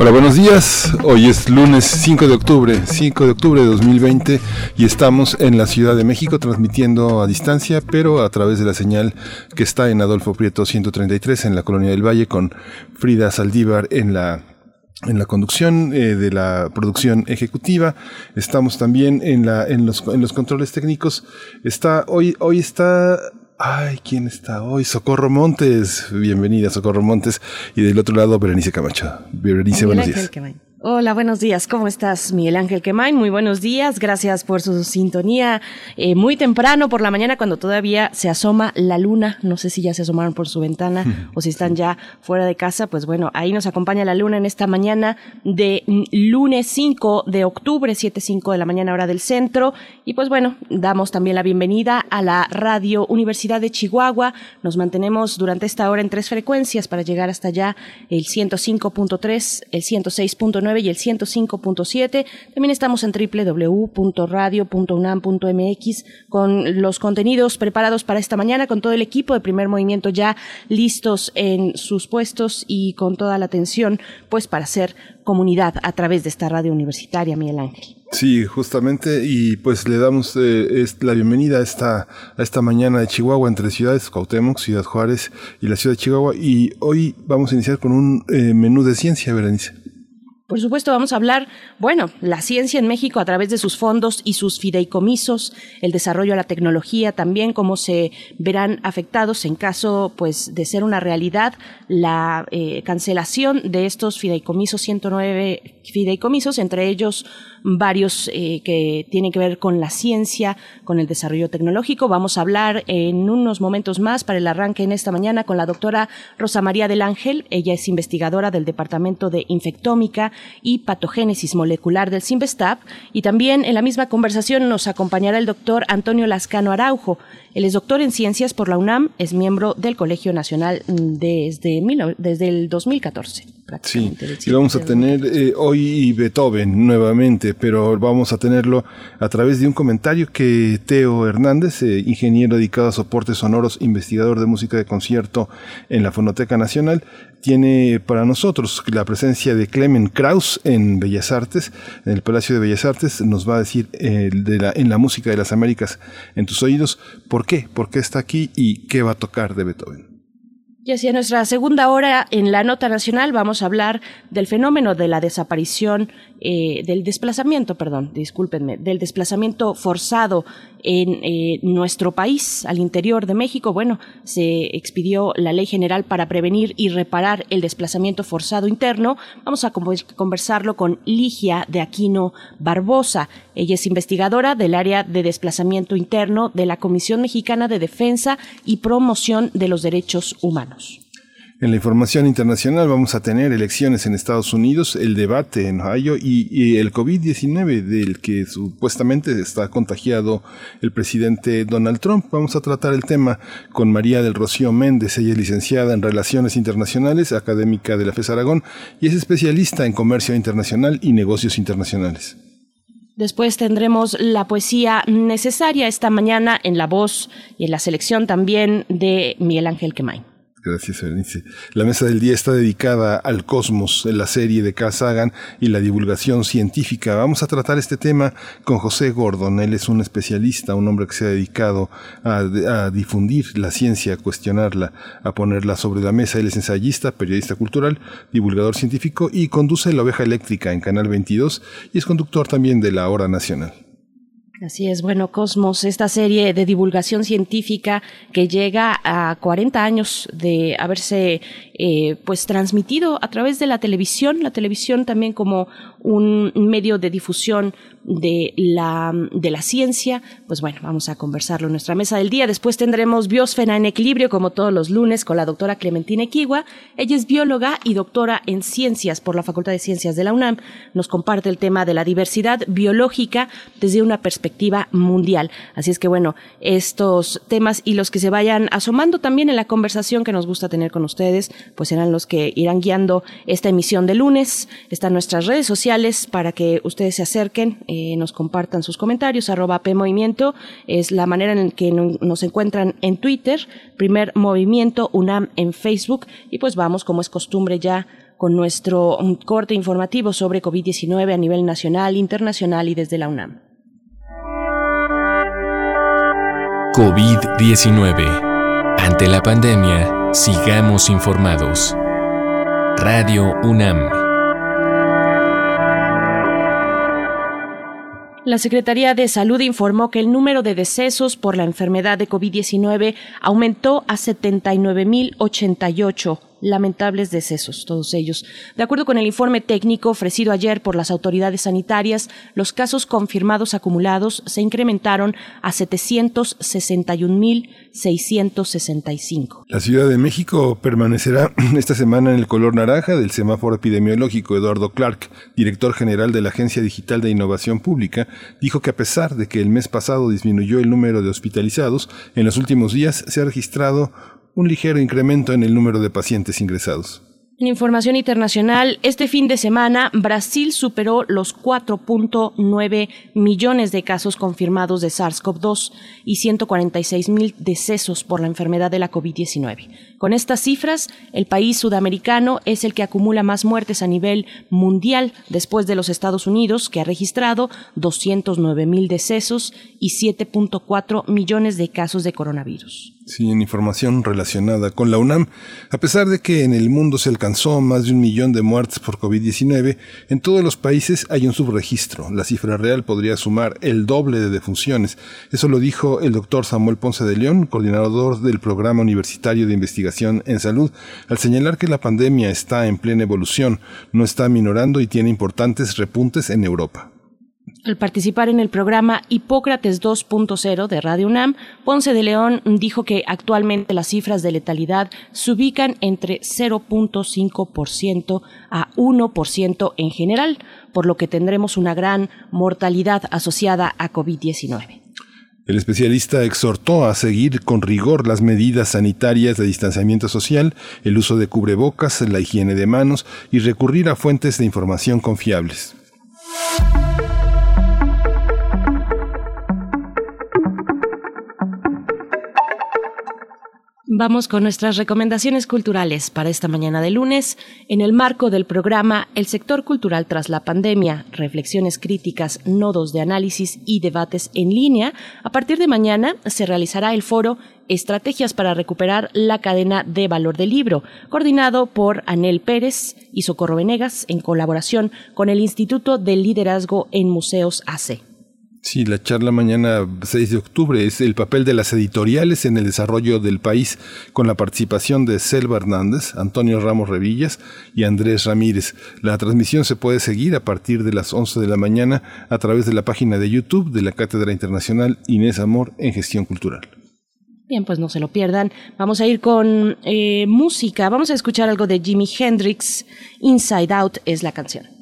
Hola, buenos días. Hoy es lunes 5 de octubre, 5 de octubre de 2020 y estamos en la Ciudad de México transmitiendo a distancia, pero a través de la señal que está en Adolfo Prieto 133 en la Colonia del Valle con Frida Saldívar en la en la conducción eh, de la producción ejecutiva. Estamos también en la en los en los controles técnicos. Está hoy hoy está Ay, ¿quién está hoy? Socorro Montes. Bienvenida, Socorro Montes. Y del otro lado, Berenice Camacho. Berenice, buenos días. Hola, buenos días. ¿Cómo estás, Miguel Ángel Quemain? Muy buenos días. Gracias por su sintonía. Eh, muy temprano por la mañana, cuando todavía se asoma la luna. No sé si ya se asomaron por su ventana o si están ya fuera de casa. Pues bueno, ahí nos acompaña la luna en esta mañana de lunes 5 de octubre, 7.05 de la mañana, hora del centro. Y pues bueno, damos también la bienvenida a la Radio Universidad de Chihuahua. Nos mantenemos durante esta hora en tres frecuencias para llegar hasta allá el 105.3, el 106.9 y el 105.7. También estamos en www.radio.unam.mx con los contenidos preparados para esta mañana, con todo el equipo de primer movimiento ya listos en sus puestos y con toda la atención pues para hacer comunidad a través de esta radio universitaria, Miguel Ángel. Sí, justamente, y pues le damos eh, la bienvenida a esta, a esta mañana de Chihuahua entre ciudades, Cuauhtémoc, Ciudad Juárez y la ciudad de Chihuahua, y hoy vamos a iniciar con un eh, menú de ciencia, Berenice. Por supuesto, vamos a hablar, bueno, la ciencia en México a través de sus fondos y sus fideicomisos, el desarrollo de la tecnología también, cómo se verán afectados en caso, pues, de ser una realidad la eh, cancelación de estos fideicomisos, 109 fideicomisos, entre ellos varios eh, que tienen que ver con la ciencia, con el desarrollo tecnológico. Vamos a hablar en unos momentos más para el arranque en esta mañana con la doctora Rosa María del Ángel. Ella es investigadora del Departamento de Infectómica y Patogénesis Molecular del CIMBESTAP. Y también en la misma conversación nos acompañará el doctor Antonio Lascano Araujo. Él es doctor en ciencias por la UNAM, es miembro del Colegio Nacional desde, desde el 2014. Sí, y vamos a tener eh, hoy Beethoven nuevamente, pero vamos a tenerlo a través de un comentario que Teo Hernández, eh, ingeniero dedicado a soportes sonoros, investigador de música de concierto en la Fonoteca Nacional, tiene para nosotros la presencia de Clemen Kraus en Bellas Artes, en el Palacio de Bellas Artes, nos va a decir eh, de la, en la música de las Américas en tus oídos, ¿por qué? ¿Por qué está aquí y qué va a tocar de Beethoven? Y hacia nuestra segunda hora en la nota nacional vamos a hablar del fenómeno de la desaparición, eh, del desplazamiento, perdón, discúlpenme, del desplazamiento forzado en eh, nuestro país, al interior de México. Bueno, se expidió la Ley General para prevenir y reparar el desplazamiento forzado interno. Vamos a conversarlo con Ligia de Aquino Barbosa. Ella es investigadora del área de desplazamiento interno de la Comisión Mexicana de Defensa y Promoción de los Derechos Humanos. En la información internacional vamos a tener elecciones en Estados Unidos, el debate en Ohio y, el COVID-19 del que supuestamente está contagiado el presidente Donald Trump. Vamos a tratar el tema con María del Rocío Méndez. Ella es licenciada en Relaciones Internacionales, académica de la FES Aragón y es especialista en comercio internacional y negocios internacionales. Después tendremos la poesía necesaria esta mañana en la voz y en la selección también de Miguel Ángel Quemain. Gracias, Berenice. La mesa del día está dedicada al cosmos, la serie de Carl Sagan y la divulgación científica. Vamos a tratar este tema con José Gordon. Él es un especialista, un hombre que se ha dedicado a, difundir la ciencia, a cuestionarla, a ponerla sobre la mesa. Él es ensayista, periodista cultural, divulgador científico y conduce La Oveja Eléctrica en Canal 22 y es conductor también de la Hora Nacional. Así es, bueno, Cosmos, esta serie de divulgación científica que llega a 40 años de haberse eh, pues transmitido a través de la televisión, la televisión también como un medio de difusión de la, de la ciencia, pues bueno, vamos a conversarlo en nuestra mesa del día. Después tendremos Biosfera en Equilibrio, como todos los lunes, con la doctora Clementina Equigua. Ella es bióloga y doctora en ciencias por la Facultad de Ciencias de la UNAM. Nos comparte el tema de la diversidad biológica desde una perspectiva mundial. Así es que bueno, estos temas y los que se vayan asomando también en la conversación que nos gusta tener con ustedes, pues serán los que irán guiando esta emisión de lunes. Están nuestras redes sociales para que ustedes se acerquen. Eh, nos compartan sus comentarios. Arroba P Movimiento es la manera en que nos encuentran en Twitter. Primer Movimiento UNAM en Facebook. Y pues vamos, como es costumbre ya, con nuestro corte informativo sobre COVID-19 a nivel nacional, internacional y desde la UNAM. COVID-19. Ante la pandemia, sigamos informados. Radio UNAM. La Secretaría de Salud informó que el número de decesos por la enfermedad de COVID-19 aumentó a 79.088 lamentables decesos, todos ellos. De acuerdo con el informe técnico ofrecido ayer por las autoridades sanitarias, los casos confirmados acumulados se incrementaron a 761.665. La Ciudad de México permanecerá esta semana en el color naranja del semáforo epidemiológico. Eduardo Clark, director general de la Agencia Digital de Innovación Pública, dijo que a pesar de que el mes pasado disminuyó el número de hospitalizados, en los últimos días se ha registrado un ligero incremento en el número de pacientes ingresados. En información internacional, este fin de semana Brasil superó los 4.9 millones de casos confirmados de SARS-CoV-2 y 146 mil decesos por la enfermedad de la COVID-19. Con estas cifras, el país sudamericano es el que acumula más muertes a nivel mundial después de los Estados Unidos, que ha registrado 209 mil decesos y 7.4 millones de casos de coronavirus. Sí, en información relacionada con la UNAM, a pesar de que en el mundo se alcanzó más de un millón de muertes por COVID-19, en todos los países hay un subregistro. La cifra real podría sumar el doble de defunciones. Eso lo dijo el doctor Samuel Ponce de León, coordinador del Programa Universitario de Investigación en Salud, al señalar que la pandemia está en plena evolución, no está minorando y tiene importantes repuntes en Europa. Al participar en el programa Hipócrates 2.0 de Radio UNAM, Ponce de León dijo que actualmente las cifras de letalidad se ubican entre 0.5% a 1% en general, por lo que tendremos una gran mortalidad asociada a COVID-19. El especialista exhortó a seguir con rigor las medidas sanitarias de distanciamiento social, el uso de cubrebocas, la higiene de manos y recurrir a fuentes de información confiables. Vamos con nuestras recomendaciones culturales para esta mañana de lunes. En el marco del programa El sector cultural tras la pandemia, reflexiones críticas, nodos de análisis y debates en línea, a partir de mañana se realizará el foro Estrategias para recuperar la cadena de valor del libro, coordinado por Anel Pérez y Socorro Venegas en colaboración con el Instituto de Liderazgo en Museos AC. Sí, la charla mañana 6 de octubre es el papel de las editoriales en el desarrollo del país con la participación de Selva Hernández, Antonio Ramos Revillas y Andrés Ramírez. La transmisión se puede seguir a partir de las 11 de la mañana a través de la página de YouTube de la Cátedra Internacional Inés Amor en Gestión Cultural. Bien, pues no se lo pierdan. Vamos a ir con eh, música. Vamos a escuchar algo de Jimi Hendrix. Inside Out es la canción.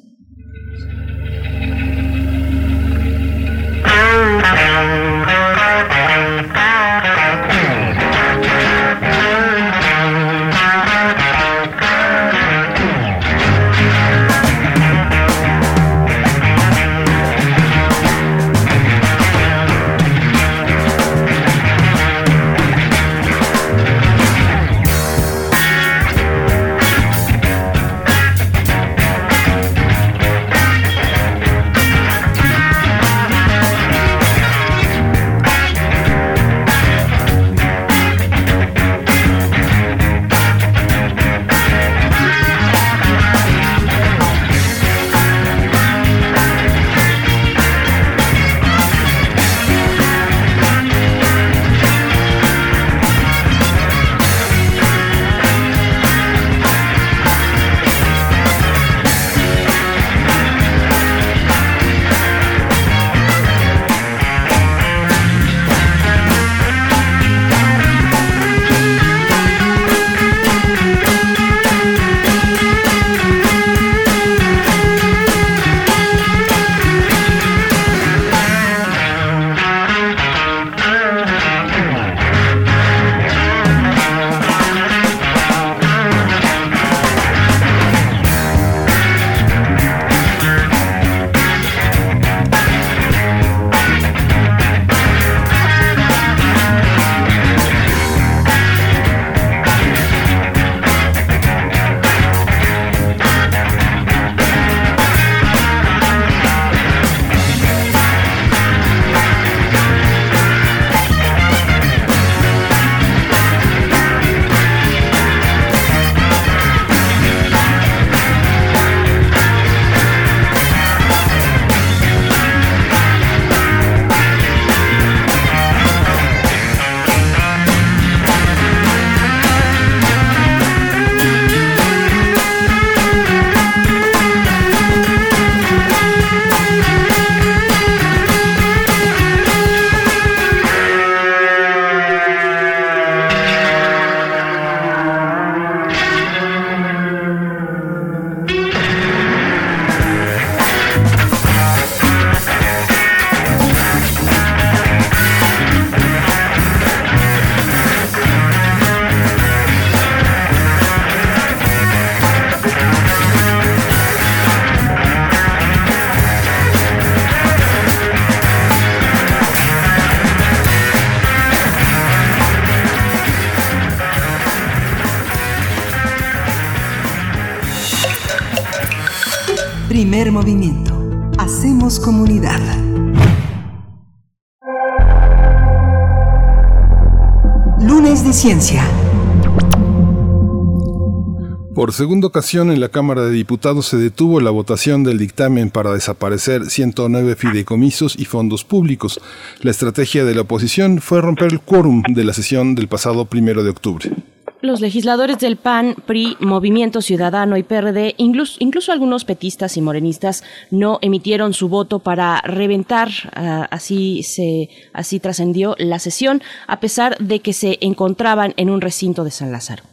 Ah. Hacemos comunidad. Lunes de Ciencia. Por segunda ocasión en la Cámara de Diputados se detuvo la votación del dictamen para desaparecer 109 fideicomisos y fondos públicos. La estrategia de la oposición fue romper el quórum de la sesión del pasado primero de octubre. Los legisladores del PAN, PRI, Movimiento Ciudadano y PRD, incluso, algunos petistas y morenistas, no emitieron su voto para reventar, uh, así se, así trascendió la sesión, a pesar de que se encontraban en un recinto de San Lázaro.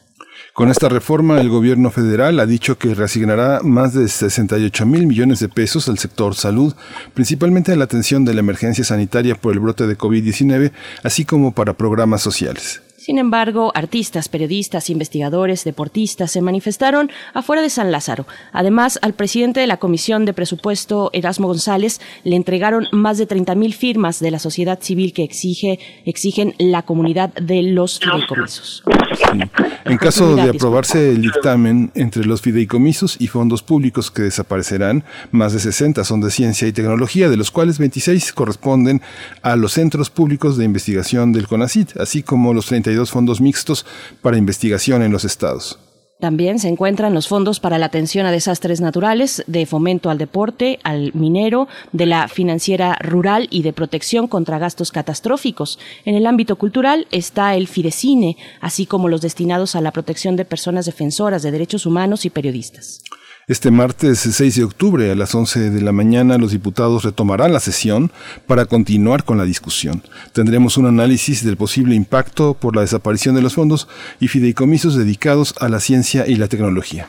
Con esta reforma, el gobierno federal ha dicho que reasignará más de 68 mil millones de pesos al sector salud, principalmente en la atención de la emergencia sanitaria por el brote de COVID-19, así como para programas sociales. Sin embargo, artistas, periodistas, investigadores, deportistas se manifestaron afuera de San Lázaro. Además, al presidente de la Comisión de Presupuesto, Erasmo González, le entregaron más de 30.000 firmas de la sociedad civil que exige, exigen la comunidad de los fideicomisos. En caso de aprobarse el dictamen entre los fideicomisos y fondos públicos que desaparecerán, más de 60 son de ciencia y tecnología, de los cuales 26 corresponden a los centros públicos de investigación del CONACIT, así como los 32 fondos mixtos para investigación en los estados. También se encuentran los fondos para la atención a desastres naturales, de fomento al deporte, al minero, de la financiera rural y de protección contra gastos catastróficos. En el ámbito cultural está el Fidecine, así como los destinados a la protección de personas defensoras de derechos humanos y periodistas. Este martes 6 de octubre a las 11 de la mañana los diputados retomarán la sesión para continuar con la discusión. Tendremos un análisis del posible impacto por la desaparición de los fondos y fideicomisos dedicados a la ciencia y la tecnología.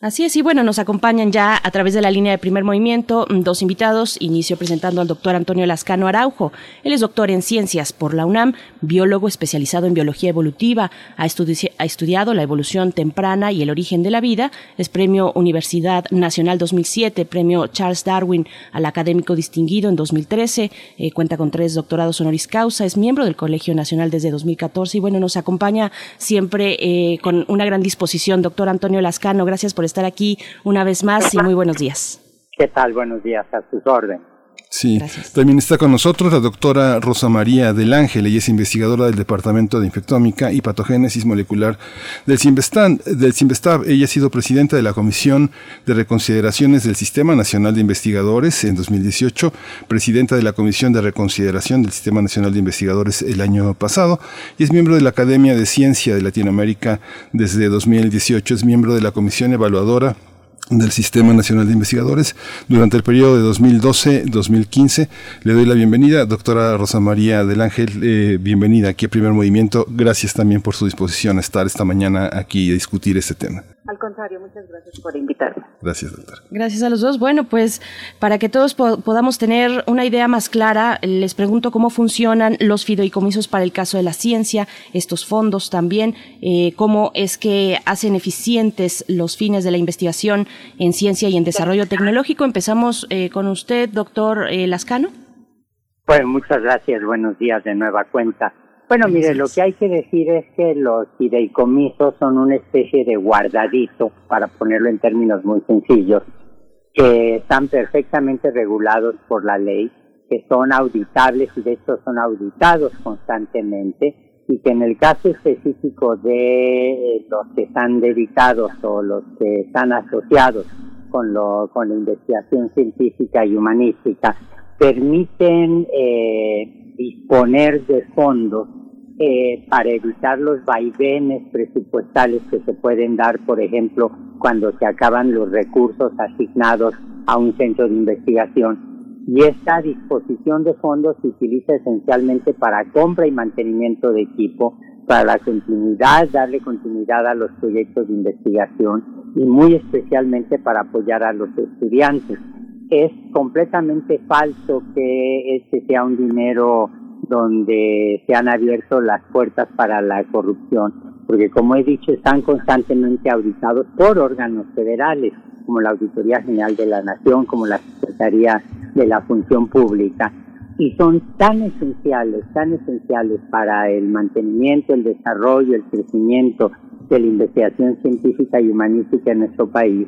Así es, y bueno, nos acompañan ya a través de la línea de primer movimiento dos invitados. Inicio presentando al doctor Antonio Lascano Araujo. Él es doctor en ciencias por la UNAM, biólogo especializado en biología evolutiva. Ha, estudi ha estudiado la evolución temprana y el origen de la vida. Es premio Universidad Nacional 2007, premio Charles Darwin al académico distinguido en 2013. Eh, cuenta con tres doctorados honoris causa. Es miembro del Colegio Nacional desde 2014 y bueno, nos acompaña siempre eh, con una gran disposición. Doctor Antonio Lascano, gracias por estar aquí una vez más y muy buenos días. ¿Qué tal? Buenos días, a sus órdenes. Sí, Gracias. también está con nosotros la doctora Rosa María del Ángel, ella es investigadora del Departamento de Infectómica y Patogénesis Molecular del CIMBESTAB. Del CIMBESTAB. Ella ha sido presidenta de la Comisión de Reconsideraciones del Sistema Nacional de Investigadores en 2018, presidenta de la Comisión de Reconsideración del Sistema Nacional de Investigadores el año pasado y es miembro de la Academia de Ciencia de Latinoamérica desde 2018, es miembro de la Comisión Evaluadora del Sistema Nacional de Investigadores durante el periodo de 2012-2015. Le doy la bienvenida, doctora Rosa María del Ángel, eh, bienvenida aquí a Primer Movimiento. Gracias también por su disposición a estar esta mañana aquí a discutir este tema. Al contrario, muchas gracias por invitarme. Gracias, doctora. Gracias a los dos. Bueno, pues para que todos po podamos tener una idea más clara, les pregunto cómo funcionan los fideicomisos para el caso de la ciencia, estos fondos también, eh, cómo es que hacen eficientes los fines de la investigación en ciencia y en desarrollo tecnológico. Empezamos eh, con usted, doctor eh, Lascano. Pues muchas gracias, buenos días de nueva cuenta. Bueno, mire, lo que hay que decir es que los fideicomisos son una especie de guardadito, para ponerlo en términos muy sencillos, que están perfectamente regulados por la ley, que son auditables y de hecho son auditados constantemente y que en el caso específico de los que están dedicados o los que están asociados con, lo, con la investigación científica y humanística permiten eh, disponer de fondos eh, para evitar los vaivenes presupuestales que se pueden dar, por ejemplo, cuando se acaban los recursos asignados a un centro de investigación. Y esta disposición de fondos se utiliza esencialmente para compra y mantenimiento de equipo, para la continuidad, darle continuidad a los proyectos de investigación y muy especialmente para apoyar a los estudiantes. Es completamente falso que este sea un dinero donde se han abierto las puertas para la corrupción, porque como he dicho, están constantemente auditados por órganos federales, como la Auditoría General de la Nación, como la Secretaría de la Función Pública, y son tan esenciales, tan esenciales para el mantenimiento, el desarrollo, el crecimiento de la investigación científica y humanística en nuestro país,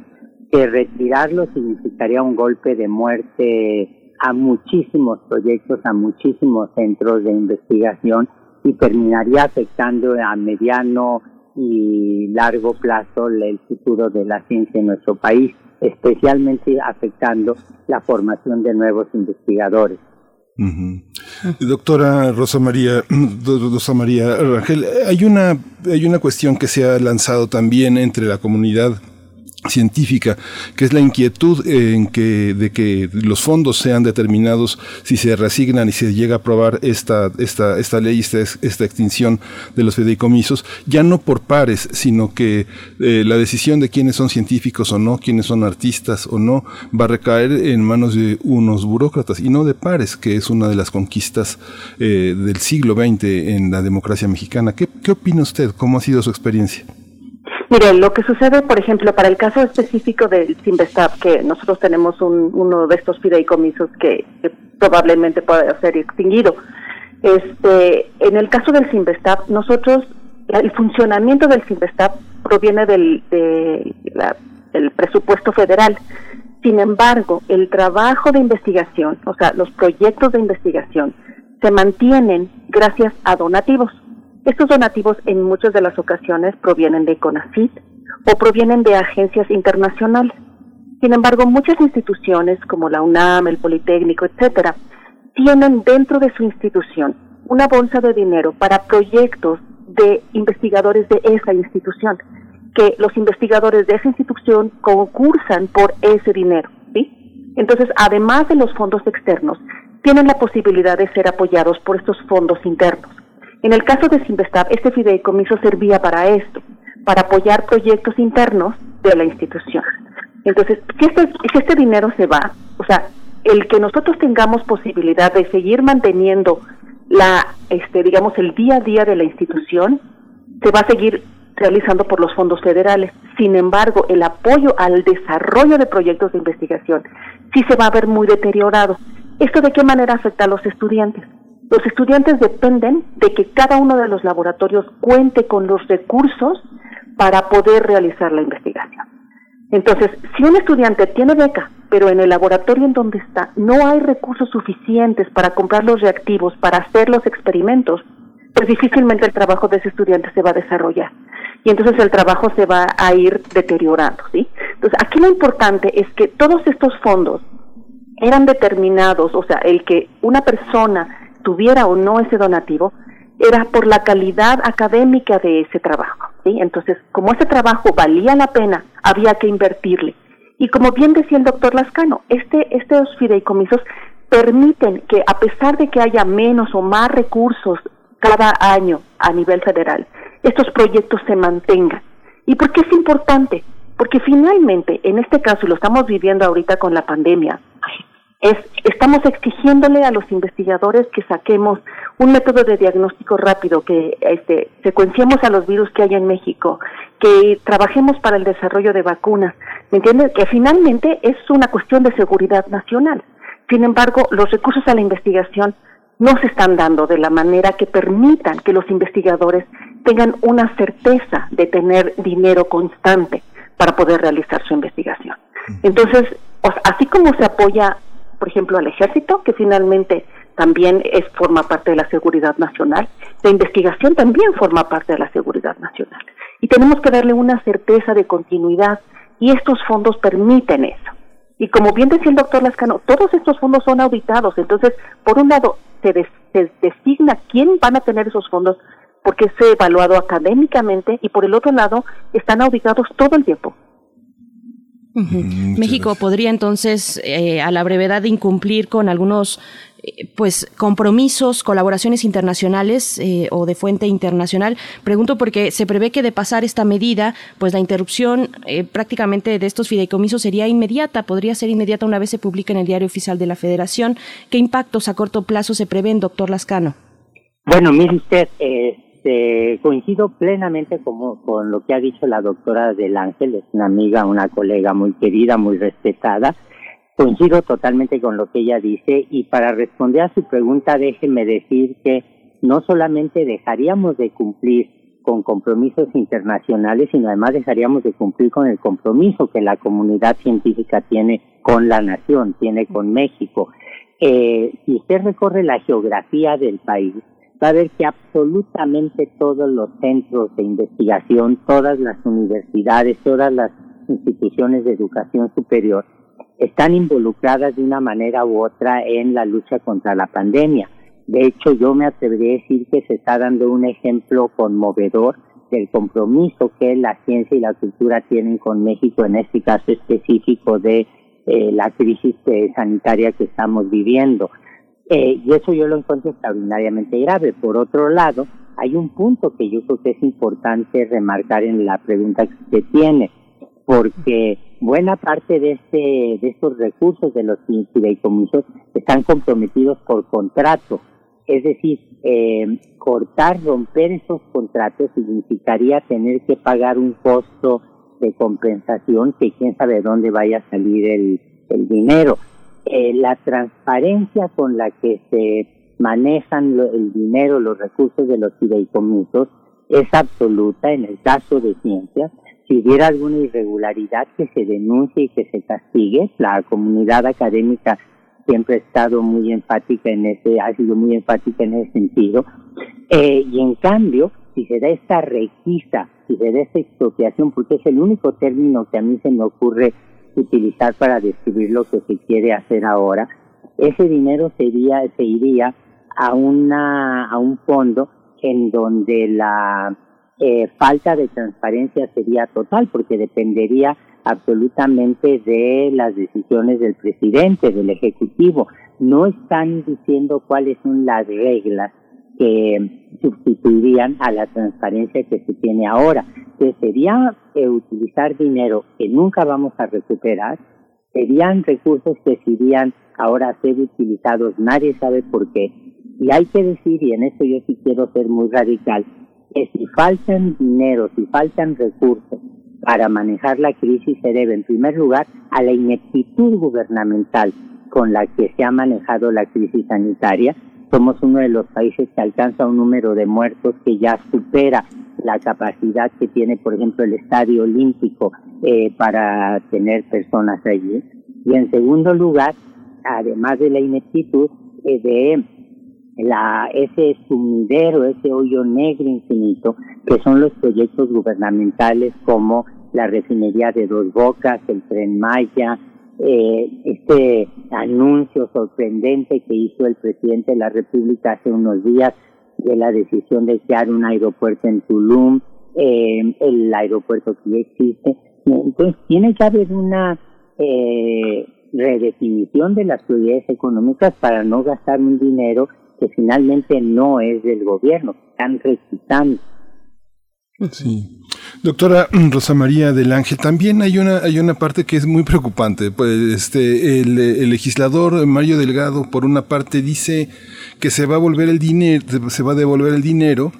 que retirarlo significaría un golpe de muerte a muchísimos proyectos, a muchísimos centros de investigación y terminaría afectando a mediano y largo plazo el futuro de la ciencia en nuestro país, especialmente afectando la formación de nuevos investigadores. Doctora Rosa María, Rosa María Rangel, hay una, hay una cuestión que se ha lanzado también entre la comunidad científica, que es la inquietud en que, de que los fondos sean determinados si se reasignan y se llega a aprobar esta, esta, esta ley, esta, esta extinción de los fideicomisos, ya no por pares, sino que eh, la decisión de quiénes son científicos o no, quiénes son artistas o no, va a recaer en manos de unos burócratas y no de pares, que es una de las conquistas eh, del siglo XX en la democracia mexicana. ¿Qué, ¿Qué opina usted? ¿Cómo ha sido su experiencia? Mire, lo que sucede, por ejemplo, para el caso específico del Simvestab, que nosotros tenemos un, uno de estos fideicomisos que, probablemente pueda ser extinguido. Este, en el caso del Simvestab, nosotros, el funcionamiento del Simvestab proviene del, de del presupuesto federal. Sin embargo, el trabajo de investigación, o sea, los proyectos de investigación, se mantienen gracias a donativos. Estos donativos en muchas de las ocasiones provienen de CONACYT o provienen de agencias internacionales. Sin embargo, muchas instituciones como la UNAM, el Politécnico, etcétera, tienen dentro de su institución una bolsa de dinero para proyectos de investigadores de esa institución, que los investigadores de esa institución concursan por ese dinero. Entonces, además de los fondos externos, tienen la posibilidad de ser apoyados por estos fondos internos. En el caso de Simvestab, este fideicomiso servía para esto, para apoyar proyectos internos de la institución. Entonces, si este, si este dinero se va, o sea, el que nosotros tengamos posibilidad de seguir manteniendo la, este, digamos, el día a día de la institución, se va a seguir realizando por los fondos federales. Sin embargo, el apoyo al desarrollo de proyectos de investigación sí se va a ver muy deteriorado. ¿Esto de qué manera afecta a los estudiantes? Los estudiantes dependen de que cada uno de los laboratorios cuente con los recursos para poder realizar la investigación. Entonces, si un estudiante tiene beca, pero en el laboratorio en donde está no hay recursos suficientes para comprar los reactivos, para hacer los experimentos, pues difícilmente el trabajo de ese estudiante se va a desarrollar. Y entonces el trabajo se va a ir deteriorando, ¿sí? Entonces, aquí lo importante es que todos estos fondos eran determinados, o sea, el que una persona tuviera o no ese donativo, era por la calidad académica de ese trabajo. ¿sí? Entonces, como ese trabajo valía la pena, había que invertirle. Y como bien decía el doctor Lascano, este, estos fideicomisos permiten que a pesar de que haya menos o más recursos cada año a nivel federal, estos proyectos se mantengan. ¿Y por qué es importante? Porque finalmente, en este caso, lo estamos viviendo ahorita con la pandemia, es, estamos exigiéndole a los investigadores que saquemos un método de diagnóstico rápido, que este, secuenciemos a los virus que hay en México, que trabajemos para el desarrollo de vacunas. ¿Me entiendes? Que finalmente es una cuestión de seguridad nacional. Sin embargo, los recursos a la investigación no se están dando de la manera que permitan que los investigadores tengan una certeza de tener dinero constante para poder realizar su investigación. Entonces, así como se apoya por ejemplo, al ejército, que finalmente también es, forma parte de la seguridad nacional. La investigación también forma parte de la seguridad nacional. Y tenemos que darle una certeza de continuidad y estos fondos permiten eso. Y como bien decía el doctor Lascano, todos estos fondos son auditados. Entonces, por un lado, se, se designa quién van a tener esos fondos porque es evaluado académicamente y por el otro lado, están auditados todo el tiempo. México podría entonces, eh, a la brevedad, incumplir con algunos eh, pues compromisos, colaboraciones internacionales eh, o de fuente internacional. Pregunto porque se prevé que de pasar esta medida, pues la interrupción prácticamente de estos fideicomisos sería inmediata, podría ser inmediata una vez se publique en el Diario Oficial de la Federación. ¿Qué impactos a corto plazo se prevén, doctor Lascano? Bueno, mire usted, este, coincido plenamente con lo que ha dicho la doctora del Ángel, es una amiga, una colega muy querida, muy respetada. Coincido totalmente con lo que ella dice y para responder a su pregunta déjeme decir que no solamente dejaríamos de cumplir con compromisos internacionales, sino además dejaríamos de cumplir con el compromiso que la comunidad científica tiene con la nación, tiene con México. Eh, si usted recorre la geografía del país, va a ver que absolutamente todos los centros de investigación, todas las universidades, todas las instituciones de educación superior están involucradas de una manera u otra en la lucha contra la pandemia. De hecho, yo me atrevería a decir que se está dando un ejemplo conmovedor del compromiso que la ciencia y la cultura tienen con México en este caso específico de eh, la crisis eh, sanitaria que estamos viviendo. Eh, y eso yo lo encuentro extraordinariamente grave. Por otro lado, hay un punto que yo creo que es importante remarcar en la pregunta que tiene, porque buena parte de, este, de estos recursos de los fideicomisos están comprometidos por contrato. Es decir, eh, cortar, romper esos contratos significaría tener que pagar un costo de compensación que quién sabe dónde vaya a salir el, el dinero. Eh, la transparencia con la que se manejan el dinero, los recursos de los fideicomisos es absoluta en el caso de ciencias. Si hubiera alguna irregularidad que se denuncie y que se castigue, la comunidad académica siempre ha estado muy enfática en ese, ha sido muy enfática en ese sentido. Eh, y en cambio, si se da esta requisa, si se da esta expropiación, porque es el único término que a mí se me ocurre utilizar para describir lo que se quiere hacer ahora, ese dinero sería, se iría a, una, a un fondo en donde la eh, falta de transparencia sería total, porque dependería absolutamente de las decisiones del presidente, del Ejecutivo. No están diciendo cuáles son las reglas que sustituirían a la transparencia que se tiene ahora que sería eh, utilizar dinero que nunca vamos a recuperar, serían recursos que serían ahora a ser utilizados, nadie sabe por qué. Y hay que decir, y en esto yo sí quiero ser muy radical, que si faltan dinero, si faltan recursos para manejar la crisis, se debe en primer lugar a la ineptitud gubernamental con la que se ha manejado la crisis sanitaria. Somos uno de los países que alcanza un número de muertos que ya supera la capacidad que tiene, por ejemplo, el Estadio Olímpico eh, para tener personas allí. Y en segundo lugar, además de la ineptitud, eh, de la, ese sumidero, ese hoyo negro infinito, que son los proyectos gubernamentales como la refinería de Dos Bocas, el tren Maya, eh, este anuncio sorprendente que hizo el presidente de la República hace unos días de la decisión de crear un aeropuerto en Tulum, eh, el aeropuerto que ya existe. Entonces, tiene que haber una eh, redefinición de las prioridades económicas para no gastar un dinero que finalmente no es del gobierno, están recitando. Sí. Doctora Rosa María del Ángel, también hay una, hay una parte que es muy preocupante. Pues este, el, el, legislador Mario Delgado, por una parte, dice que se va a volver el dinero, se va a devolver el dinero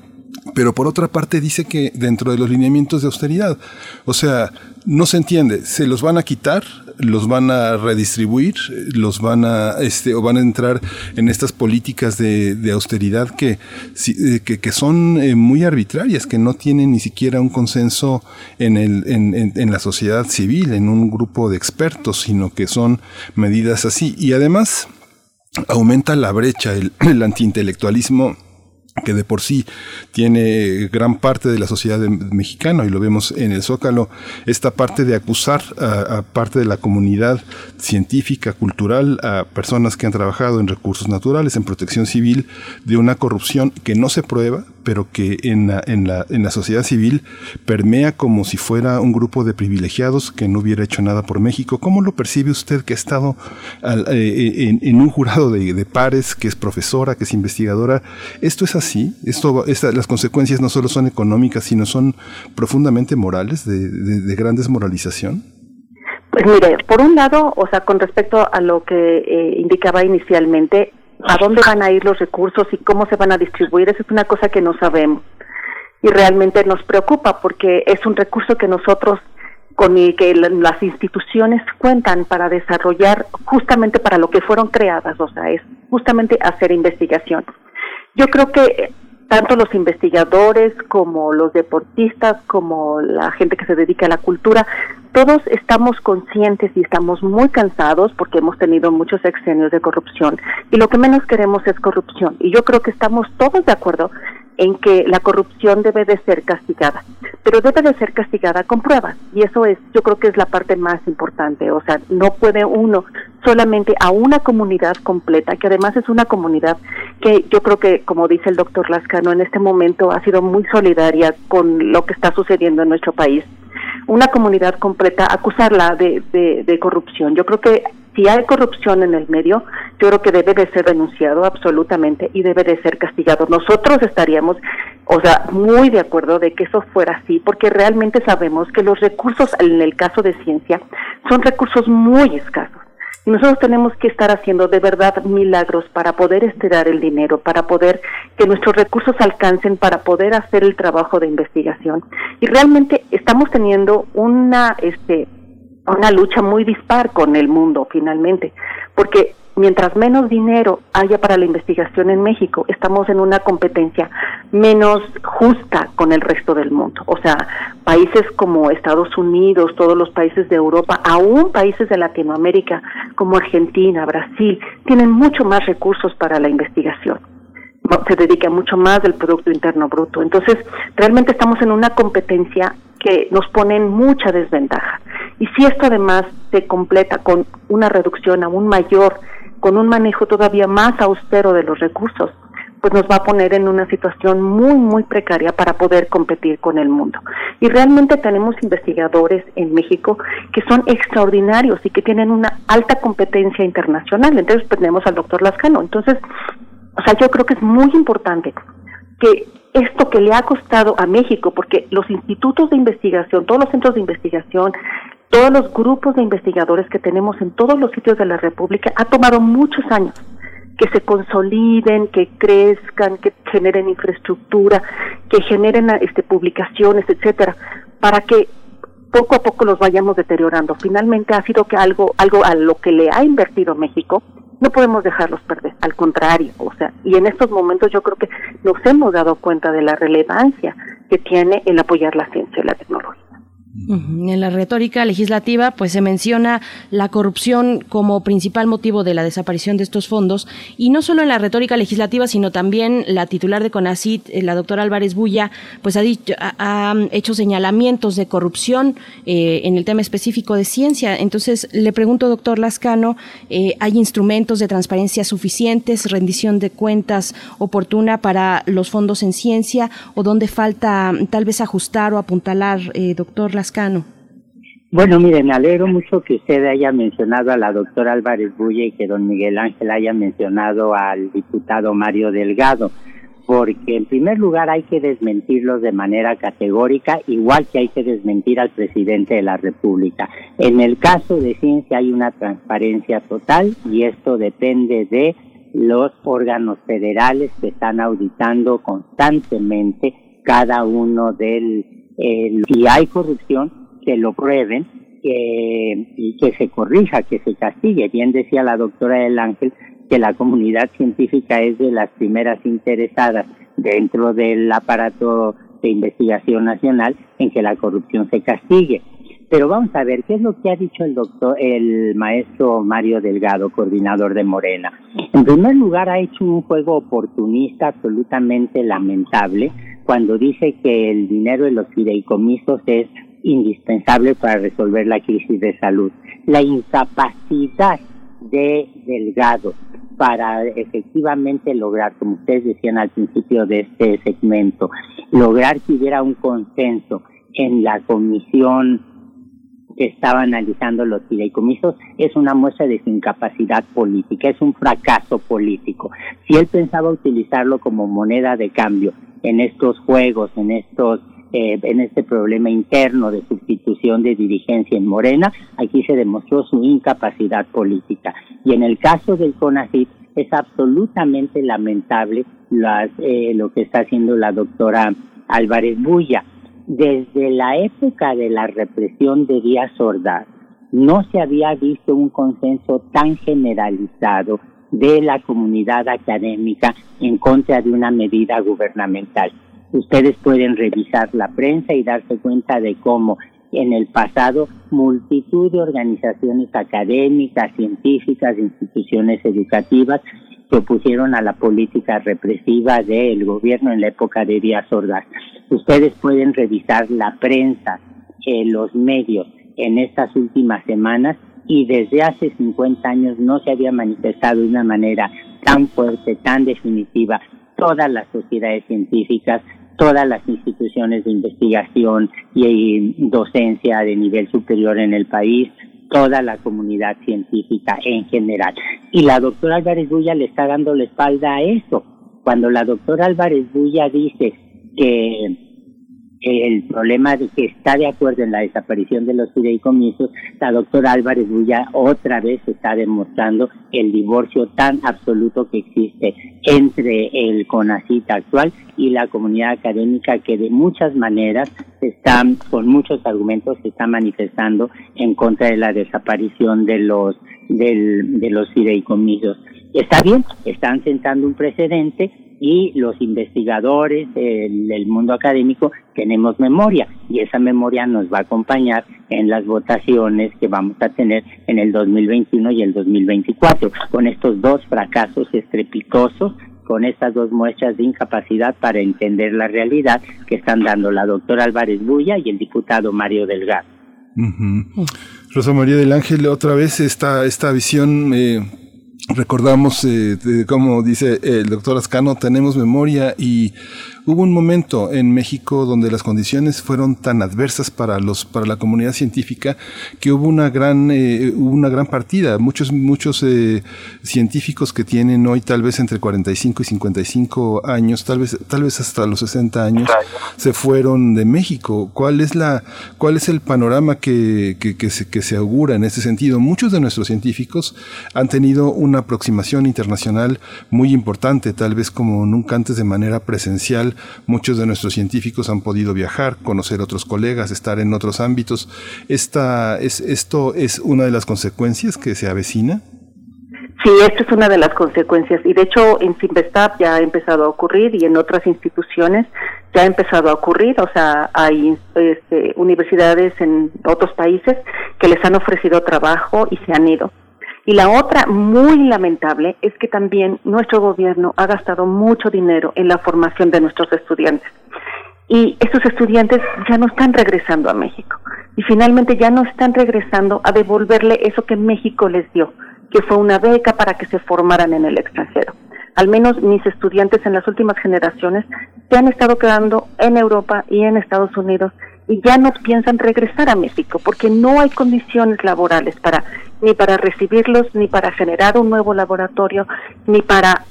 pero por otra parte dice que dentro de los lineamientos de austeridad, o sea, no se entiende, se los van a quitar, los van a redistribuir, los van a, este, o van a entrar en estas políticas de, austeridad que, eh, que, que son eh, muy arbitrarias, que no tienen ni siquiera un consenso en, el, en, en, la sociedad civil, en un grupo de expertos, sino que son medidas así. Y además aumenta la brecha, el, el antiintelectualismo que de por sí tiene gran parte de la sociedad mexicana, y lo vemos en el Zócalo, esta parte de acusar a, parte de la comunidad científica, cultural, a personas que han trabajado en recursos naturales, en protección civil, de una corrupción que no se prueba, pero que en la, en la, en la sociedad civil permea como si fuera un grupo de privilegiados que no hubiera hecho nada por México. ¿Cómo lo percibe usted que ha estado eh, en, un jurado de, de pares, que es profesora, que es investigadora? ¿Esto es así? Esto, las consecuencias no solo son económicas, sino son profundamente morales, de, gran desmoralización. Pues mire, por un lado, o sea, con respecto a lo que eh, indicaba inicialmente, a dónde van a ir los recursos y cómo se van a distribuir, eso es una cosa que no sabemos. Y realmente nos preocupa porque es un recurso que nosotros con el que las instituciones cuentan para desarrollar justamente para lo que fueron creadas, o sea, es justamente hacer investigación. Yo creo que tanto los investigadores como los deportistas, como la gente que se dedica a la cultura, todos estamos conscientes y estamos muy cansados porque hemos tenido muchos exenios de corrupción y lo que menos queremos es corrupción. Y yo creo que estamos todos de acuerdo en que la corrupción debe de ser castigada, pero debe de ser castigada con pruebas y eso es, yo creo que es la parte más importante, o sea, no puede uno solamente a una comunidad completa, que además es una comunidad que yo creo que, como dice el doctor Lascano, en este momento ha sido muy solidaria con lo que está sucediendo en nuestro país una comunidad completa acusarla de, corrupción. Yo creo que si hay corrupción en el medio, yo creo que debe de ser denunciado absolutamente y debe de ser castigado. Nosotros estaríamos, o sea, muy de acuerdo de que eso fuera así, porque realmente sabemos que los recursos, en el caso de ciencia, son recursos muy escasos. Y nosotros tenemos que estar haciendo de verdad milagros para poder estirar el dinero, para poder que nuestros recursos alcancen, para poder hacer el trabajo de investigación. Y realmente estamos teniendo una, este, una lucha muy dispar con el mundo finalmente, porque mientras menos dinero haya para la investigación en México, estamos en una competencia menos justa con el resto del mundo. O sea, países como Estados Unidos, todos los países de Europa, aún países de Latinoamérica como Argentina, Brasil, tienen mucho más recursos para la investigación se dedica mucho más del Producto Interno Bruto. Entonces, realmente estamos en una competencia que nos pone en mucha desventaja. Y si esto además se completa con una reducción aún mayor con un manejo todavía más austero de los recursos, pues nos va a poner en una situación muy, muy precaria para poder competir con el mundo. Y realmente tenemos investigadores en México que son extraordinarios y que tienen una alta competencia internacional. Entonces, pues, tenemos al doctor Lascano. Entonces, o sea, yo creo que es muy importante que esto que le ha costado a México, porque los institutos de investigación, todos los centros de investigación, todos los grupos de investigadores que tenemos en todos los sitios de la República ha tomado muchos años que se consoliden, que crezcan, que generen infraestructura, que generen este publicaciones, etcétera, para que poco a poco los vayamos deteriorando. Finalmente ha sido que algo algo a lo que le ha invertido México no podemos dejarlos perder, al contrario, o sea, y en estos momentos yo creo que nos hemos dado cuenta de la relevancia que tiene el apoyar la ciencia y la tecnología. En la retórica legislativa, pues se menciona la corrupción como principal motivo de la desaparición de estos fondos y no solo en la retórica legislativa, sino también la titular de CONACIT, eh, la doctora Álvarez Bulla, pues ha, dicho, ha, hecho señalamientos de corrupción eh, en el tema específico de ciencia. Entonces, le pregunto, doctor Lascano, eh, ¿hay instrumentos de transparencia suficientes, rendición de cuentas oportuna para los fondos en ciencia o dónde falta tal vez ajustar o apuntalar, doctor Lascano? Bueno, miren, me alegro mucho que usted haya mencionado a la doctora Álvarez Bulle y que don Miguel Ángel haya mencionado al diputado Mario Delgado, porque en primer lugar hay que desmentirlos de manera categórica, igual que hay que desmentir al presidente de la República. En el caso de ciencia hay una transparencia total y esto depende de los órganos federales que están auditando constantemente cada uno del si hay corrupción, que lo prueben que, y que se corrija, que se castigue. Bien decía la doctora del Ángel que la comunidad científica es de las primeras interesadas dentro del aparato de investigación nacional en que la corrupción se castigue. Pero vamos a ver, ¿qué es lo que ha dicho el doctor, el maestro Mario Delgado, coordinador de Morena? En primer lugar, ha hecho un juego oportunista absolutamente lamentable, cuando dice que el dinero de los fideicomisos es indispensable para resolver la crisis de salud. La incapacidad de Delgado para efectivamente lograr, como ustedes decían al principio de este segmento, lograr que hubiera un consenso en la comisión que estaba analizando los fideicomisos es una muestra de su incapacidad política, es un fracaso político. Si él pensaba utilizarlo como moneda de cambio en estos juegos, en estos eh, en este problema interno de sustitución de dirigencia en Morena, aquí se demostró su incapacidad política. Y en el caso del CONACYT es absolutamente lamentable las, eh, lo que está haciendo la doctora Álvarez Bulla. Desde la época de la represión de Díaz Ordaz, no se había visto un consenso tan generalizado de la comunidad académica en contra de una medida gubernamental. Ustedes pueden revisar la prensa y darse cuenta de cómo en el pasado multitud de organizaciones académicas, científicas, instituciones educativas se opusieron a la política represiva del gobierno en la época de Díaz Ordaz. Ustedes pueden revisar la prensa, eh, los medios en estas últimas semanas y desde hace 50 años no se había manifestado de una manera tan fuerte, tan definitiva todas las sociedades científicas, todas las instituciones de investigación y docencia de nivel superior en el país, toda la comunidad científica en general. Y la doctora Álvarez Bulla le está dando la espalda a eso. Cuando la doctora Álvarez Bulla dice que el problema de que está de acuerdo en la desaparición de los fideicomisos, la doctora Álvarez Bulla otra vez está demostrando el divorcio tan absoluto que existe entre el CONACIT actual y la comunidad académica que de muchas maneras está, con muchos argumentos, se está manifestando en contra de la desaparición de los, del, de los fideicomisos. Está bien, están sentando un precedente, y los investigadores del mundo académico tenemos memoria y esa memoria nos va a acompañar en las votaciones que vamos a tener en el 2021 y el 2024 con estos dos fracasos estrepitosos con estas dos muestras de incapacidad para entender la realidad que están dando la doctora Álvarez Bulla y el diputado Mario Delgado. Rosa María del Ángel, otra vez esta, esta visión eh, recordamos, eh, como dice el doctor Ascano, tenemos memoria y Hubo un momento en México donde las condiciones fueron tan adversas para los para la comunidad científica que hubo una gran eh, una gran partida. Muchos muchos eh, científicos que tienen hoy tal vez entre 45 y 55 años, tal vez tal vez hasta los 60 años, se fueron de México. ¿Cuál es la cuál es el panorama que, que, que, se, que se augura en ese sentido? Muchos de nuestros científicos han tenido una aproximación internacional muy importante, tal vez como nunca antes de manera presencial muchos de nuestros científicos han podido viajar, conocer otros colegas, estar en otros ámbitos. Esta, es, ¿Esto es una de las consecuencias que se avecina? Sí, esto es una de las consecuencias y de hecho en Simvestab ya ha empezado a ocurrir y en otras instituciones ya ha empezado a ocurrir, o sea, hay este, universidades en otros países que les han ofrecido trabajo y se han ido. Y la otra, muy lamentable, es que también nuestro gobierno ha gastado mucho dinero en la formación de nuestros estudiantes. Y estos estudiantes ya no están regresando a México. Y finalmente ya no están regresando a devolverle eso que México les dio, que fue una beca para que se formaran en el extranjero. Al menos mis estudiantes en las últimas generaciones se han estado quedando en Europa y en Estados Unidos y ya no piensan regresar a México porque no hay condiciones laborales para ni para recibirlos ni para generar un nuevo laboratorio ni para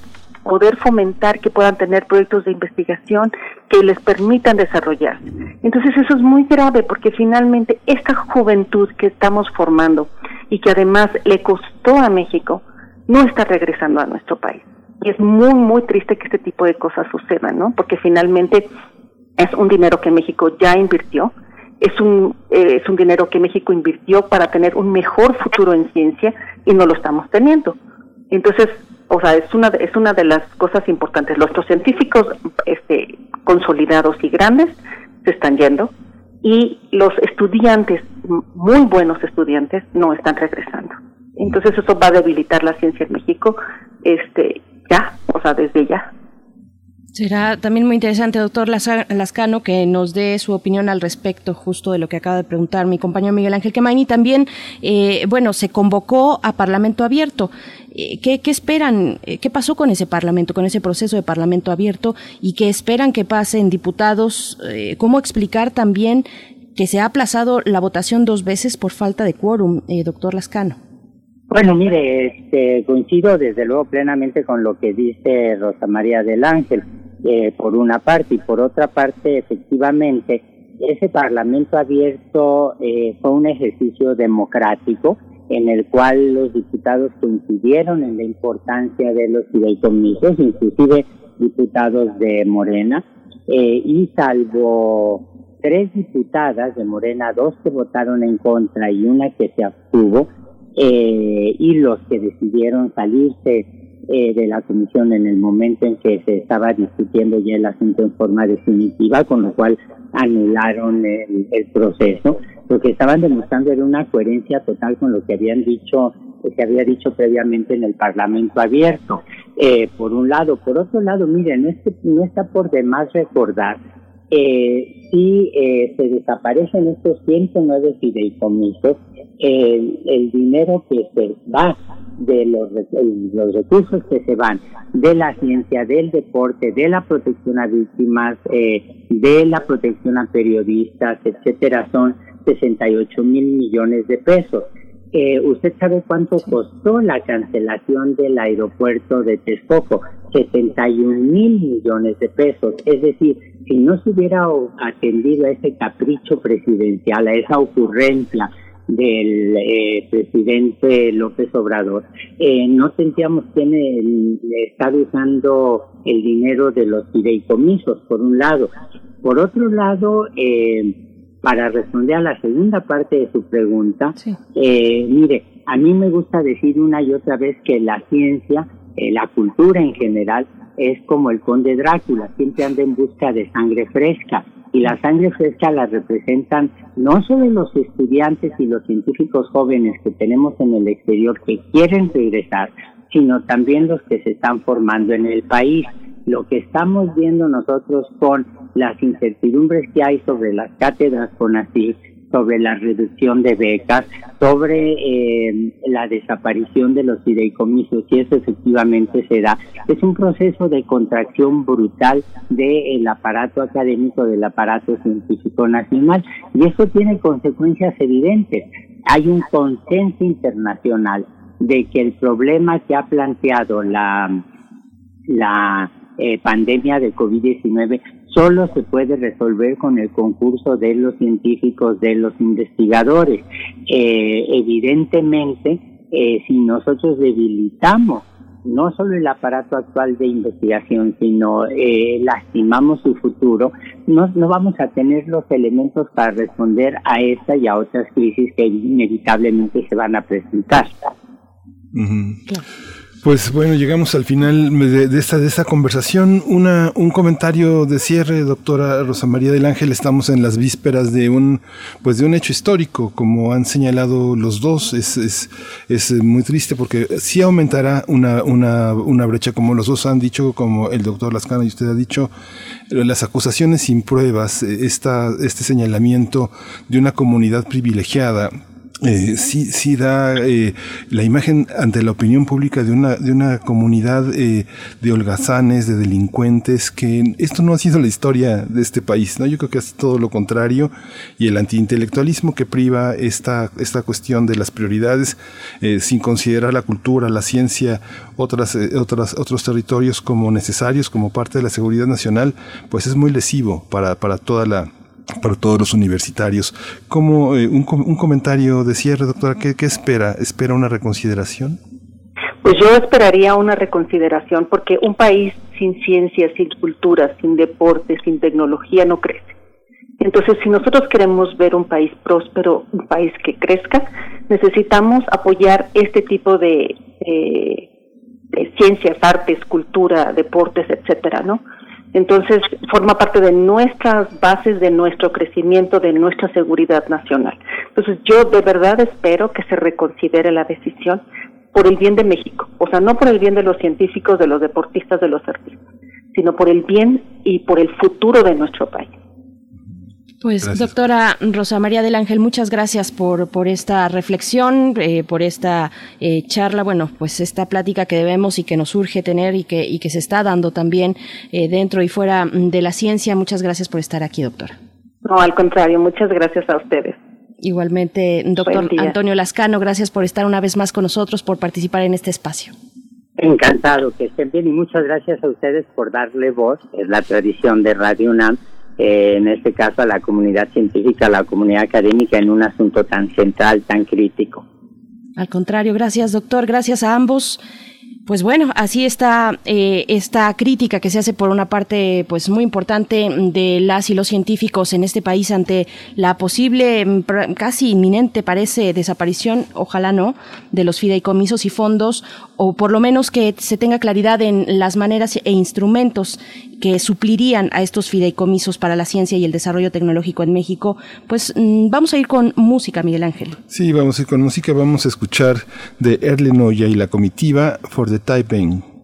poder fomentar que puedan tener proyectos de investigación que les permitan desarrollarse. Entonces eso es muy grave porque finalmente esta juventud que estamos formando y que además le costó a México no está regresando a nuestro país. Y es muy, muy triste que este tipo de cosas sucedan, ¿no? Porque finalmente es un dinero que México ya invirtió, es un, eh, es un dinero que México invirtió para tener un mejor futuro en ciencia y no lo estamos teniendo. Entonces, o sea, es una, es una de las cosas importantes. Nuestros científicos este, consolidados y grandes se están yendo y los estudiantes, muy buenos estudiantes, no están regresando. Entonces eso va a debilitar la ciencia en México, este, ya, o sea, desde ya. Será también muy interesante, doctor Lascano, que nos dé su opinión al respecto justo de lo que acaba de preguntar mi compañero Miguel Ángel Quemaini. También, eh, bueno, se convocó a Parlamento Abierto. Eh, ¿Qué, esperan? Eh, ¿Qué pasó con ese Parlamento, con ese proceso de Parlamento Abierto? ¿Y qué esperan que pase en diputados? ¿Cómo explicar también que se ha aplazado la votación dos veces por falta de quórum, doctor Lascano? Bueno, mire, este, coincido desde luego plenamente con lo que dice Rosa María del Ángel, eh, por una parte, y por otra parte, efectivamente, ese Parlamento abierto eh, fue un ejercicio democrático en el cual los diputados coincidieron en la importancia de los fideicomisos, inclusive diputados de Morena, eh, y salvo tres diputadas de Morena, dos que votaron en contra y una que se abstuvo, eh, y los que decidieron salirse eh, de la comisión en el momento en que se estaba discutiendo ya el asunto en forma definitiva, con lo cual anularon el, el proceso. Lo que estaban demostrando era una coherencia total con lo que habían dicho que se había dicho previamente en el Parlamento abierto. Eh, por un lado. Por otro lado, miren, no, no está por demás recordar eh, si eh, se desaparecen estos 109 fideicomisos, el, el dinero que se va de los, los recursos que se van de la ciencia, del deporte, de la protección a víctimas, eh, de la protección a periodistas, etcétera, son 68 mil millones de pesos. Eh, ¿Usted sabe cuánto costó la cancelación del aeropuerto de Texcoco? 71 mil millones de pesos. Es decir, si no se hubiera atendido a ese capricho presidencial, a esa ocurrencia del eh, presidente López Obrador, eh, no tendríamos que estar usando el dinero de los fideicomisos, por un lado. Por otro lado, eh, para responder a la segunda parte de su pregunta, eh, mire, a mí me gusta decir una y otra vez que la ciencia, eh, la cultura en general, es como el conde Drácula, siempre anda en busca de sangre fresca. Y la sangre fresca la representan no solo los estudiantes y los científicos jóvenes que tenemos en el exterior que quieren regresar, sino también los que se están formando en el país. Lo que estamos viendo nosotros con las incertidumbres que hay sobre las cátedras con así, sobre la reducción de becas, sobre eh, la desaparición de los fideicomisos, y eso efectivamente se da. Es un proceso de contracción brutal del aparato académico, del aparato científico nacional, y eso tiene consecuencias evidentes. Hay un consenso internacional de que el problema que ha planteado la, la eh, pandemia de COVID-19 solo se puede resolver con el concurso de los científicos, de los investigadores. Eh, evidentemente, eh, si nosotros debilitamos no solo el aparato actual de investigación, sino eh, lastimamos su futuro, no, no vamos a tener los elementos para responder a esta y a otras crisis que inevitablemente se van a presentar. Pues bueno, llegamos al final de, esta, de esta conversación. Una, un comentario de cierre, doctora Rosa María del Ángel. Estamos en las vísperas de un, pues de un hecho histórico, como han señalado los dos. Es, es, es muy triste porque sí aumentará una, una, una brecha, como los dos han dicho, como el doctor Lascana y usted ha dicho, las acusaciones sin pruebas, esta, este señalamiento de una comunidad privilegiada eh, sí, sí da eh, la imagen ante la opinión pública de una, de una comunidad eh, de holgazanes, de delincuentes, que esto no ha sido la historia de este país, ¿no? Yo creo que es todo lo contrario y el antiintelectualismo que priva esta, esta cuestión de las prioridades eh, sin considerar la cultura, la ciencia, otras, eh, otras, otros territorios como necesarios, como parte de la seguridad nacional, pues es muy lesivo para, para toda la para todos los universitarios. Como eh, un, un, comentario de cierre, doctora, ¿qué, ¿qué, espera? ¿Espera una reconsideración? Pues yo esperaría una reconsideración porque un país sin ciencia, sin cultura, sin deporte, sin tecnología no crece. Entonces, si nosotros queremos ver un país próspero, un país que crezca, necesitamos apoyar este tipo de, de, de ciencias, artes, cultura, deportes, etcétera, ¿no? Entonces, forma parte de nuestras bases, de nuestro crecimiento, de nuestra seguridad nacional. Entonces, yo de verdad espero que se reconsidere la decisión por el bien de México, o sea, no por el bien de los científicos, de los deportistas, de los artistas, sino por el bien y por el futuro de nuestro país. Pues doctora Rosa María del Ángel, muchas gracias por, por esta reflexión, eh, por esta eh, charla, bueno, pues esta plática que debemos y que nos urge tener y que, y que se está dando también eh, dentro y fuera de la ciencia. Muchas gracias por estar aquí, doctora. No, al contrario, muchas gracias a ustedes. Igualmente, doctor Antonio Lascano, gracias por estar una vez más con nosotros, por participar en este espacio. Encantado, que estén bien y muchas gracias a ustedes por darle voz, es la tradición de Radio UNAM eh, en este caso a la comunidad científica, a la comunidad académica en un asunto tan central, tan crítico. Al contrario, gracias doctor, gracias a ambos. Pues bueno, así está eh, esta crítica que se hace por una parte, pues muy importante de las y los científicos en este país ante la posible, mm, casi inminente parece desaparición, ojalá no, de los fideicomisos y fondos, o por lo menos que se tenga claridad en las maneras e instrumentos que suplirían a estos fideicomisos para la ciencia y el desarrollo tecnológico en México. Pues mm, vamos a ir con música, Miguel Ángel. Sí, vamos a ir con música. Vamos a escuchar de Erlenoya y la comitiva For the the typing.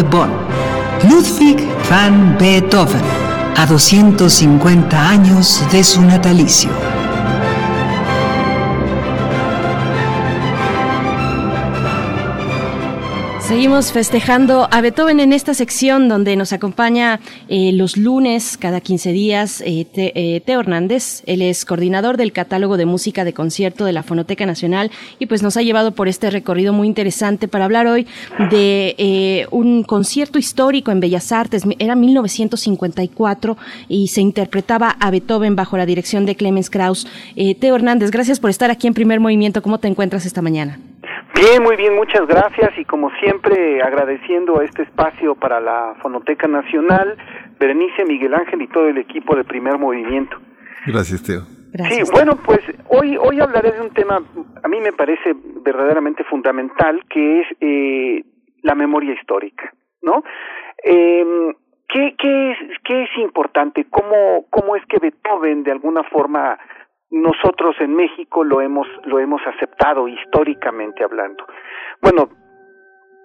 Bonn. Ludwig van Beethoven. A 250 años de su natalicio. Seguimos festejando a Beethoven en esta sección donde nos acompaña eh, los lunes cada 15 días eh, Te- eh, Teo Hernández. Él es coordinador del catálogo de música de concierto de la Fonoteca Nacional y pues nos ha llevado por este recorrido muy interesante para hablar hoy de eh, un concierto histórico en Bellas Artes. Era 1954 y se interpretaba a Beethoven bajo la dirección de Clemens Krauss. Teo Hernández, gracias por estar aquí en Primer Movimiento. ¿Cómo te encuentras esta mañana? Bien, muy bien, muchas gracias y como siempre agradeciendo a este espacio para la Fonoteca Nacional, Berenice, Miguel Ángel y todo el equipo de Primer Movimiento. Gracias, Teo. Sí, bueno, pues hoy hoy hablaré de un tema a mí me parece verdaderamente fundamental que es eh, la memoria histórica, ¿no? Eh, ¿qué, qué, es, ¿Qué es importante? ¿Cómo, ¿Cómo es que Beethoven de alguna forma nosotros en México lo hemos lo hemos aceptado históricamente hablando. Bueno,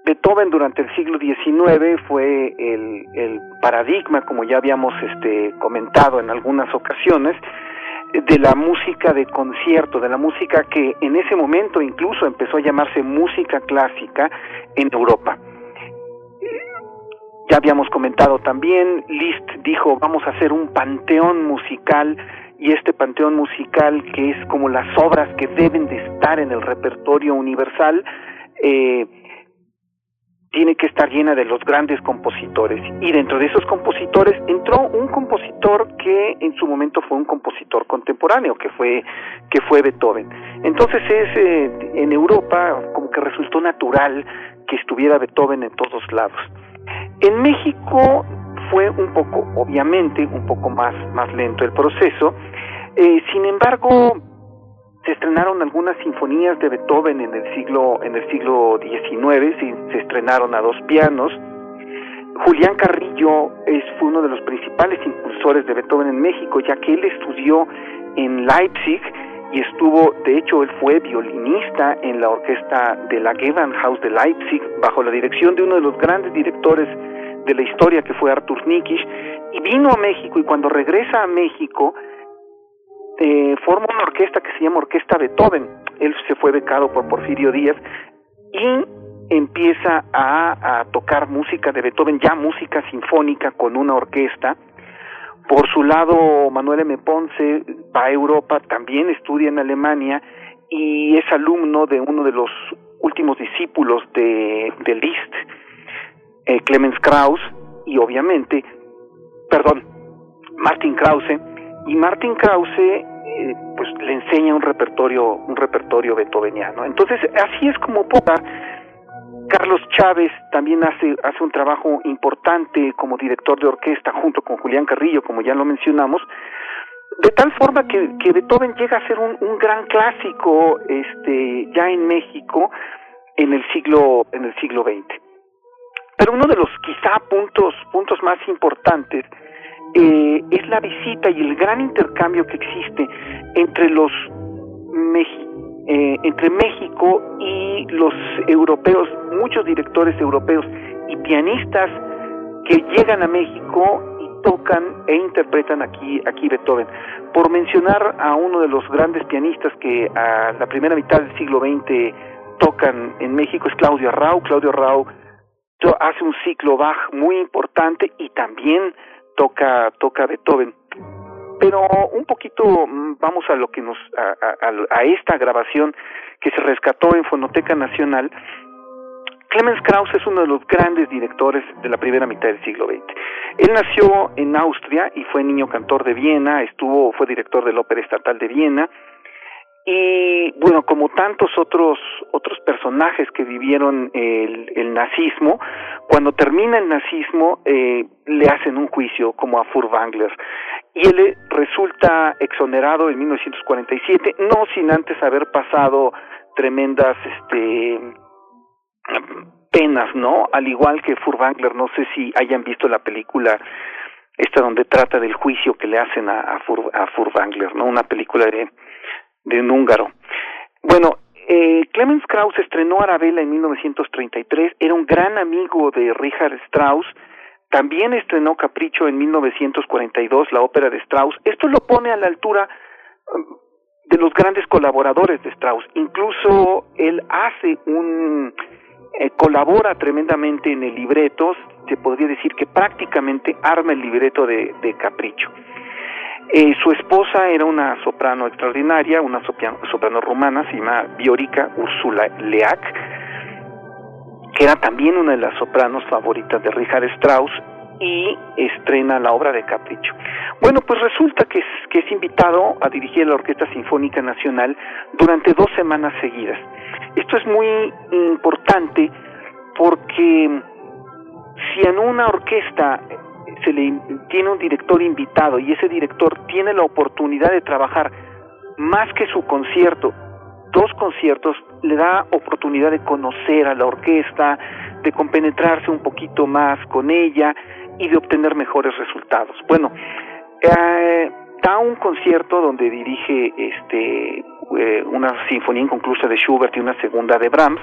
Beethoven durante el siglo XIX fue el, el paradigma, como ya habíamos este, comentado en algunas ocasiones, de la música de concierto, de la música que en ese momento incluso empezó a llamarse música clásica en Europa. Ya habíamos comentado también, Liszt dijo, vamos a hacer un panteón musical y este panteón musical que es como las obras que deben de estar en el repertorio universal, eh, tiene que estar llena de los grandes compositores. Y dentro de esos compositores entró un compositor que en su momento fue un compositor contemporáneo, que fue, que fue Beethoven. Entonces es eh, en Europa como que resultó natural que estuviera Beethoven en todos lados. En México fue un poco, obviamente, un poco más, más lento el proceso. Eh, sin embargo, se estrenaron algunas sinfonías de Beethoven en el siglo en el siglo XIX, se estrenaron a dos pianos. Julián Carrillo es fue uno de los principales impulsores de Beethoven en México, ya que él estudió en Leipzig y estuvo, de hecho, él fue violinista en la orquesta de la Gewandhaus de Leipzig bajo la dirección de uno de los grandes directores de la historia que fue Arthur Nikisch y vino a México y cuando regresa a México eh, forma una orquesta que se llama Orquesta Beethoven. Él se fue becado por Porfirio Díaz y empieza a, tocar música de Beethoven, ya música sinfónica con una orquesta. Por su lado, Manuel M. Ponce va a Europa, también estudia en Alemania y es alumno de uno de los últimos discípulos de Liszt, eh, Clemens Krauss, y obviamente, perdón, Martin Krause, y Martin Krause eh, pues le enseña un repertorio un repertorio beethoveniano. Entonces así es como poca Carlos Chávez también hace hace un trabajo importante como director de orquesta junto con Julián Carrillo como ya lo mencionamos de tal forma que, que Beethoven llega a ser un, un gran clásico este ya en México en el siglo en el siglo XX pero uno de los quizá puntos puntos más importantes eh, es la visita y el gran intercambio que existe entre los eh, entre México y los europeos, muchos directores europeos y pianistas que llegan a México y tocan e interpretan aquí aquí Beethoven. Por mencionar a uno de los grandes pianistas que a la primera mitad del siglo XX tocan en México es Claudio Arrau. Claudio Arrau hace un ciclo Bach muy importante y también toca toca Beethoven pero un poquito mm, vamos a lo que nos a, a, a, esta grabación que se rescató en Fonoteca Nacional Clemens Krauss es uno de los grandes directores de la primera mitad del siglo XX. Él nació en Austria y fue niño cantor de Viena, estuvo fue director de la Ópera Estatal de Viena, y bueno como tantos otros otros personajes que vivieron el, el nazismo cuando termina el nazismo eh, le hacen un juicio como a Furtwängler y él resulta exonerado en 1947 no sin antes haber pasado tremendas este penas no al igual que Furtwängler no sé si hayan visto la película esta donde trata del juicio que le hacen a, a, Fur, a no una película de de un húngaro. Bueno, eh, Clemens Krauss estrenó Arabella en 1933, era un gran amigo de Richard Strauss, también estrenó Capricho en 1942, la ópera de Strauss. Esto lo pone a la altura um, de los grandes colaboradores de Strauss. Incluso él hace un eh, colabora tremendamente en el libreto, se podría decir que prácticamente arma el libreto de, de Capricho. Eh, su esposa era una soprano extraordinaria, una soprano rumana, se llama Biorica Ursula Leak, que era también una de las sopranos favoritas de Richard Strauss y estrena la obra de Capricho. Bueno, pues resulta que es, que es invitado a dirigir la Orquesta Sinfónica Nacional durante dos semanas seguidas. Esto es muy importante porque si en una orquesta se le tiene un director invitado y ese director tiene la oportunidad de trabajar más que su concierto, dos conciertos, le da oportunidad de conocer a la orquesta, de compenetrarse un poquito más con ella y de obtener mejores resultados. Bueno, eh, da un concierto donde dirige este eh, una sinfonía inconclusa de Schubert y una segunda de Brahms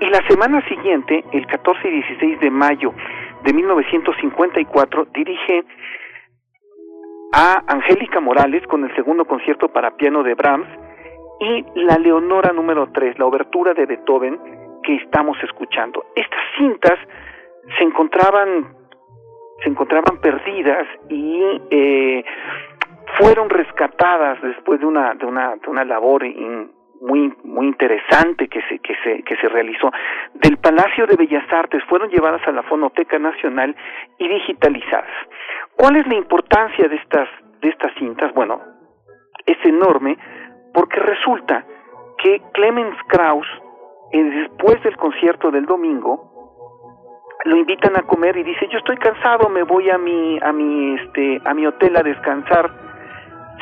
y la semana siguiente, el 14 y 16 de mayo de 1954 dirige a Angélica Morales con el segundo concierto para piano de Brahms y la Leonora número 3, la obertura de Beethoven que estamos escuchando. Estas cintas se encontraban se encontraban perdidas y eh, fueron rescatadas después de una de una de una labor muy muy interesante que se que se que se realizó del Palacio de Bellas Artes fueron llevadas a la Fonoteca Nacional y digitalizadas. ¿Cuál es la importancia de estas de estas cintas? Bueno, es enorme porque resulta que Clemens Krauss eh, después del concierto del domingo lo invitan a comer y dice yo estoy cansado me voy a mi a mi este a mi hotel a descansar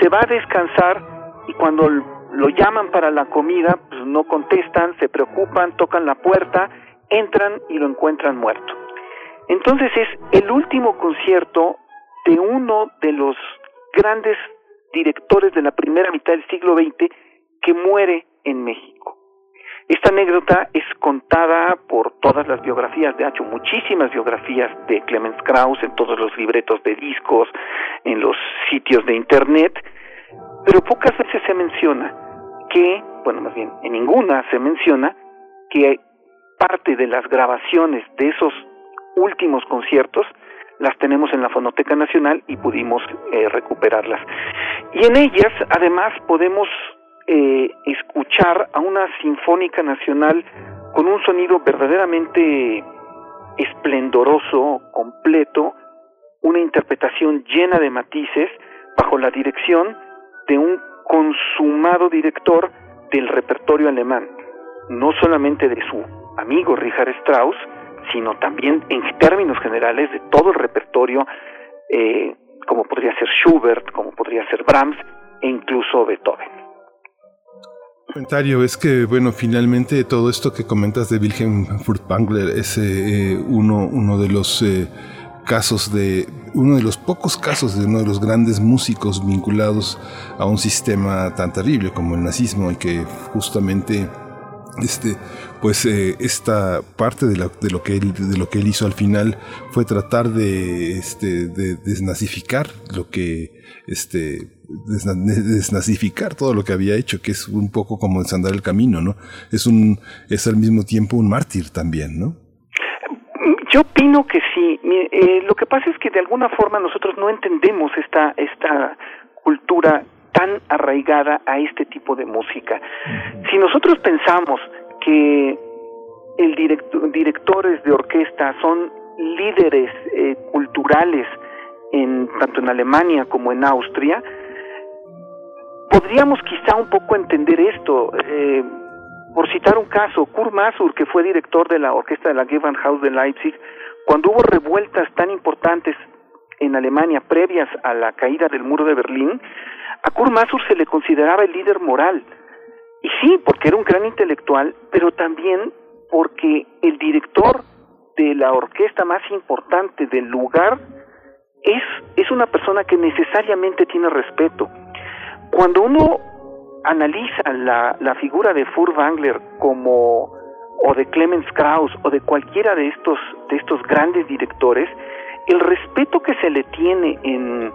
se va a descansar y cuando lo llaman para la comida pues no contestan se preocupan tocan la puerta entran y lo encuentran muerto. Entonces es el último concierto de uno de los grandes directores de la primera mitad del siglo XX que muere en México esta anécdota es contada por todas las biografías, de hecho muchísimas biografías de Clemens Krauss en todos los libretos de discos, en los sitios de internet, pero pocas veces se menciona que, bueno, más bien en ninguna se menciona que parte de las grabaciones de esos últimos conciertos las tenemos en la Fonoteca Nacional y pudimos eh, recuperarlas. Y en ellas, además, podemos eh, escuchar a una sinfónica nacional con un sonido verdaderamente esplendoroso, completo, una interpretación llena de matices bajo la dirección de un consumado director del repertorio alemán, no solamente de su amigo Richard Strauss, sino también en términos generales de todo el repertorio, eh, como podría ser Schubert, como podría ser Brahms e incluso Beethoven comentario es que, bueno, finalmente todo esto que comentas de Wilhelm Furtwängler es eh, uno, uno de los eh, casos de, uno de los pocos casos de uno de los grandes músicos vinculados a un sistema tan terrible como el nazismo y que justamente este pues eh, esta parte de, de, lo que él de lo que él hizo al final fue tratar de este de desnazificar lo que este desnazificar todo lo que había hecho, que es un poco como desandar el camino, ¿no? Es un, es al mismo tiempo un mártir también, ¿no? Yo opino que sí. Eh, lo que pasa es que de alguna forma nosotros no entendemos esta, esta cultura tan arraigada a este tipo de música. Si nosotros pensamos que el directores de orquesta son líderes eh, culturales en tanto en Alemania como en Austria, podríamos quizá un poco entender esto. Eh, por citar un caso, Kurt Masur, que fue director de la orquesta de la Gewandhaus de Leipzig, cuando hubo revueltas tan importantes en Alemania previas a la caída del muro de Berlín, a Kurt Masur se le consideraba el líder moral. Y sí, porque era un gran intelectual, pero también porque el director de la orquesta más importante del lugar es, es una persona que necesariamente tiene respeto cuando uno analiza la, la figura de Furtwängler como o de Clemens Krauss o de cualquiera de estos de estos grandes directores, el respeto que se le tiene en,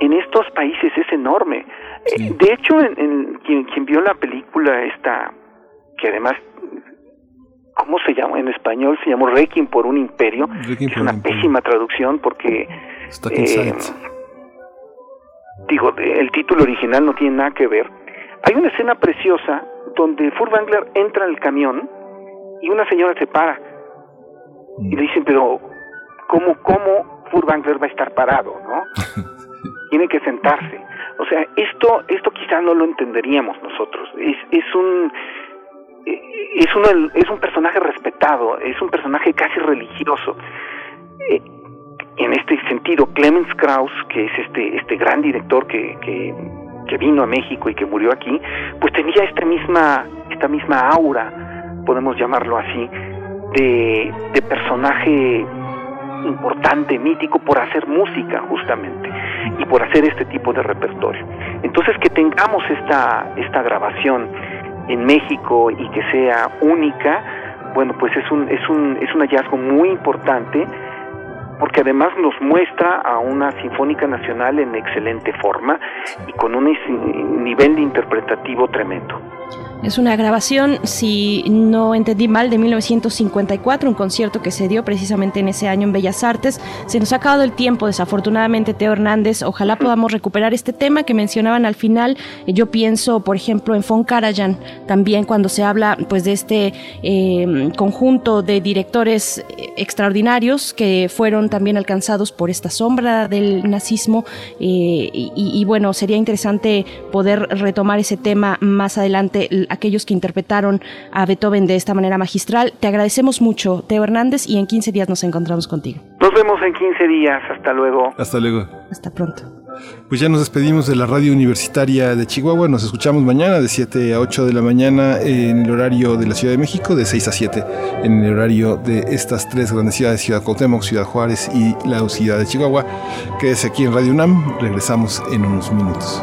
en estos países es enorme. Eh, de hecho, en, quien, quien vio la película esta, que además, ¿cómo se llama en español? Se llamó Requiem por un imperio, es una pésima traducción porque digo, el título original no tiene nada que ver. Hay una escena preciosa donde Furtwängler entra al camión y una señora se para y le dicen, pero ¿cómo, cómo Furtwängler va a estar parado, no? Tiene que sentarse. O sea, esto, esto quizá no lo entenderíamos nosotros. Es, es un es un, es un personaje respetado, es un personaje casi religioso. En este sentido, Clemens Krauss, que es este, este gran director que, que, vino a México y que murió aquí, pues tenía esta misma, esta misma aura, podemos llamarlo así, de, de personaje importante, mítico, por hacer música justamente y por hacer este tipo de repertorio. Entonces que tengamos esta, esta grabación en México y que sea única, bueno, pues es un, es un, es un hallazgo muy importante porque además nos muestra a una Sinfónica Nacional en excelente forma y con un nivel interpretativo tremendo. Es una grabación, si no entendí mal, de 1954, un concierto que se dio precisamente en ese año en Bellas Artes. Se nos ha acabado el tiempo, desafortunadamente, Teo Hernández. Ojalá podamos recuperar este tema que mencionaban al final. Yo pienso, por ejemplo, en Fon Karajan, también cuando se habla pues de este eh, conjunto de directores extraordinarios que fueron también alcanzados por esta sombra del nazismo. Eh, y, y bueno, sería interesante poder retomar ese tema más adelante aquellos que interpretaron a Beethoven de esta manera magistral. Te agradecemos mucho, Teo Hernández, y en 15 días nos encontramos contigo. Nos vemos en 15 días. Hasta luego. Hasta luego. Hasta pronto. Pues ya nos despedimos de la radio universitaria de Chihuahua. Nos escuchamos mañana de 7 a 8 de la mañana en el horario de la Ciudad de México, de 6 a 7 en el horario de estas tres grandes ciudades, Ciudad Cuauhtémoc, Ciudad Juárez y la ciudad de Chihuahua. Quédese aquí en Radio UNAM. Regresamos en unos minutos.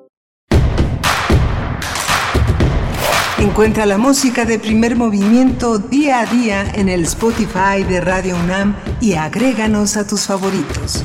Encuentra la música de primer movimiento día a día en el Spotify de Radio UNAM y agréganos a tus favoritos.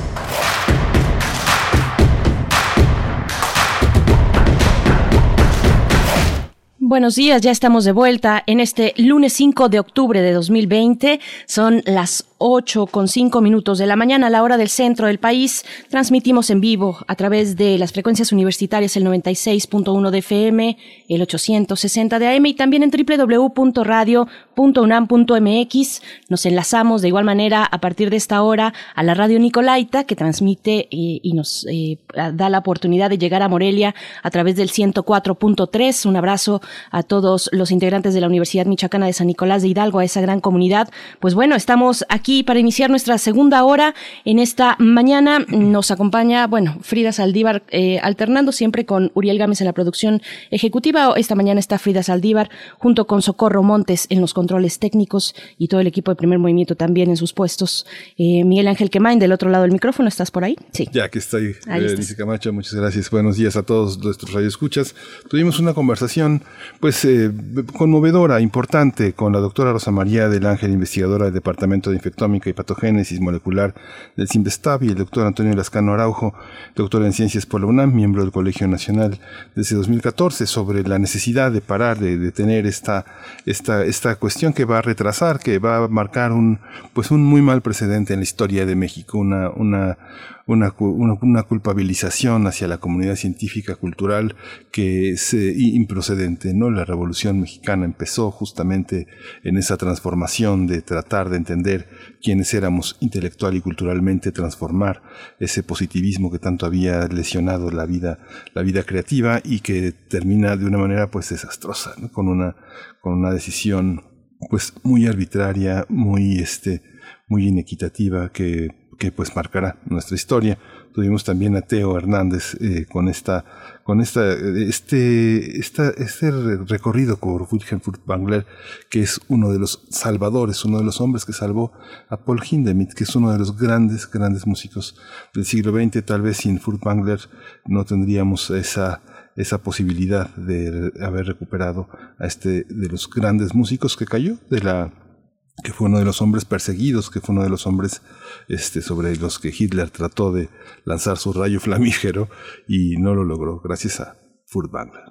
Buenos días, ya estamos de vuelta en este lunes 5 de octubre de 2020. Son las 8 con 5 minutos de la mañana a la hora del centro del país. Transmitimos en vivo a través de las frecuencias universitarias el 96.1 de FM, el 860 de AM y también en www.radio.unam.mx. Nos enlazamos de igual manera a partir de esta hora a la radio Nicolaita que transmite y, y nos eh, da la oportunidad de llegar a Morelia a través del 104.3. Un abrazo a todos los integrantes de la Universidad Michoacana de San Nicolás de Hidalgo, a esa gran comunidad. Pues bueno, estamos aquí aquí para iniciar nuestra segunda hora. En esta mañana nos acompaña, bueno, Frida Saldívar, eh, alternando siempre con Uriel Gámez en la producción ejecutiva. Esta mañana está Frida Saldívar junto con Socorro Montes en los controles técnicos y todo el equipo de primer movimiento también en sus puestos. Eh, Miguel Ángel Quemain, del otro lado del micrófono, ¿estás por ahí? Sí. Ya que estoy, Dice Camacho, muchas gracias. Buenos días a todos nuestros radioescuchas. Tuvimos una conversación, pues, eh, conmovedora, importante, con la doctora Rosa María del Ángel, investigadora del Departamento de Infección y Patogénesis Molecular del CIMBESTAB y el doctor Antonio Lascano Araujo, doctor en Ciencias por la UNAM, miembro del Colegio Nacional desde 2014, sobre la necesidad de parar, de detener esta, esta, esta cuestión que va a retrasar, que va a marcar un, pues un muy mal precedente en la historia de México, una, una, una, una, culpabilización hacia la comunidad científica cultural que es eh, improcedente. ¿no? La Revolución Mexicana empezó justamente en esa transformación de tratar de entender quiénes éramos intelectual y culturalmente, transformar ese positivismo que tanto había lesionado la vida, la vida creativa y que termina de una manera pues desastrosa, con, una, con una decisión pues muy arbitraria, muy, este, muy inequitativa que que pues marcará nuestra historia. Tuvimos también a Teo Hernández eh, con esta, con esta, este, esta, este recorrido por Wilhelm Furtwängler, que es uno de los salvadores, uno de los hombres que salvó a Paul Hindemith, que es uno de los grandes, grandes músicos del siglo XX. Tal vez sin Furtwängler no tendríamos esa, esa posibilidad de haber recuperado a este de los grandes músicos que cayó de la que fue uno de los hombres perseguidos, que fue uno de los hombres este, sobre los que Hitler trató de lanzar su rayo flamígero y no lo logró, gracias a Furtwängler.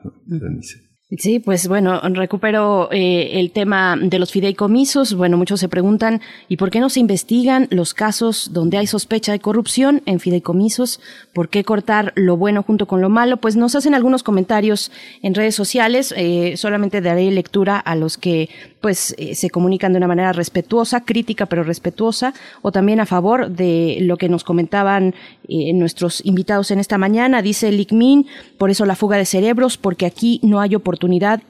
Sí, pues bueno, recupero eh, el tema de los fideicomisos. Bueno, muchos se preguntan, ¿y por qué no se investigan los casos donde hay sospecha de corrupción en fideicomisos? ¿Por qué cortar lo bueno junto con lo malo? Pues nos hacen algunos comentarios en redes sociales. Eh, solamente daré lectura a los que pues eh, se comunican de una manera respetuosa, crítica pero respetuosa, o también a favor de lo que nos comentaban nuestros invitados en esta mañana. Dice Lickmin, por eso la fuga de cerebros, porque aquí no hay oportunidad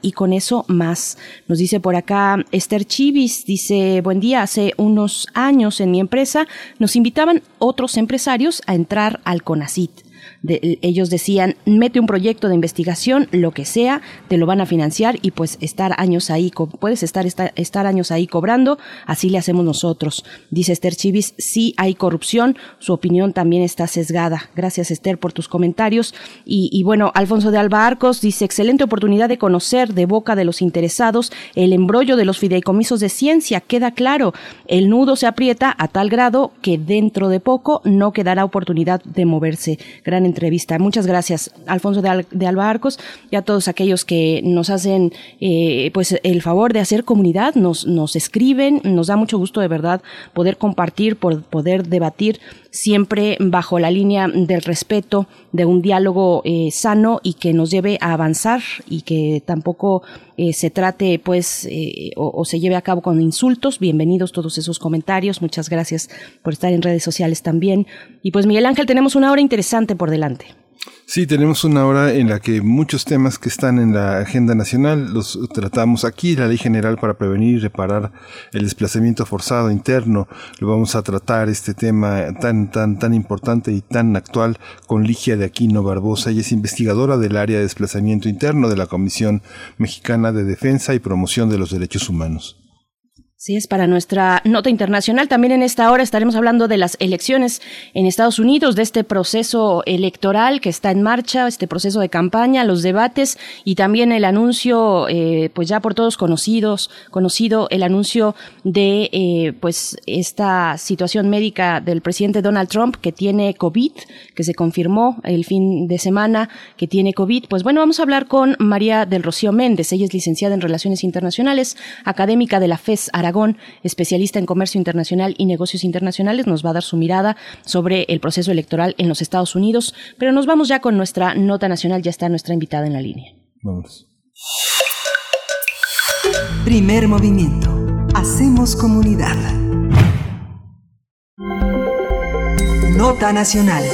y con eso más. Nos dice por acá Esther Chivis, dice, buen día, hace unos años en mi empresa nos invitaban otros empresarios a entrar al CONACIT ellos decían, mete un proyecto de investigación, lo que sea, te lo van a financiar y pues estar años ahí, puedes estar, estar, años ahí cobrando, así le hacemos nosotros. Dice Esther Chivis, sí hay corrupción, su opinión también está sesgada. Gracias Esther por tus comentarios. Y, bueno, Alfonso de Alba Arcos dice, excelente oportunidad de conocer de boca de los interesados el embrollo de los fideicomisos de ciencia. Queda claro, el nudo se aprieta a tal grado que dentro de poco no quedará oportunidad de moverse. Gran Muchas gracias, Alfonso de, de Alba Arcos, y a todos aquellos que nos hacen eh, pues el favor de hacer comunidad, nos, nos escriben, nos da mucho gusto de verdad poder compartir, por poder debatir siempre bajo la línea del respeto, de un diálogo eh, sano y que nos lleve a avanzar y que tampoco eh, se trate pues o, o, se lleve a cabo con insultos. Bienvenidos todos esos comentarios. Muchas gracias por estar en redes sociales también. Y pues Miguel Ángel, tenemos una hora interesante por delante. Sí, tenemos una hora en la que muchos temas que están en la agenda nacional los tratamos aquí, la Ley General para prevenir y reparar el desplazamiento forzado interno. Lo vamos a tratar este tema tan tan tan importante y tan actual con Ligia de Aquino Barbosa, ella es investigadora del área de desplazamiento interno de la Comisión Mexicana de Defensa y Promoción de los Derechos Humanos. Sí, es para nuestra nota internacional. También en esta hora estaremos hablando de las elecciones en Estados Unidos, de este proceso electoral que está en marcha, este proceso de campaña, los debates y también el anuncio, eh, pues ya por todos conocidos, conocido el anuncio de, eh, pues esta situación médica del presidente Donald Trump que tiene COVID, que se confirmó el fin de semana que tiene COVID. Pues bueno, vamos a hablar con María del Rocío Méndez. Ella es licenciada en Relaciones Internacionales, académica de la FES Aragón Aragón, especialista en comercio internacional y negocios internacionales, nos va a dar su mirada sobre el proceso electoral en los Estados Unidos. Pero nos vamos ya con nuestra nota nacional, ya está nuestra invitada en la línea. Vamos. Primer movimiento. Hacemos comunidad. Nota nacional.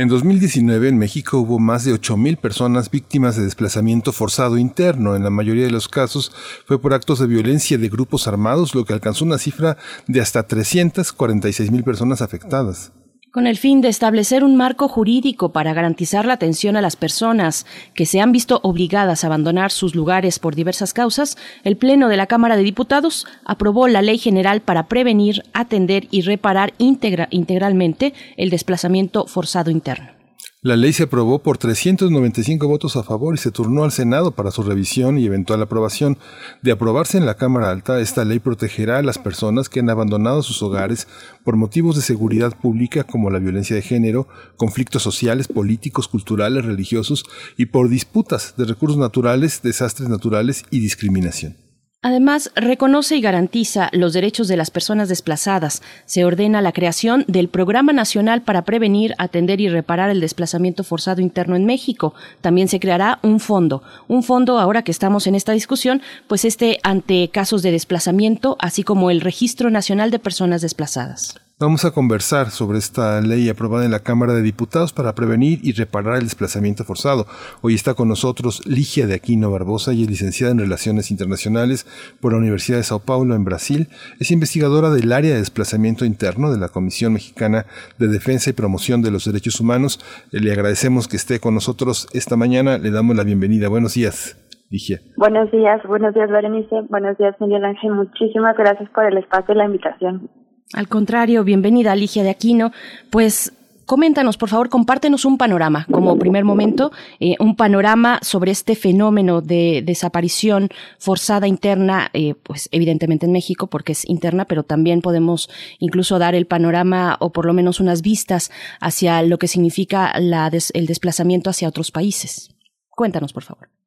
En 2019 en México hubo más de 8.000 personas víctimas de desplazamiento forzado interno. En la mayoría de los casos fue por actos de violencia de grupos armados, lo que alcanzó una cifra de hasta 346.000 personas afectadas. Con el fin de establecer un marco jurídico para garantizar la atención a las personas que se han visto obligadas a abandonar sus lugares por diversas causas, el Pleno de la Cámara de Diputados aprobó la Ley General para prevenir, atender y reparar integra integralmente el desplazamiento forzado interno. La ley se aprobó por 395 votos a favor y se turnó al Senado para su revisión y eventual aprobación. De aprobarse en la Cámara Alta, esta ley protegerá a las personas que han abandonado sus hogares por motivos de seguridad pública como la violencia de género, conflictos sociales, políticos, culturales, religiosos y por disputas de recursos naturales, desastres naturales y discriminación. Además, reconoce y garantiza los derechos de las personas desplazadas. Se ordena la creación del Programa Nacional para prevenir, atender y reparar el desplazamiento forzado interno en México. También se creará un fondo. Un fondo, ahora que estamos en esta discusión, pues este ante casos de desplazamiento, así como el Registro Nacional de Personas Desplazadas. Vamos a conversar sobre esta ley aprobada en la Cámara de Diputados para prevenir y reparar el desplazamiento forzado. Hoy está con nosotros Ligia de Aquino Barbosa y es licenciada en Relaciones Internacionales por la Universidad de Sao Paulo en Brasil. Es investigadora del área de desplazamiento interno de la Comisión Mexicana de Defensa y Promoción de los Derechos Humanos. Le agradecemos que esté con nosotros esta mañana. Le damos la bienvenida. Buenos días. Ligia. Buenos días, buenos días Berenice, buenos días Miguel Ángel, muchísimas gracias por el espacio y la invitación. Al contrario, bienvenida Ligia de Aquino. Pues coméntanos, por favor, compártenos un panorama, como primer momento, eh, un panorama sobre este fenómeno de desaparición forzada interna, eh, pues evidentemente en México, porque es interna, pero también podemos incluso dar el panorama o por lo menos unas vistas hacia lo que significa la des el desplazamiento hacia otros países. Cuéntanos, por favor.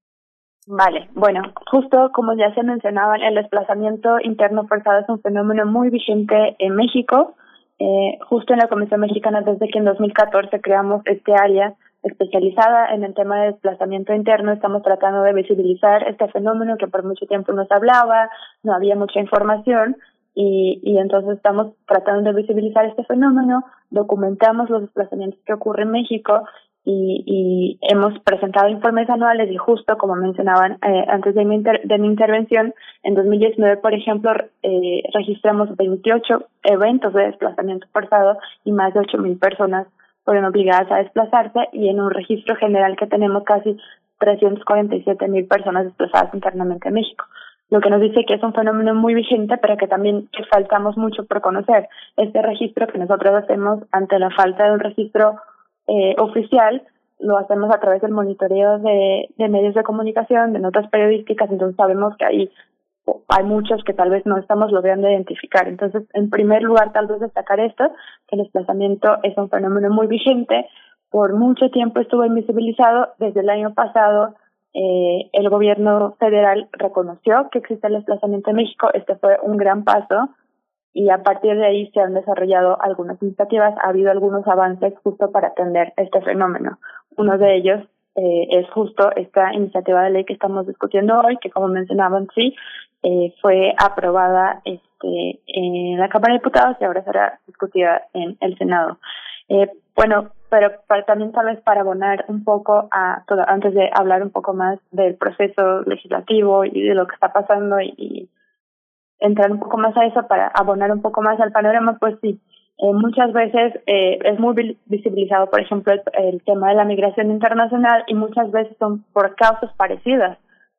Vale, bueno, justo como ya se mencionaba, el desplazamiento interno forzado es un fenómeno muy vigente en México. Eh, justo en la Comisión Mexicana, desde que en 2014 creamos este área especializada en el tema de desplazamiento interno, estamos tratando de visibilizar este fenómeno que por mucho tiempo no se hablaba, no había mucha información y, y entonces estamos tratando de visibilizar este fenómeno, documentamos los desplazamientos que ocurren en México y, y hemos presentado informes anuales y justo como mencionaban eh, antes de mi, inter de mi intervención, en 2019, por ejemplo, eh, registramos 28 eventos de desplazamiento forzado y más de 8.000 personas fueron obligadas a desplazarse y en un registro general que tenemos casi 347.000 personas desplazadas internamente en México lo que nos dice que es un fenómeno muy vigente, pero que también faltamos mucho por conocer. Este registro que nosotros hacemos ante la falta de un registro eh, oficial lo hacemos a través del monitoreo de, medios de comunicación, de notas periodísticas, entonces sabemos que hay, hay muchos que tal vez no estamos logrando identificar. Entonces, en primer lugar, tal vez destacar esto, que el desplazamiento es un fenómeno muy vigente, por mucho tiempo estuvo invisibilizado, desde el año pasado eh, el gobierno federal reconoció que existe el desplazamiento en México, este fue un gran paso, y a partir de ahí se han desarrollado algunas iniciativas, ha habido algunos avances justo para atender este fenómeno. Uno de ellos eh, es justo esta iniciativa de ley que estamos discutiendo hoy, que como mencionaban, sí, eh, fue aprobada este, en la Cámara de Diputados y ahora será discutida en el Senado. Eh, bueno, pero para, también tal vez para abonar un poco a todo, antes de hablar un poco más del proceso legislativo y de lo que está pasando y, y entrar un poco más a eso para abonar un poco más al panorama, pues sí, eh, muchas veces eh, es muy visibilizado, por ejemplo, el, tema de la migración internacional y muchas veces son por causas parecidas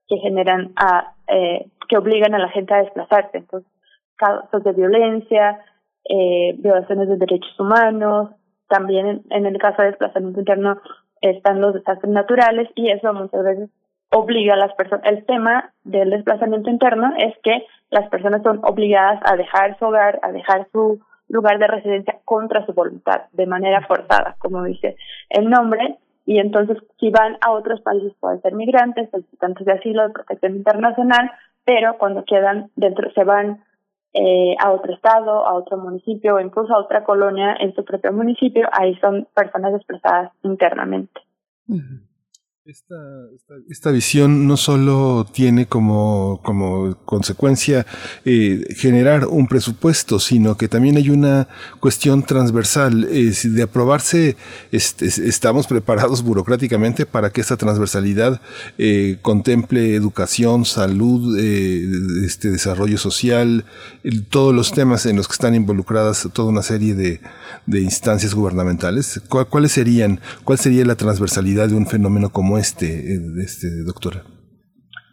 que generan a, eh, que obligan a la gente a desplazarse. Entonces, casos de violencia, eh, violaciones de derechos humanos, también en, en el caso de desplazamiento interno están los desastres naturales y eso muchas veces obliga a las personas. El tema del desplazamiento interno es que las personas son obligadas a dejar su hogar, a dejar su lugar de residencia contra su voluntad, de manera forzada, como dice el nombre, y entonces si van a otros países pueden ser migrantes, solicitantes de asilo, de protección internacional, pero cuando quedan dentro, se van eh, a otro estado, a otro municipio o incluso a otra colonia en su propio municipio, ahí son personas desplazadas internamente. Esta, esta, visión no solo tiene como, como consecuencia eh, generar un presupuesto, sino que también hay una cuestión transversal. Eh, de aprobarse, este, estamos preparados burocráticamente para que esta transversalidad eh, contemple educación, salud, eh, este, desarrollo social, todos los temas en los que están involucradas toda una serie de, de instancias gubernamentales. ¿Cuáles serían, cuál sería la transversalidad de un fenómeno este, este doctora?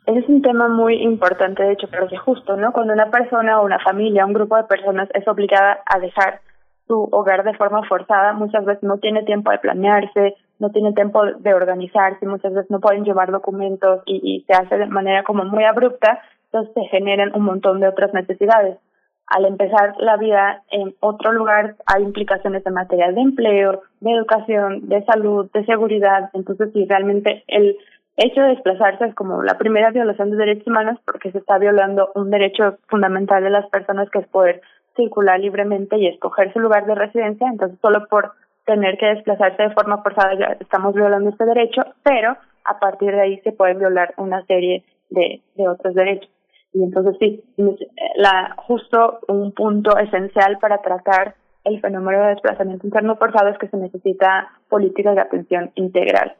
Es un tema muy importante, de hecho, porque justo, ¿no? Cuando una persona o una familia, un grupo de personas es obligada a dejar su hogar de forma forzada, muchas veces no tiene tiempo de planearse, no tiene tiempo de organizarse, muchas veces no pueden llevar documentos y, y se hace de manera como muy abrupta, entonces se generan un montón de otras necesidades al empezar la vida en otro lugar hay implicaciones en materia de empleo, de educación, de salud, de seguridad. Entonces, si realmente el hecho de desplazarse es como la primera violación de derechos humanos porque se está violando un derecho fundamental de las personas que es poder circular libremente y escoger su lugar de residencia. Entonces, solo por tener que desplazarse de forma forzada ya estamos violando este derecho, pero a partir de ahí se pueden violar una serie de otros derechos. Y entonces sí, la, justo un punto esencial para tratar el fenómeno de desplazamiento interno forzado es que se necesita políticas de atención integral.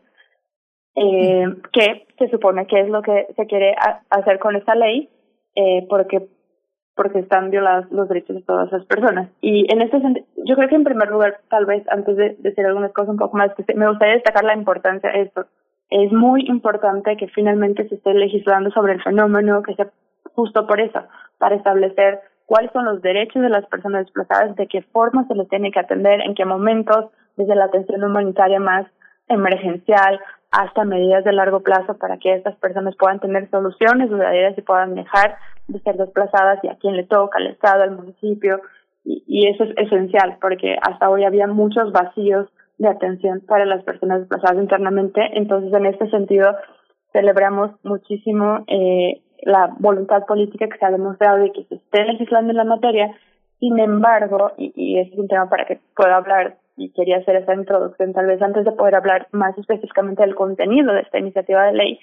Eh, que se supone que es lo que se quiere hacer con esta ley, eh, porque porque están violados los derechos de todas las personas. Y en este sentido, yo creo que en primer lugar, tal vez antes de decir algunas cosas un poco más, me gustaría destacar la importancia de esto. Es muy importante que finalmente se esté legislando sobre el fenómeno, que se justo por eso, para establecer cuáles son los derechos de las personas desplazadas, de qué forma se les tiene que atender, en qué momentos, desde la atención humanitaria más emergencial hasta medidas de largo plazo para que estas personas puedan tener soluciones duraderas y puedan dejar de ser desplazadas y a quién le toca, al Estado, al municipio. Y, y eso es esencial porque hasta hoy había muchos vacíos de atención para las personas desplazadas internamente. Entonces, en este sentido, celebramos muchísimo eh, la voluntad política que se ha demostrado de que se esté legislando en la materia. Sin embargo, y, y es un tema para que pueda hablar, y quería hacer esa introducción tal vez antes de poder hablar más específicamente del contenido de esta iniciativa de ley,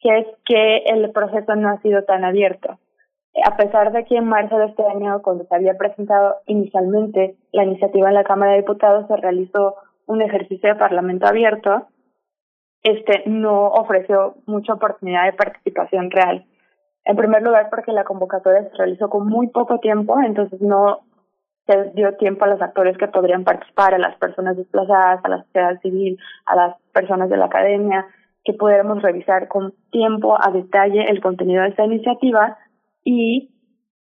que es que el proceso no ha sido tan abierto. A pesar de que en marzo de este año, cuando se había presentado inicialmente la iniciativa en la Cámara de Diputados, se realizó un ejercicio de parlamento abierto, este no ofreció mucha oportunidad de participación real. En primer lugar, porque la convocatoria se realizó con muy poco tiempo, entonces no se dio tiempo a los actores que podrían participar, a las personas desplazadas, a la sociedad civil, a las personas de la academia, que pudiéramos revisar con tiempo a detalle el contenido de esta iniciativa y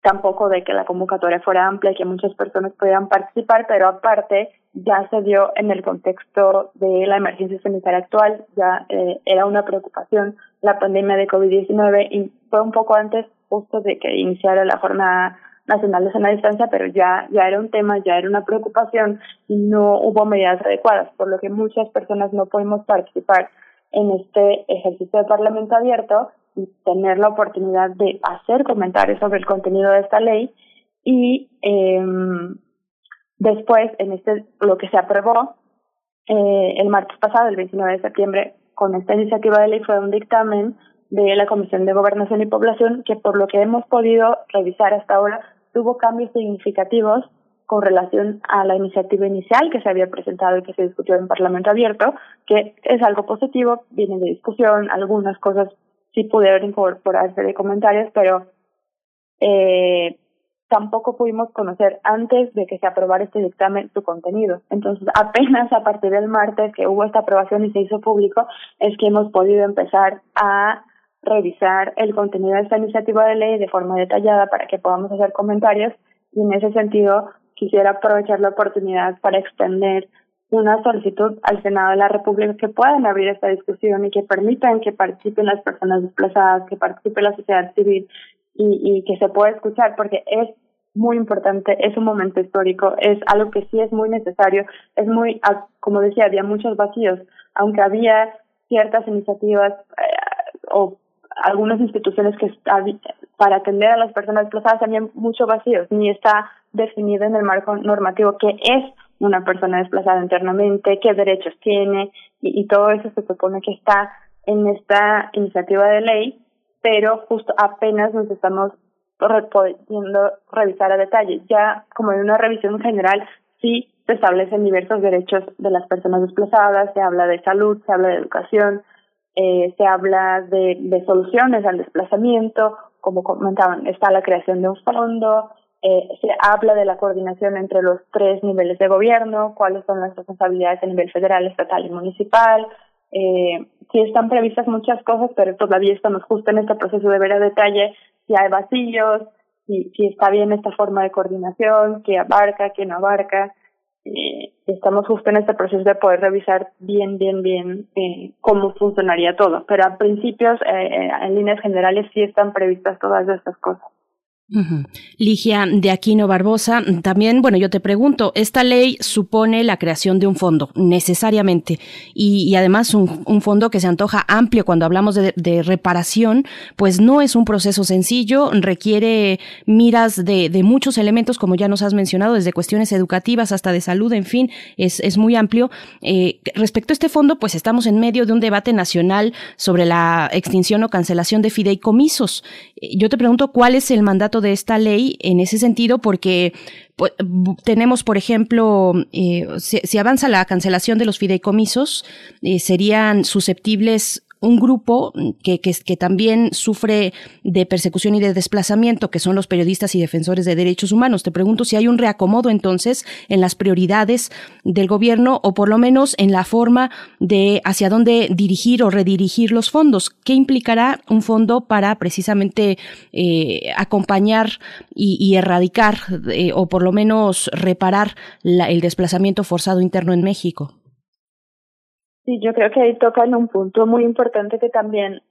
tampoco de que la convocatoria fuera amplia y que muchas personas pudieran participar, pero aparte ya se dio en el contexto de la emergencia sanitaria actual, ya eh, era una preocupación la pandemia de COVID-19 y fue un poco antes justo de que iniciara la jornada nacional de sana distancia, pero ya, ya era un tema, ya era una preocupación y no hubo medidas adecuadas, por lo que muchas personas no pudimos participar en este ejercicio de parlamento abierto y tener la oportunidad de hacer comentarios sobre el contenido de esta ley y eh, después en este lo que se aprobó eh, el martes pasado el 29 de septiembre con esta iniciativa de ley fue un dictamen de la Comisión de Gobernación y Población que por lo que hemos podido revisar hasta ahora tuvo cambios significativos con relación a la iniciativa inicial que se había presentado y que se discutió en Parlamento Abierto, que es algo positivo, viene de discusión, algunas cosas sí pudieron incorporarse de comentarios, pero eh, tampoco pudimos conocer antes de que se aprobara este dictamen su contenido. Entonces, apenas a partir del martes que hubo esta aprobación y se hizo público, es que hemos podido empezar a revisar el contenido de esta iniciativa de ley de forma detallada para que podamos hacer comentarios y en ese sentido quisiera aprovechar la oportunidad para extender una solicitud al Senado de la República que puedan abrir esta discusión y que permitan que participen las personas desplazadas, que participe la sociedad civil y, y que se pueda escuchar, porque es muy importante, es un momento histórico, es algo que sí es muy necesario, es muy, ah, como decía, había muchos vacíos, aunque había ciertas iniciativas eh, o algunas instituciones que para atender a las personas desplazadas también mucho vacíos, ni está definido en el marco normativo qué es una persona desplazada internamente, qué derechos tiene, y, y todo eso se supone que está en esta iniciativa de ley, pero justo apenas nos estamos pudiendo revisar a detalle. Ya como en una revisión general, sí se establecen diversos derechos de las personas desplazadas, se habla de salud, se habla de educación, eh, se habla de, soluciones al desplazamiento, como comentaban, está la creación de un fondo, eh, se habla de la coordinación entre los tres niveles de gobierno, cuáles son las responsabilidades a nivel federal, estatal y municipal. Eh, sí están previstas muchas cosas, pero todavía estamos justo en este proceso de ver a detalle si hay vacíos, si, si está bien esta forma de coordinación, qué abarca, qué no abarca. Eh, estamos justo en este proceso de poder revisar bien, bien, bien eh, cómo funcionaría todo. Pero a principios, eh, eh en líneas generales, sí están previstas todas estas cosas. Ligia de Aquino Barbosa, también, bueno, yo te pregunto, esta ley supone la creación de un fondo, necesariamente, y, además un, fondo que se antoja amplio cuando hablamos de, reparación, pues no es un proceso sencillo, requiere miras de, muchos elementos, como ya nos has mencionado, desde cuestiones educativas hasta de salud, en fin, es, es muy amplio. Eh, respecto a este fondo, pues estamos en medio de un debate nacional sobre la extinción o cancelación de fideicomisos. Yo te pregunto, ¿cuál es el mandato de esta ley en ese sentido porque pues, tenemos, por ejemplo, eh, si, avanza la cancelación de los fideicomisos, eh, serían susceptibles un grupo que, que, que, también sufre de persecución y de desplazamiento, que son los periodistas y defensores de derechos humanos. Te pregunto si hay un reacomodo entonces en las prioridades del gobierno o por lo menos en la forma de hacia dónde dirigir o redirigir los fondos. ¿Qué implicará un fondo para precisamente eh, acompañar y, erradicar eh, o por lo menos reparar el desplazamiento forzado interno en México? Sí, yo creo que ahí tocan un punto muy importante que también,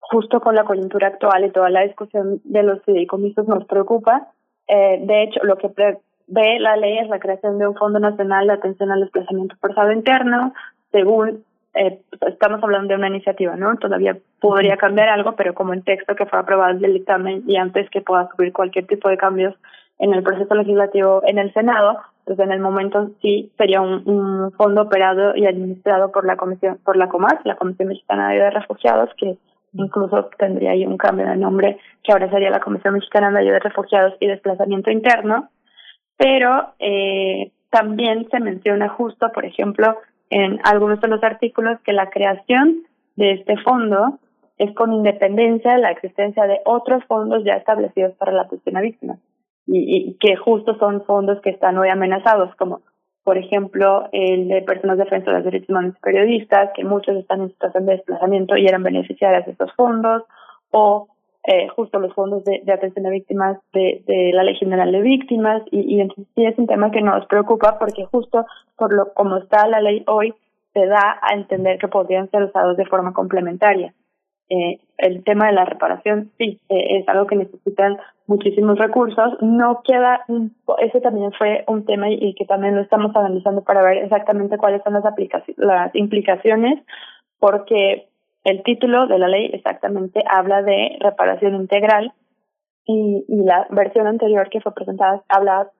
justo con la coyuntura actual y toda la discusión de los fideicomisos, nos preocupa. Eh, de hecho, lo que prevé la ley es la creación de un Fondo Nacional de Atención al Desplazamiento Forzado Interno, según eh, estamos hablando de una iniciativa, ¿no? Todavía podría cambiar algo, pero como el texto que fue aprobado del dictamen y antes que pueda subir cualquier tipo de cambios en el proceso legislativo en el Senado, pues en el momento sí sería un, fondo operado y administrado por la comisión, por la COMAS, la Comisión Mexicana de Refugiados, que incluso tendría ahí un cambio de nombre, que ahora sería la Comisión Mexicana de Ayuda de Refugiados y Desplazamiento Interno, pero eh, también se menciona justo, por ejemplo, en algunos de los artículos que la creación de este fondo es con independencia de la existencia de otros fondos ya establecidos para la atención a víctimas y, que justo son fondos que están hoy amenazados, como por ejemplo el de personas defensoras de derechos humanos y periodistas, que muchos están en situación de desplazamiento y eran beneficiarias de estos fondos, o eh, justo los fondos de, atención a víctimas de, de, la Ley General de Víctimas, y, y entonces sí es un tema que nos preocupa porque justo por lo como está la ley hoy, se da a entender que podrían ser usados de forma complementaria. Eh, el tema de la reparación sí eh, es algo que necesitan muchísimos recursos. No queda ese también fue un tema y que también lo estamos analizando para ver exactamente cuáles son las aplicaciones las implicaciones porque el título de la ley exactamente habla de reparación integral y, y la versión anterior que fue presentada habla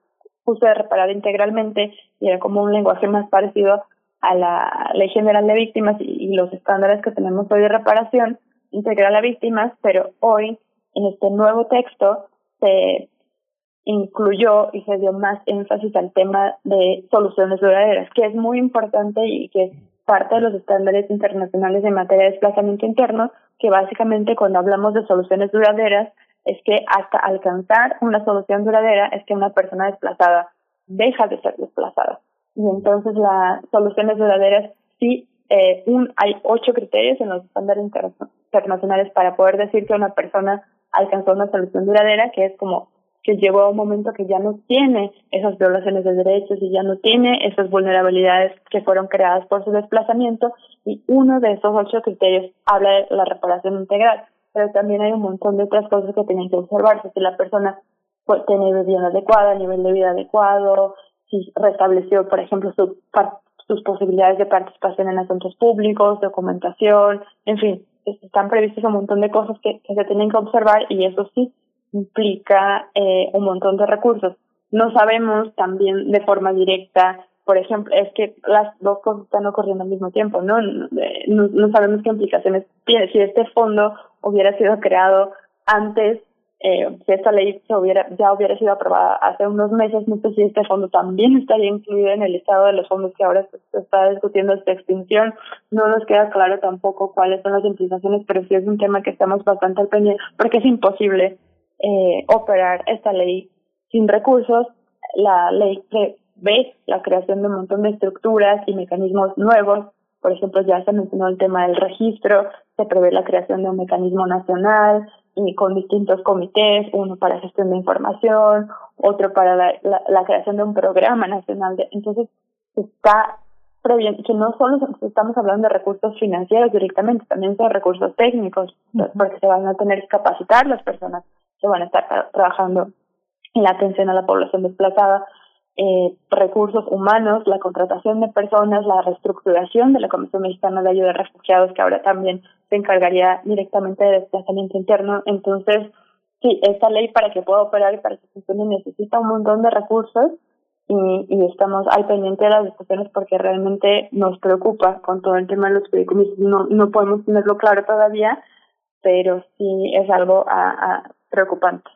justo de reparar integralmente y era como un lenguaje más parecido a la ley general de víctimas y los estándares que tenemos hoy de reparación integrar a víctimas, pero hoy en este nuevo texto se incluyó y se dio más énfasis al tema de soluciones duraderas, que es muy importante y que es parte de los estándares internacionales en materia de desplazamiento interno, que básicamente cuando hablamos de soluciones duraderas es que hasta alcanzar una solución duradera es que una persona desplazada deja de ser desplazada. Y entonces las soluciones duraderas sí, eh, un, hay ocho criterios en los estándares internacionales para poder decir que una persona alcanzó una solución duradera, que es como que llegó a un momento que ya no tiene esas violaciones de derechos y ya no tiene esas vulnerabilidades que fueron creadas por su desplazamiento. Y uno de esos ocho criterios habla de la reparación integral, pero también hay un montón de otras cosas que tienen que observarse, si la persona tiene vivienda adecuada, nivel de vida adecuado, si restableció, por ejemplo, su, sus posibilidades de participación en asuntos públicos, documentación, en fin, están previstos un montón de cosas que, que se tienen que observar y eso sí implica eh, un montón de recursos. No sabemos también de forma directa, por ejemplo, es que las dos cosas están ocurriendo al mismo tiempo, ¿no? No, no sabemos qué implicaciones tiene. Si este fondo hubiera sido creado antes eh, si esta ley se hubiera, ya hubiera sido aprobada hace unos meses, no sé si este fondo también estaría incluido en el estado de los fondos que ahora se, está discutiendo esta extinción. No nos queda claro tampoco cuáles son las implicaciones, pero sí es un tema que estamos bastante al pendiente, porque es imposible eh, operar esta ley sin recursos. La ley prevé la creación de un montón de estructuras y mecanismos nuevos. Por ejemplo, ya se mencionó el tema del registro, se prevé la creación de un mecanismo nacional, y con distintos comités, uno para gestión de información, otro para la, la, creación de un programa nacional. De, entonces, está previendo que no solo estamos hablando de recursos financieros directamente, también son recursos técnicos, porque se van a tener que capacitar las personas que van a estar trabajando en la atención a la población desplazada, eh, recursos humanos, la contratación de personas, la reestructuración de la Comisión Mexicana de Ayuda a Refugiados, que ahora también se encargaría directamente de desplazamiento interno. Entonces, sí, esta ley para que pueda operar y para que funcione necesita un montón de recursos y, y estamos al pendiente de las discusiones porque realmente nos preocupa con todo el tema de los fideicomisos. No, no podemos tenerlo claro todavía, pero sí es algo a, preocupante.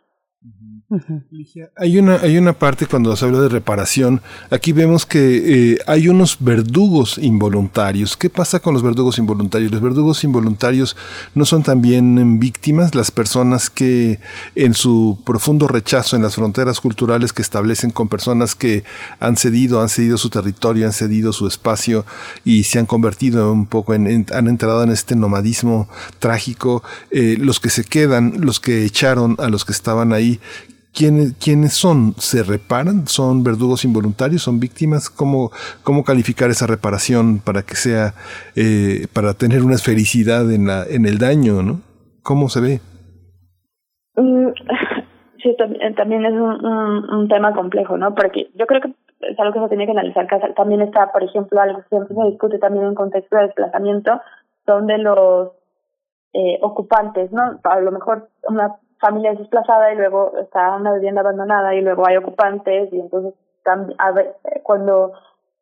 Hay una, hay una parte cuando se habla de reparación, aquí vemos que eh, hay unos verdugos involuntarios. ¿Qué pasa con los verdugos involuntarios? Los verdugos involuntarios no son también víctimas, las personas que en su profundo rechazo en las fronteras culturales que establecen con personas que han cedido, han cedido su territorio, han cedido su espacio y se han convertido un poco en, han entrado en este nomadismo trágico, eh, los que se quedan, los que echaron a los que estaban ahí, ¿Quiénes, ¿Quiénes son? ¿Se reparan? ¿Son verdugos involuntarios? ¿Son víctimas? ¿Cómo, cómo calificar esa reparación para que sea, eh, para tener una felicidad en, la, en el daño? ¿no? ¿Cómo se ve? Mm, sí, también, es un, un, tema complejo, ¿no? Porque yo creo que es algo que se tiene que analizar. También está, por ejemplo, algo que siempre se discute también en contexto de desplazamiento, son de los eh, ocupantes, ¿no? A lo mejor una familia es desplazada y luego está una vivienda abandonada y luego hay ocupantes y entonces cuando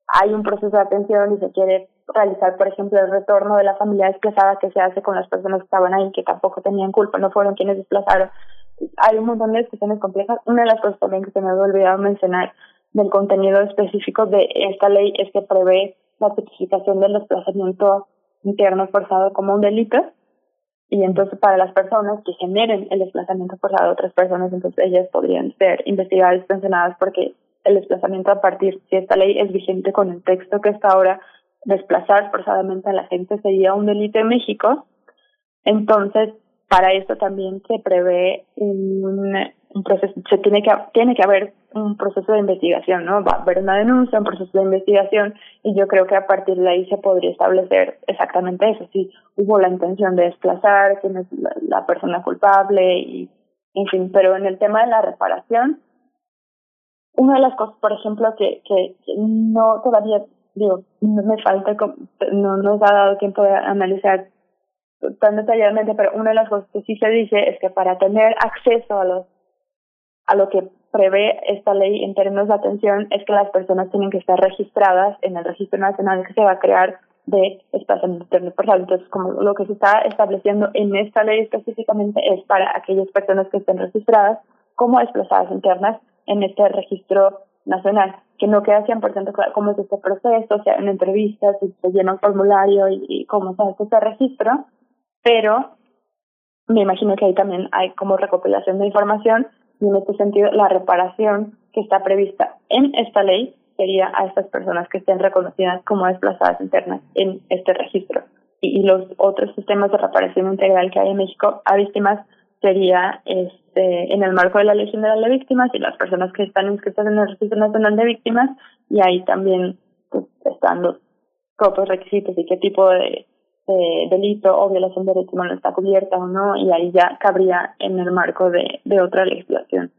hay un proceso de atención y se quiere realizar, por ejemplo, el retorno de la familia desplazada que se hace con las personas que estaban ahí, que tampoco tenían culpa, no fueron quienes desplazaron. Hay un montón de discusiones complejas. Una de las cosas también que se me había olvidado mencionar del contenido específico de esta ley es que prevé la tipificación del desplazamiento interno forzado como un delito y entonces para las personas que generen el desplazamiento forzado de otras personas, entonces ellas podrían ser investigadas y sancionadas porque el desplazamiento a partir, si esta ley es vigente con el texto que está ahora, desplazar forzadamente a la gente sería un delito en México. Entonces, para esto también se prevé un, un proceso, se tiene que, tiene que haber un proceso de investigación, ¿no? Va a haber una denuncia, un proceso de investigación y yo creo que a partir de ahí se podría establecer exactamente eso, si hubo la intención de desplazar, quién es la, persona culpable y, en fin, pero en el tema de la reparación, una de las cosas, por ejemplo, que, que, no todavía, digo, no me falta, no nos ha dado tiempo de analizar tan detalladamente, pero una de las cosas que sí se dice es que para tener acceso a los a lo que prevé esta ley en términos de atención es que las personas tienen que estar registradas en el registro nacional que se va a crear de desplazamiento interno forzado. Entonces, como lo que se está estableciendo en esta ley específicamente es para aquellas personas que estén registradas como desplazadas internas en este registro nacional, que no queda 100% claro cómo es este proceso, o sea, en entrevistas, si se llena un formulario y, y cómo se hace este registro, pero me imagino que ahí también hay como recopilación de información y en este sentido la reparación que está prevista en esta ley sería a estas personas que estén reconocidas como desplazadas internas en este registro. Y, los otros sistemas de reparación integral que hay en México a víctimas sería este en el marco de la Ley General de Víctimas y las personas que están inscritas en el Registro Nacional de Víctimas y ahí también pues, están los propios requisitos y qué tipo de eh, delito o violación de derechos humanos está cubierta o no, y ahí ya cabría en el marco de, de otra legislación.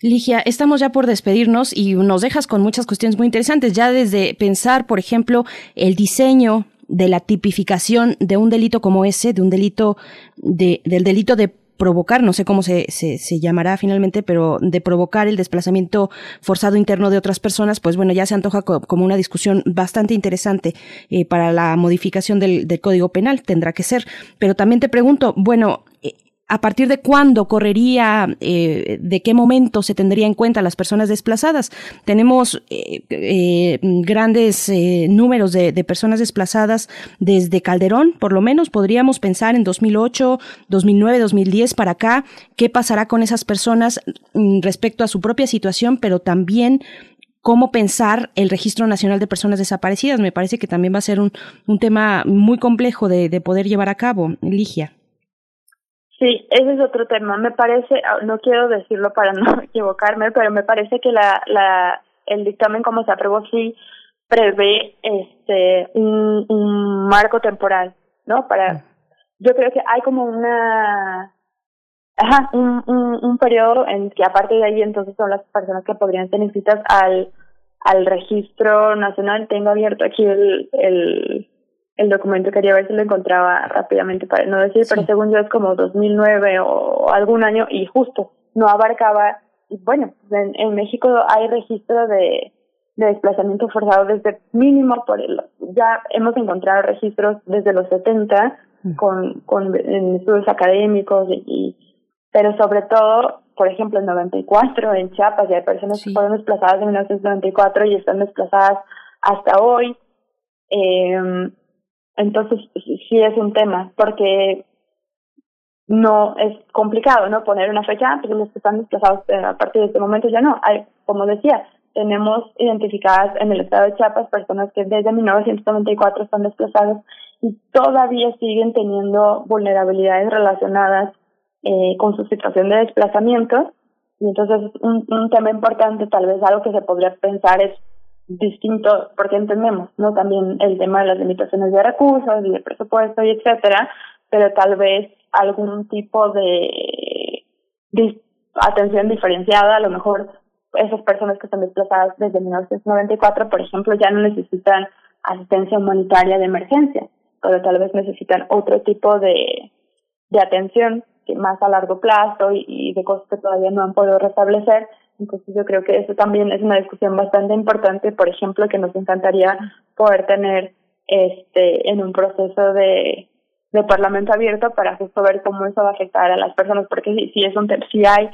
Ligia, estamos ya por despedirnos y nos dejas con muchas cuestiones muy interesantes, ya desde pensar, por ejemplo, el diseño de la tipificación de un delito como ese, de un delito de, del delito de provocar, no sé cómo se, se, se, llamará finalmente, pero de provocar el desplazamiento forzado interno de otras personas, pues bueno, ya se antoja co como una discusión bastante interesante eh, para la modificación del, del, Código Penal, tendrá que ser. Pero también te pregunto, bueno, a partir de cuándo correría, eh, de qué momento se tendría en cuenta las personas desplazadas. Tenemos eh, eh, grandes eh, números de, personas desplazadas desde Calderón, por lo menos podríamos pensar en 2008, 2009, 2010 para acá, qué pasará con esas personas mm, respecto a su propia situación, pero también cómo pensar el Registro Nacional de Personas Desaparecidas. Me parece que también va a ser un, un tema muy complejo de, de poder llevar a cabo, Ligia. Sí, ese es otro tema. Me parece, no quiero decirlo para no equivocarme, pero me parece que la, la, el dictamen como se aprobó sí prevé este un, un marco temporal, ¿no? Para, yo creo que hay como una, ajá, un, un, un periodo en que aparte de ahí entonces son las personas que podrían tener citas al al registro nacional. Tengo abierto aquí el, el el documento, quería ver si lo encontraba rápidamente para no decir, pero según yo es como 2009 o algún año y justo no abarcaba, bueno, en, en México hay registro de, de desplazamiento forzado desde mínimo por el, ya hemos encontrado registros desde los 70 con, con en estudios académicos y, y, pero sobre todo por ejemplo en 94 en Chiapas ya hay personas sí. que fueron desplazadas en 1994 y están desplazadas hasta hoy eh, entonces, sí es un tema, porque no es complicado, ¿no? Poner una fecha, porque los que están desplazados a partir de este momento ya no. Hay, como decía, tenemos identificadas en el estado de Chiapas personas que desde 1994 están desplazadas y todavía siguen teniendo vulnerabilidades relacionadas eh, con su situación de desplazamiento. Y entonces, un, un tema importante, tal vez algo que se podría pensar es distinto, porque entendemos, ¿no? También el tema de las limitaciones de recursos, de presupuesto y etcétera, pero tal vez algún tipo de, atención diferenciada, a lo mejor esas personas que están desplazadas desde 1994, por ejemplo, ya no necesitan asistencia humanitaria de emergencia, pero tal vez necesitan otro tipo de, de atención que más a largo plazo y, y de cosas que todavía no han podido restablecer entonces yo creo que eso también es una discusión bastante importante, por ejemplo, que nos encantaría poder tener este en un proceso de, de parlamento abierto para justo ver cómo eso va a afectar a las personas, porque si, si es un si hay,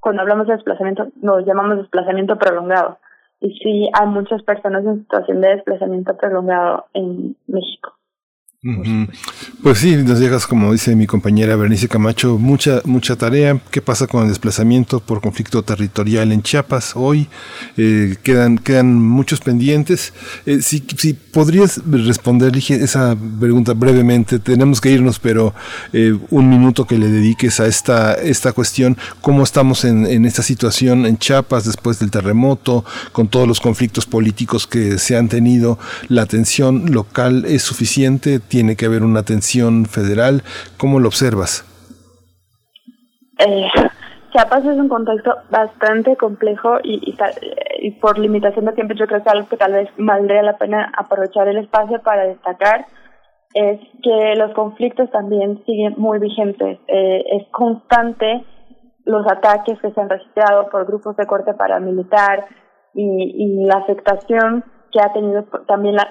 cuando hablamos de desplazamiento, nos llamamos desplazamiento prolongado, y sí hay muchas personas en situación de desplazamiento prolongado en México. Pues sí, nos llegas, como dice mi compañera Bernice Camacho, mucha, mucha tarea. ¿Qué pasa con el desplazamiento por conflicto territorial en Chiapas hoy? Eh, quedan, quedan muchos pendientes. Eh, si, si podrías responder esa pregunta brevemente, tenemos que irnos, pero eh, un minuto que le dediques a esta, esta cuestión. ¿Cómo estamos en, en esta situación en Chiapas después del terremoto, con todos los conflictos políticos que se han tenido? ¿La atención local es suficiente? tiene que haber una atención federal. ¿Cómo lo observas? Eh, Chiapas es un contexto bastante complejo y, y, y, por limitación de tiempo yo creo que algo que tal vez valdría la pena aprovechar el espacio para destacar es que los conflictos también siguen muy vigentes. Eh, es constante los ataques que se han registrado por grupos de corte paramilitar y, y la afectación que ha tenido también la,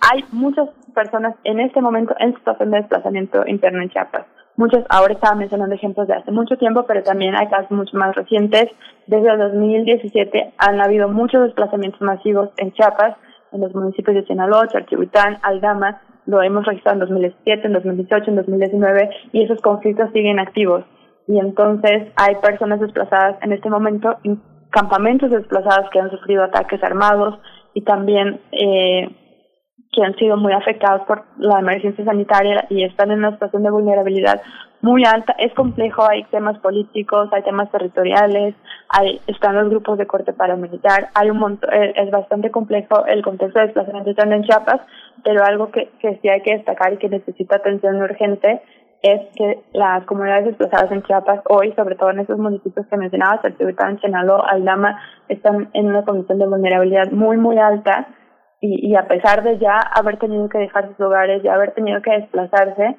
hay muchas personas en este momento en situación de desplazamiento interno en Chiapas. Muchos, ahora estaba mencionando ejemplos de hace mucho tiempo, pero también hay casos mucho más recientes. Desde el 2017 han habido muchos desplazamientos masivos en Chiapas, en los municipios de Sinaloa, Charchihuitán, Aldama. Lo hemos registrado en 2017, en 2018, en 2019 y esos conflictos siguen activos. Y entonces hay personas desplazadas en este momento en campamentos desplazados que han sufrido ataques armados y también eh, que han sido muy afectados por la emergencia sanitaria y están en una situación de vulnerabilidad muy alta. Es complejo, hay temas políticos, hay temas territoriales, hay están los grupos de corte paramilitar, hay un montón, eh, es bastante complejo el contexto de desplazamiento en Chiapas, pero algo que, que sí hay que destacar y que necesita atención urgente es que las comunidades desplazadas en Chiapas hoy, sobre todo en esos municipios que mencionabas, Saltillo, Chenaló, Aldama, están en una condición de vulnerabilidad muy, muy alta y, y a pesar de ya haber tenido que dejar sus hogares, ya haber tenido que desplazarse,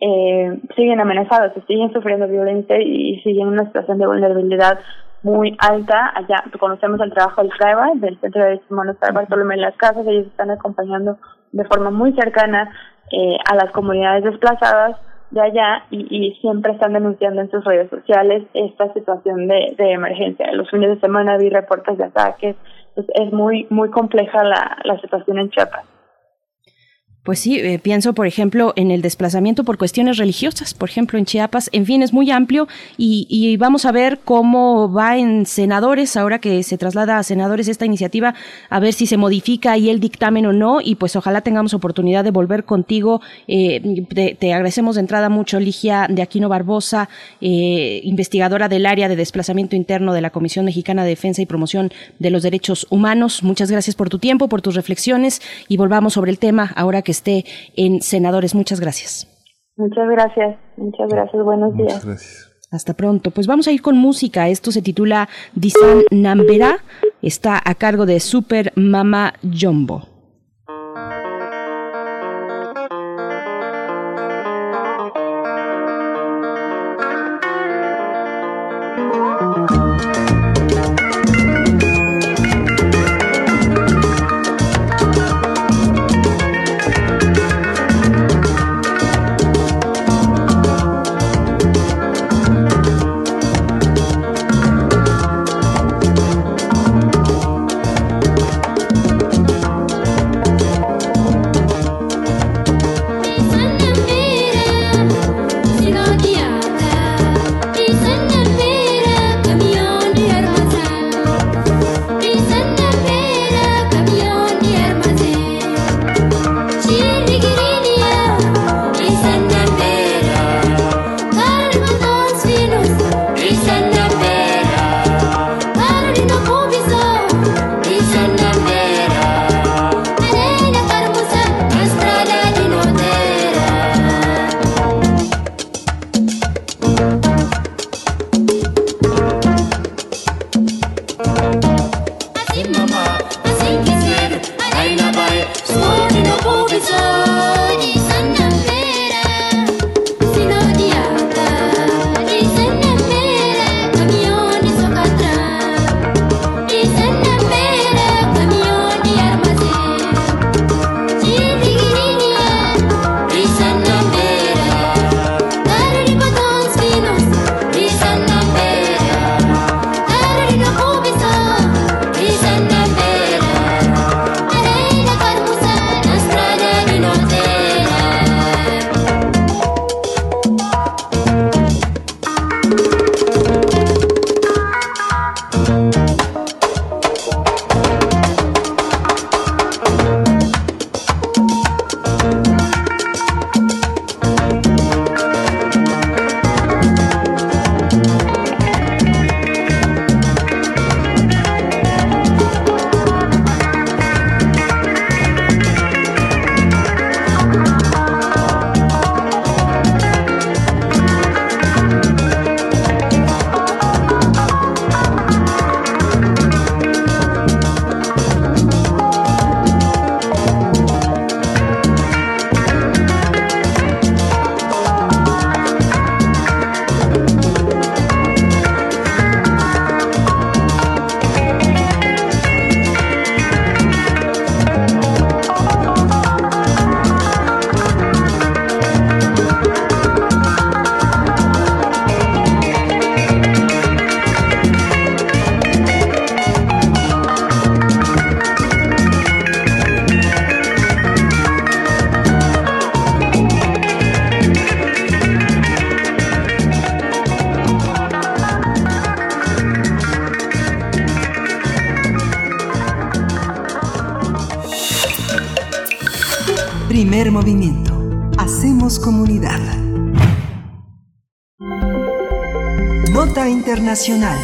eh, siguen amenazados, siguen sufriendo violencia y siguen en una situación de vulnerabilidad muy alta. Allá conocemos el trabajo del CRAEBA, del Centro de Derechos Humanos para Bartolomé en las Casas, ellos están acompañando de forma muy cercana eh, a las comunidades desplazadas de allá y, y siempre están denunciando en sus redes sociales esta situación de, de emergencia. Los fines de semana vi reportes de ataques, pues es muy muy compleja la, la situación en Chiapas. Pues sí, eh, pienso, por ejemplo, en el desplazamiento por cuestiones religiosas, por ejemplo, en Chiapas. En fin, es muy amplio y, y, vamos a ver cómo va en senadores, ahora que se traslada a senadores esta iniciativa, a ver si se modifica ahí el dictamen o no. Y pues ojalá tengamos oportunidad de volver contigo. Eh, te, te, agradecemos de entrada mucho, Ligia de Aquino Barbosa, eh, investigadora del área de desplazamiento interno de la Comisión Mexicana de Defensa y Promoción de los Derechos Humanos. Muchas gracias por tu tiempo, por tus reflexiones y volvamos sobre el tema ahora que esté en Senadores. Muchas gracias. Muchas gracias, muchas gracias, buenos días. Muchas gracias. Hasta pronto. Pues vamos a ir con música. Esto se titula Disan Nambera. Está a cargo de Super Mama Jumbo. Movimiento. Hacemos comunidad. Nota Internacional.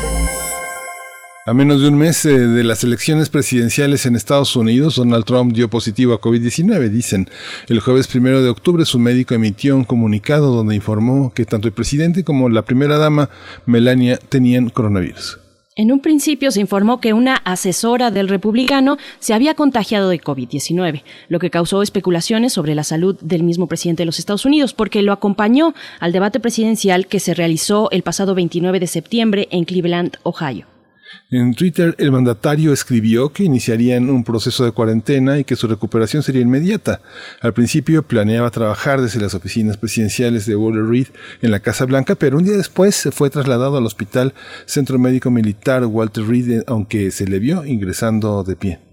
A menos de un mes eh, de las elecciones presidenciales en Estados Unidos, Donald Trump dio positivo a COVID-19, dicen. El jueves primero de octubre, su médico emitió un comunicado donde informó que tanto el presidente como la primera dama, Melania, tenían coronavirus. En un principio se informó que una asesora del republicano se había contagiado de COVID-19, lo que causó especulaciones sobre la salud del mismo presidente de los Estados Unidos, porque lo acompañó al debate presidencial que se realizó el pasado 29 de septiembre en Cleveland, Ohio. En Twitter, el mandatario escribió que iniciarían un proceso de cuarentena y que su recuperación sería inmediata. Al principio planeaba trabajar desde las oficinas presidenciales de Walter Reed en la Casa Blanca, pero un día después se fue trasladado al Hospital Centro Médico Militar Walter Reed, aunque se le vio ingresando de pie.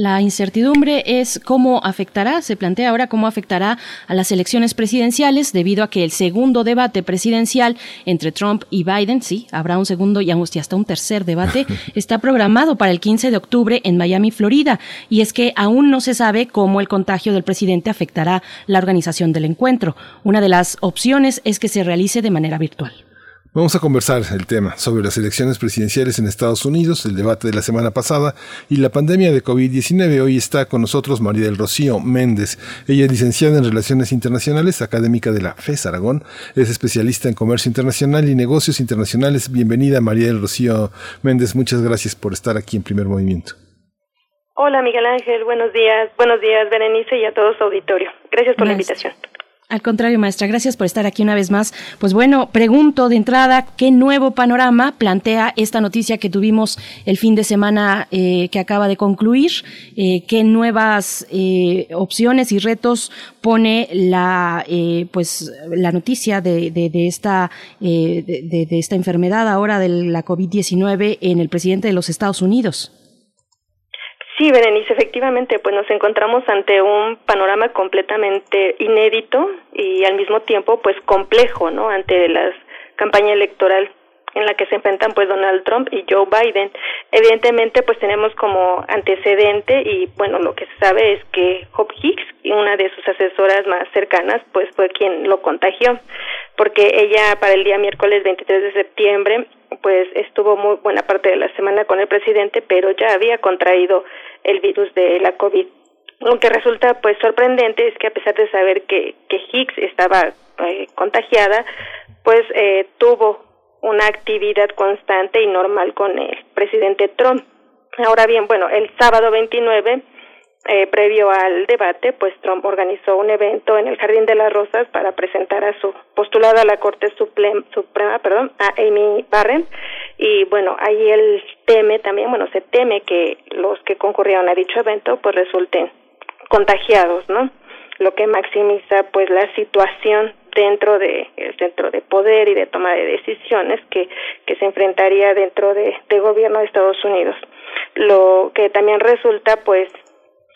La incertidumbre es cómo afectará, se plantea ahora cómo afectará a las elecciones presidenciales debido a que el segundo debate presidencial entre Trump y Biden, sí, habrá un segundo y hasta un tercer debate, está programado para el 15 de octubre en Miami, Florida. Y es que aún no se sabe cómo el contagio del presidente afectará la organización del encuentro. Una de las opciones es que se realice de manera virtual. Vamos a conversar el tema sobre las elecciones presidenciales en Estados Unidos, el debate de la semana pasada y la pandemia de COVID-19. Hoy está con nosotros María del Rocío Méndez. Ella es licenciada en Relaciones Internacionales, académica de la FES Aragón, es especialista en comercio internacional y negocios internacionales. Bienvenida María del Rocío Méndez, muchas gracias por estar aquí en Primer Movimiento. Hola Miguel Ángel, buenos días, buenos días Berenice y a todo su auditorio. Gracias por la invitación. Al contrario, maestra, gracias por estar aquí una vez más. Pues bueno, pregunto de entrada, ¿qué nuevo panorama plantea esta noticia que tuvimos el fin de semana eh, que acaba de concluir? Eh, ¿Qué nuevas eh, opciones y retos pone la, pues, la noticia de, de, de esta, de, de esta enfermedad ahora de la COVID-19 en el presidente de los Estados Unidos? Sí, Berenice, efectivamente, pues nos encontramos ante un panorama completamente inédito y al mismo tiempo, pues complejo, ¿no? Ante la campaña electoral en la que se enfrentan pues Donald Trump y Joe Biden. Evidentemente pues tenemos como antecedente y bueno lo que se sabe es que Hope Hicks, una de sus asesoras más cercanas, pues fue quien lo contagió, porque ella para el día miércoles 23 de septiembre pues estuvo muy buena parte de la semana con el presidente, pero ya había contraído el virus de la COVID. Lo que resulta pues sorprendente es que a pesar de saber que, que Hicks estaba eh, contagiada, pues eh, tuvo una actividad constante y normal con el presidente Trump. Ahora bien, bueno, el sábado 29 eh, previo al debate, pues Trump organizó un evento en el Jardín de las Rosas para presentar a su postulada a la Corte Suprema, perdón, a Amy Barren. Y bueno, ahí él teme también, bueno, se teme que los que concurrieron a dicho evento pues resulten contagiados, ¿no? Lo que maximiza pues la situación dentro de el centro de poder y de toma de decisiones que, que se enfrentaría dentro de, de gobierno de Estados Unidos. Lo que también resulta pues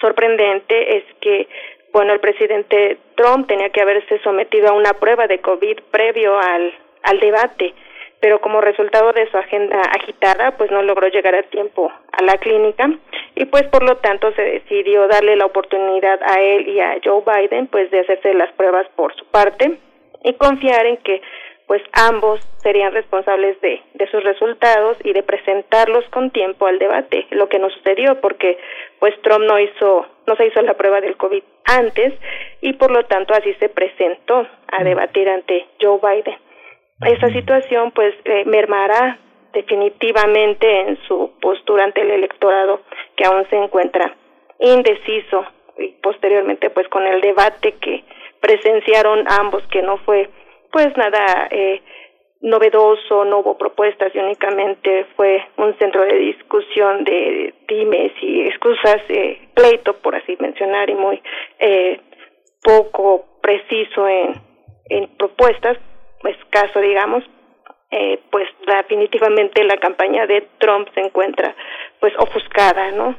sorprendente es que, bueno, el presidente Trump tenía que haberse sometido a una prueba de COVID previo al, al debate, pero como resultado de su agenda agitada, pues no logró llegar a tiempo a la clínica y pues por lo tanto se decidió darle la oportunidad a él y a Joe Biden pues de hacerse las pruebas por su parte y confiar en que pues ambos serían responsables de, de sus resultados y de presentarlos con tiempo al debate, lo que no sucedió porque pues Trump no hizo, no se hizo la prueba del COVID antes y por lo tanto así se presentó a debatir ante Joe Biden. Esta situación pues eh, mermará definitivamente en su postura ante el electorado que aún se encuentra indeciso y posteriormente pues con el debate que presenciaron ambos que no fue pues nada eh, novedoso, no hubo propuestas y únicamente fue un centro de discusión de dimes y excusas, eh, pleito por así mencionar y muy eh, poco preciso en, en propuestas, escaso digamos, eh, pues definitivamente la campaña de Trump se encuentra pues ofuscada, ¿no?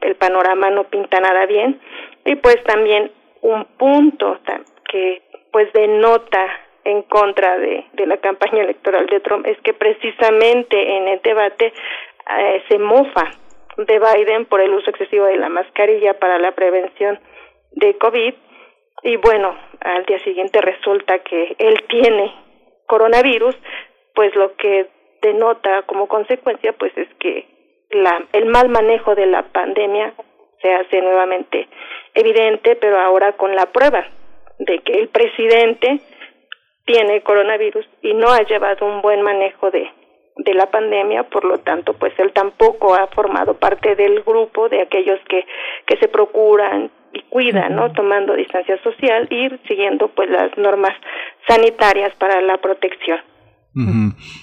El panorama no pinta nada bien y pues también un punto que pues denota en contra de, de la campaña electoral de Trump es que precisamente en el debate eh, se mofa de Biden por el uso excesivo de la mascarilla para la prevención de COVID y bueno, al día siguiente resulta que él tiene coronavirus, pues lo que denota como consecuencia pues es que la, el mal manejo de la pandemia se hace nuevamente evidente, pero ahora con la prueba de que el presidente tiene coronavirus y no ha llevado un buen manejo de, la pandemia, por lo tanto, pues él tampoco ha formado parte del grupo de aquellos que, que se procuran y cuidan, ¿no? Tomando distancia social y siguiendo pues las normas sanitarias para la protección.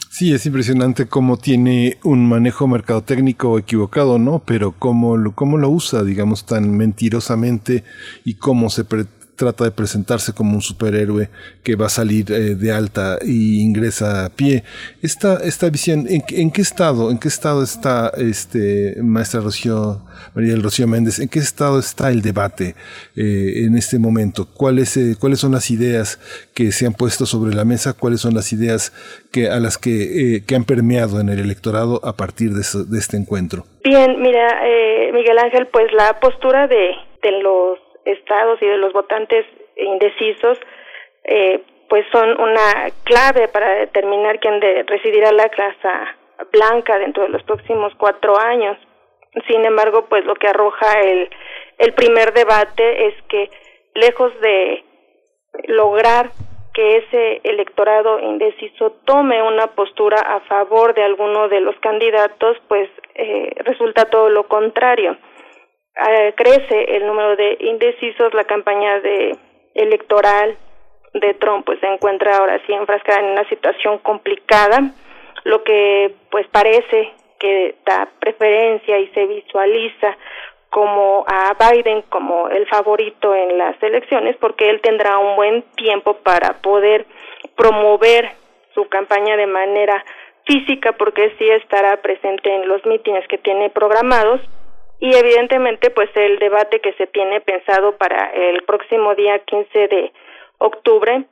Sí, es impresionante cómo tiene un manejo mercadotécnico equivocado, ¿no? Pero cómo lo, cómo lo usa, digamos, tan mentirosamente y cómo se trata de presentarse como un superhéroe que va a salir eh, de alta y ingresa a pie. Esta, esta visión, ¿en, en qué estado, en qué estado está este maestra Rocío, María del Rocío Méndez, en qué estado está el debate eh, en este momento? ¿Cuáles, eh, ¿Cuáles son las ideas que se han puesto sobre la mesa? ¿Cuáles son las ideas que, a las que, eh, que han permeado en el electorado a partir de, este encuentro? Bien, mira, eh, Miguel Ángel, pues la postura de los estados y de los votantes indecisos, eh, pues son una clave para determinar quién de, residirá la Casa Blanca dentro de los próximos cuatro años. Sin embargo, pues lo que arroja el, el primer debate es que lejos de lograr que ese electorado indeciso tome una postura a favor de alguno de los candidatos, pues eh, resulta todo lo contrario. Eh, crece el número de indecisos, la campaña de electoral de Trump pues se encuentra ahora sí enfrascada en una situación complicada, lo que pues parece que da preferencia y se visualiza como a Biden como el favorito en las elecciones porque él tendrá un buen tiempo para poder promover su campaña de manera física porque sí estará presente en los mítines que tiene programados y evidentemente pues el debate que se tiene pensado para el próximo día 15 de octubre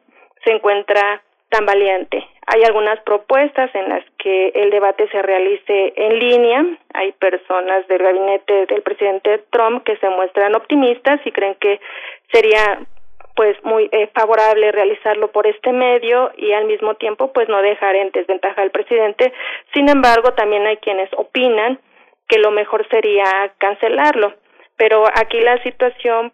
se encuentra tambaleante. Hay algunas propuestas en las que el debate se realice en línea. Hay personas del gabinete del presidente Trump que se muestran optimistas y creen que sería pues muy eh, favorable realizarlo por este medio y al mismo tiempo pues no dejar en desventaja al presidente. Sin embargo, también hay quienes opinan que lo mejor sería cancelarlo. Pero aquí la situación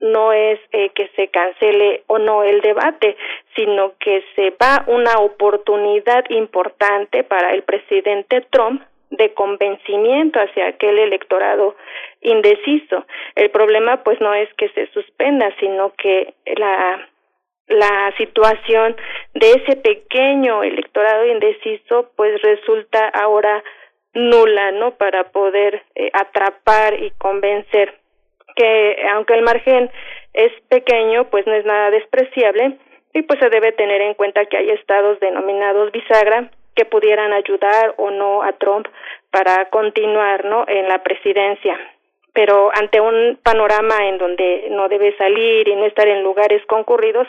no es eh, que se cancele o no el debate, sino que se va una oportunidad importante para el presidente Trump de convencimiento hacia aquel electorado indeciso. El problema pues no es que se suspenda, sino que la la situación de ese pequeño electorado indeciso pues resulta ahora nula, ¿no? Para poder eh, atrapar y convencer que aunque el margen es pequeño, pues no es nada despreciable y pues se debe tener en cuenta que hay estados denominados bisagra que pudieran ayudar o no a Trump para continuar, ¿no? En la presidencia. Pero ante un panorama en donde no debe salir y no estar en lugares concurridos,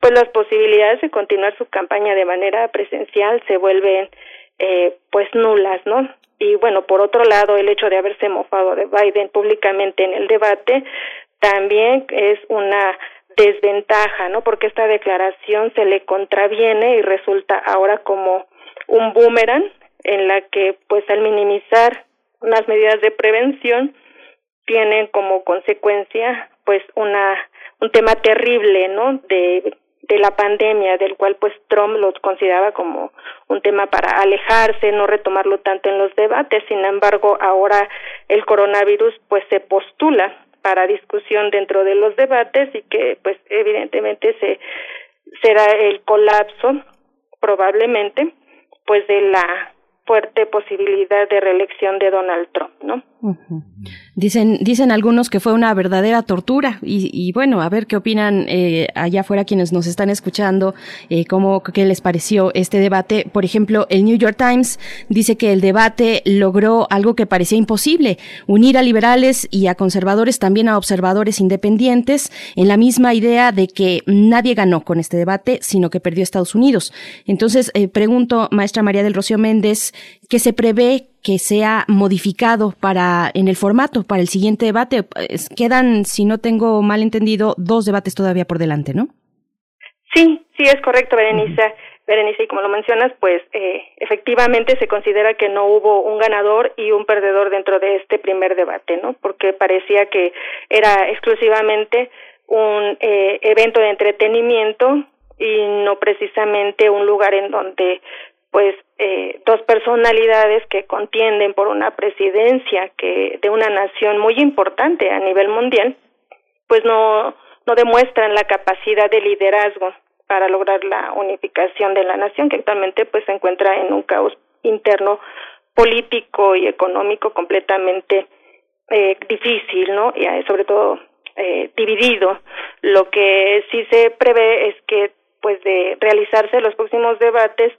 pues las posibilidades de continuar su campaña de manera presencial se vuelven eh, pues nulas, ¿no? Y bueno, por otro lado, el hecho de haberse mofado de Biden públicamente en el debate también es una desventaja, ¿no? Porque esta declaración se le contraviene y resulta ahora como un boomerang en la que, pues, al minimizar unas medidas de prevención, tienen como consecuencia, pues, una un tema terrible, ¿no? De de la pandemia, del cual pues Trump lo consideraba como un tema para alejarse, no retomarlo tanto en los debates. Sin embargo, ahora el coronavirus pues se postula para discusión dentro de los debates y que pues evidentemente se será el colapso probablemente pues de la fuerte posibilidad de reelección de Donald Trump, ¿no? Dicen, dicen algunos que fue una verdadera tortura y, y bueno, a ver qué opinan eh, allá afuera quienes nos están escuchando, eh, cómo, qué les pareció este debate. Por ejemplo, el New York Times dice que el debate logró algo que parecía imposible, unir a liberales y a conservadores, también a observadores independientes, en la misma idea de que nadie ganó con este debate, sino que perdió Estados Unidos. Entonces, eh, pregunto, maestra María del Rocío Méndez, ¿qué se prevé que sea modificado para en el formato para el siguiente debate. Quedan, si no tengo mal entendido, dos debates todavía por delante, ¿no? Sí, sí es correcto, Berenice. Berenice, y como lo mencionas, pues eh, efectivamente se considera que no hubo un ganador y un perdedor dentro de este primer debate, ¿no? Porque parecía que era exclusivamente un eh, evento de entretenimiento y no precisamente un lugar en donde pues eh, dos personalidades que contienden por una presidencia que de una nación muy importante a nivel mundial, pues no no demuestran la capacidad de liderazgo para lograr la unificación de la nación que actualmente pues se encuentra en un caos interno político y económico completamente eh, difícil, ¿no? Y eh, sobre todo eh, dividido. Lo que sí se prevé es que, pues, de realizarse los próximos debates,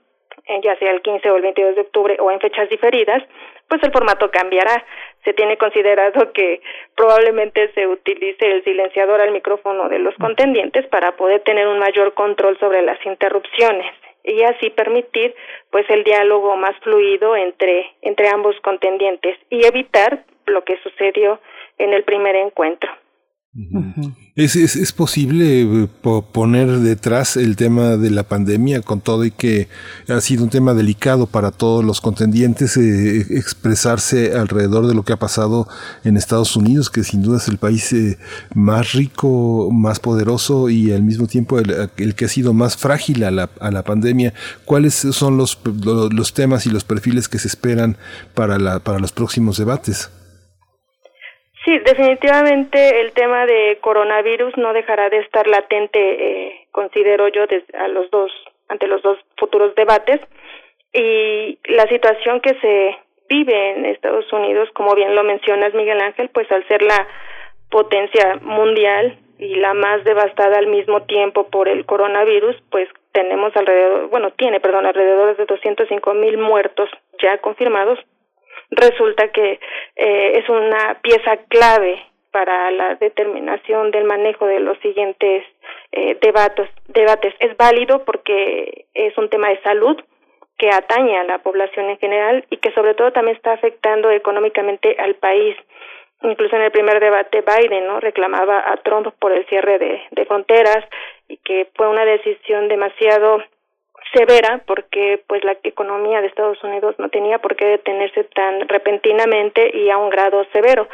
ya sea el 15 o el 22 de octubre o en fechas diferidas, pues el formato cambiará. Se tiene considerado que probablemente se utilice el silenciador al micrófono de los contendientes para poder tener un mayor control sobre las interrupciones y así permitir pues el diálogo más fluido entre entre ambos contendientes y evitar lo que sucedió en el primer encuentro. ¿Es, es, es posible eh, poner detrás el tema de la pandemia con todo y que ha sido un tema delicado para todos los contendientes eh, expresarse alrededor de lo que ha pasado en Estados Unidos, que sin duda es el país eh, más rico, más poderoso y al mismo tiempo el, el, que ha sido más frágil a la, a la pandemia? ¿Cuáles son los, los temas y los perfiles que se esperan para, la, para los próximos debates? Sí, definitivamente el tema de coronavirus no dejará de estar latente, eh, considero yo, desde a los dos, ante los dos futuros debates. Y la situación que se vive en Estados Unidos, como bien lo mencionas, Miguel Ángel, pues al ser la potencia mundial y la más devastada al mismo tiempo por el coronavirus, pues tenemos alrededor, bueno, tiene, perdón, alrededor de 205 mil muertos ya confirmados resulta que eh, es una pieza clave para la determinación del manejo de los siguientes eh, debates, debates. Es válido porque es un tema de salud que atañe a la población en general y que sobre todo también está afectando económicamente al país. Incluso en el primer debate Biden no reclamaba a Trump por el cierre de, de fronteras y que fue una decisión demasiado severa porque pues la economía de Estados Unidos no tenía por qué detenerse tan repentinamente y a un grado severo.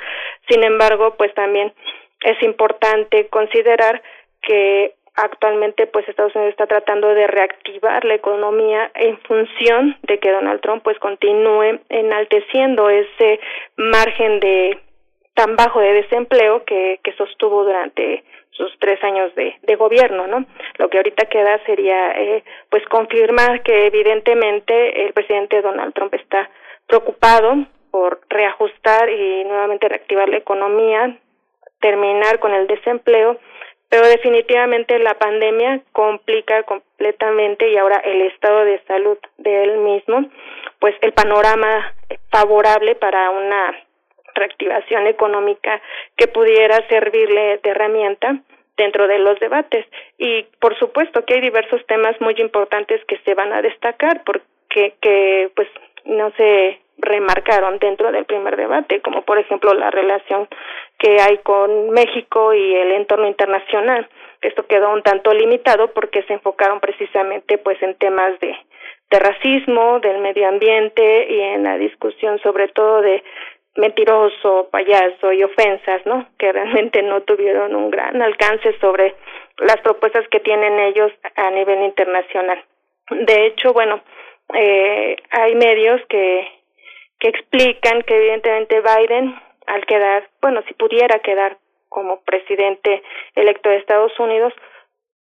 Sin embargo, pues también es importante considerar que actualmente pues Estados Unidos está tratando de reactivar la economía en función de que Donald Trump pues continúe enalteciendo ese margen de tan bajo de desempleo que, que sostuvo durante sus tres años de, de gobierno, ¿no? Lo que ahorita queda sería, eh, pues, confirmar que evidentemente el presidente Donald Trump está preocupado por reajustar y nuevamente reactivar la economía, terminar con el desempleo, pero definitivamente la pandemia complica completamente y ahora el estado de salud de él mismo, pues el panorama favorable para una reactivación económica que pudiera servirle de herramienta dentro de los debates. Y por supuesto que hay diversos temas muy importantes que se van a destacar porque que pues no se remarcaron dentro del primer debate, como por ejemplo la relación que hay con México y el entorno internacional. Esto quedó un tanto limitado porque se enfocaron precisamente pues en temas de racismo, del medio ambiente y en la discusión sobre todo de mentiroso, payaso y ofensas, ¿no? Que realmente no tuvieron un gran alcance sobre las propuestas que tienen ellos a nivel internacional. De hecho, bueno, eh, hay medios que que explican que evidentemente Biden al quedar, bueno, si pudiera quedar como presidente electo de Estados Unidos,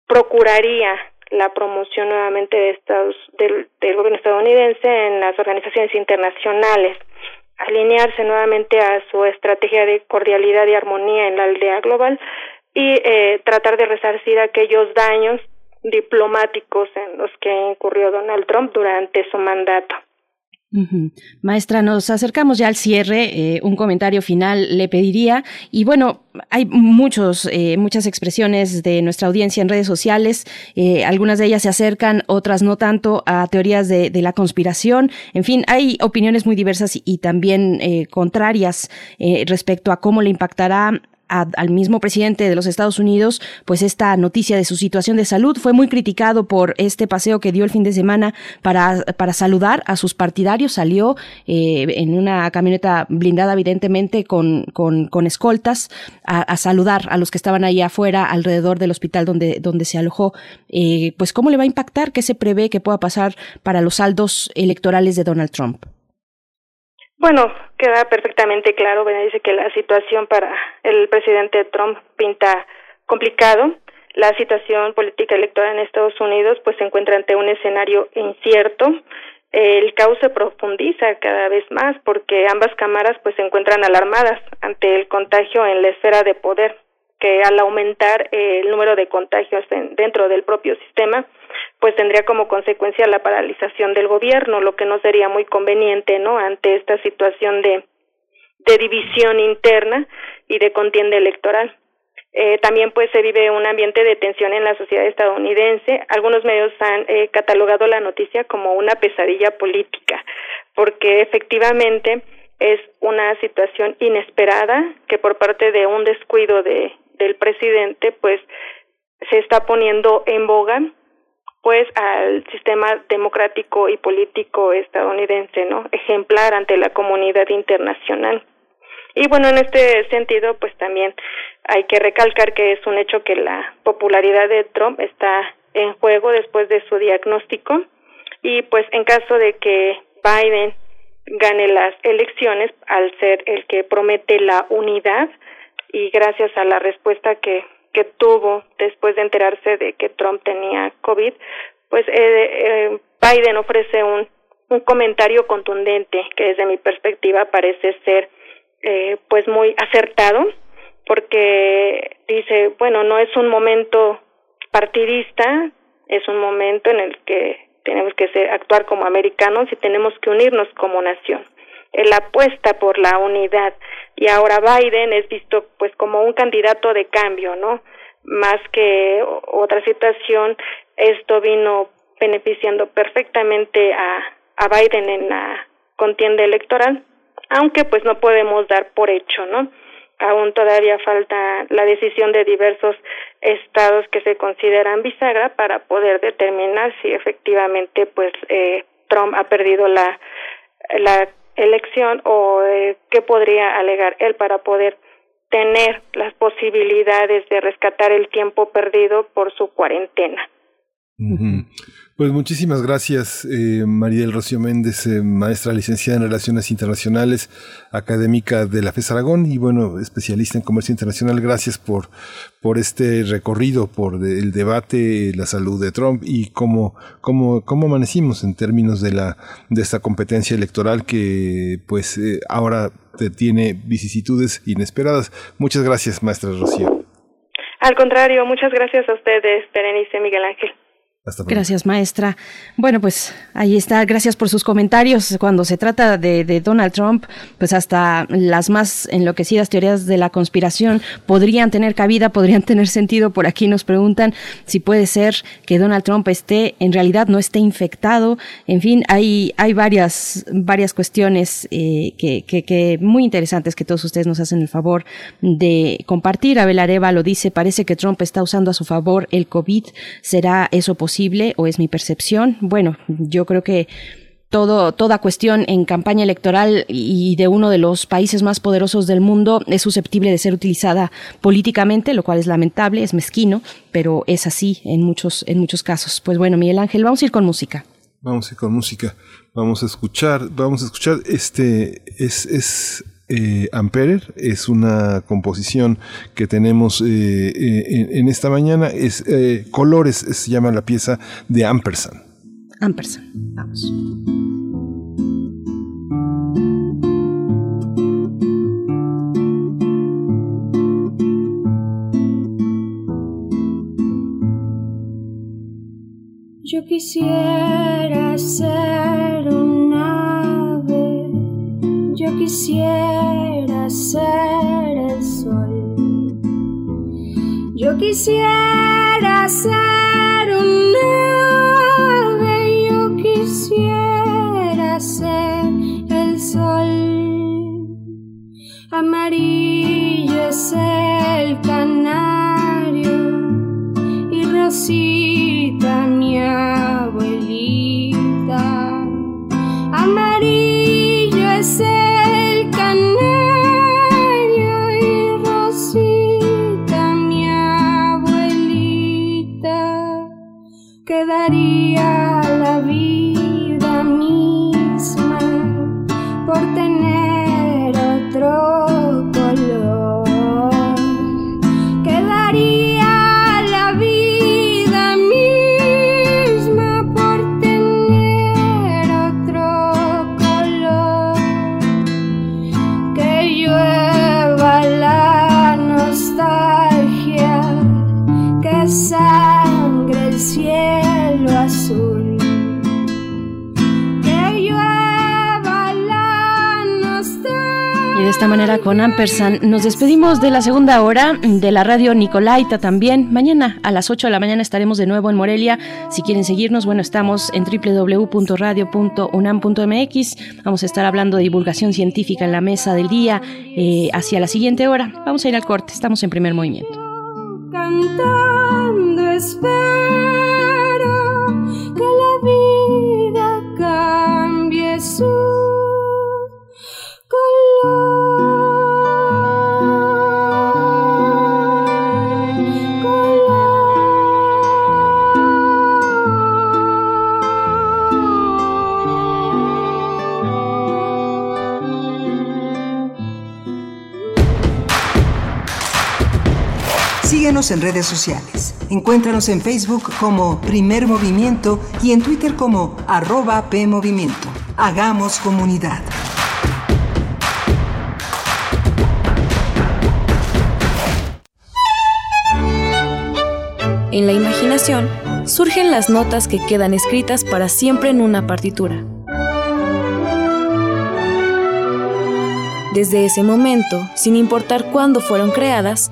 procuraría la promoción nuevamente de Estados del, del gobierno estadounidense en las organizaciones internacionales alinearse nuevamente a su estrategia de cordialidad y armonía en la aldea global y eh, tratar de resarcir aquellos daños diplomáticos en los que incurrió Donald Trump durante su mandato. Maestra, nos acercamos ya al cierre. Eh, un comentario final le pediría. Y bueno, hay muchos, eh, muchas expresiones de nuestra audiencia en redes sociales. Eh, algunas de ellas se acercan, otras no tanto a teorías de, la conspiración. En fin, hay opiniones muy diversas y, y también contrarias respecto a cómo le impactará al mismo presidente de los Estados Unidos, pues esta noticia de su situación de salud fue muy criticado por este paseo que dio el fin de semana para, para saludar a sus partidarios. Salió eh, en una camioneta blindada, evidentemente, con, con, con escoltas, a, saludar a los que estaban ahí afuera, alrededor del hospital donde, donde se alojó. Eh, pues, ¿cómo le va a impactar? ¿Qué se prevé que pueda pasar para los saldos electorales de Donald Trump? Bueno, queda perfectamente claro, dice que la situación para el presidente Trump pinta complicado. La situación política electoral en Estados Unidos pues se encuentra ante un escenario incierto. El caos se profundiza cada vez más porque ambas cámaras pues se encuentran alarmadas ante el contagio en la esfera de poder que al aumentar el número de contagios dentro del propio sistema pues tendría como consecuencia la paralización del gobierno, lo que no sería muy conveniente, ¿no? Ante esta situación de, de división interna y de contienda electoral. Eh, también pues se vive un ambiente de tensión en la sociedad estadounidense. Algunos medios han eh, catalogado la noticia como una pesadilla política, porque efectivamente es una situación inesperada que por parte de un descuido de, del presidente pues se está poniendo en boga pues al sistema democrático y político estadounidense, ¿no? Ejemplar ante la comunidad internacional. Y bueno, en este sentido, pues también hay que recalcar que es un hecho que la popularidad de Trump está en juego después de su diagnóstico y pues en caso de que Biden gane las elecciones al ser el que promete la unidad y gracias a la respuesta que que tuvo después de enterarse de que Trump tenía COVID, pues eh, eh, Biden ofrece un, un comentario contundente que desde mi perspectiva parece ser eh, pues muy acertado porque dice, bueno, no es un momento partidista, es un momento en el que tenemos que ser, actuar como americanos y tenemos que unirnos como nación. Él apuesta por la unidad y ahora Biden es visto pues como un candidato de cambio, ¿no? Más que otra situación, esto vino beneficiando perfectamente a, a Biden en la contienda electoral, aunque pues no podemos dar por hecho, ¿no? Aún todavía falta la decisión de diversos estados que se consideran bisagra para poder determinar si efectivamente pues eh, Trump ha perdido la la elección o eh, qué podría alegar él para poder tener las posibilidades de rescatar el tiempo perdido por su cuarentena. Pues muchísimas gracias, eh, María del Rocío Méndez, eh, maestra licenciada en Relaciones Internacionales, académica de la FES Aragón y bueno, especialista en comercio internacional. Gracias por, por este recorrido, por el debate, la salud de Trump y cómo, cómo, cómo amanecimos en términos de la, de esta competencia electoral que pues eh, ahora tiene vicisitudes inesperadas. Muchas gracias, maestra Rocío. Al contrario, muchas gracias a ustedes, Berenice Miguel Ángel. Gracias, maestra. Bueno, pues ahí está. Gracias por sus comentarios. Cuando se trata de, Donald Trump, pues hasta las más enloquecidas teorías de la conspiración podrían tener cabida, podrían tener sentido. Por aquí nos preguntan si puede ser que Donald Trump esté, en realidad no esté infectado. En fin, hay, hay varias, varias cuestiones eh, que, que, muy interesantes que todos ustedes nos hacen el favor de compartir. Abel Areva lo dice, parece que Trump está usando a su favor el COVID. ¿Será eso posible? O es mi percepción. Bueno, yo creo que todo, toda cuestión en campaña electoral y de uno de los países más poderosos del mundo es susceptible de ser utilizada políticamente, lo cual es lamentable, es mezquino, pero es así en muchos, en muchos casos. Pues bueno, Miguel Ángel, vamos a ir con música. Vamos a ir con música. Vamos a escuchar, vamos a escuchar este es, es eh, Amperer es una composición que tenemos eh, eh, en, esta mañana. Es Colores, se llama la pieza de Ampersand. Ampersand, vamos. Yo quisiera ser ave, yo quisiera ser el sol. Yo quisiera ser un ave. Yo quisiera ser el sol. Amarillo es el canario y rocío. Esta manera con Ampersand nos despedimos de la segunda hora de la radio Nicolaita también. Mañana a las 8 de la mañana estaremos de nuevo en Morelia. Si quieren seguirnos, bueno, estamos en www.radio.unam.mx. Vamos a estar hablando de divulgación científica en la mesa del día eh, hacia la siguiente hora. Vamos a ir al corte, estamos en primer movimiento. Cantando espero que la vida cambie su En redes sociales. Encuéntranos en Facebook como Primer Movimiento y en Twitter como arroba PMovimiento. Hagamos comunidad. En la imaginación surgen las notas que quedan escritas para siempre en una partitura. Desde ese momento, sin importar cuándo fueron creadas,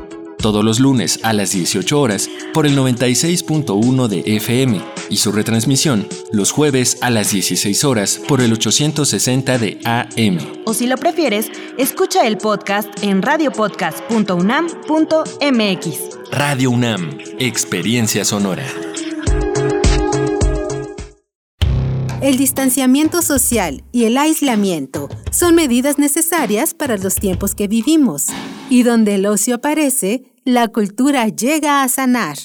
Todos los lunes a las 18 horas por el 96.1 de FM y su retransmisión los jueves a las 16 horas por el 860 de AM. O si lo prefieres, escucha el podcast en radiopodcast.unam.mx. Radio UNAM, Experiencia Sonora. El distanciamiento social y el aislamiento son medidas necesarias para los tiempos que vivimos. Y donde el ocio aparece, la cultura llega a sanar.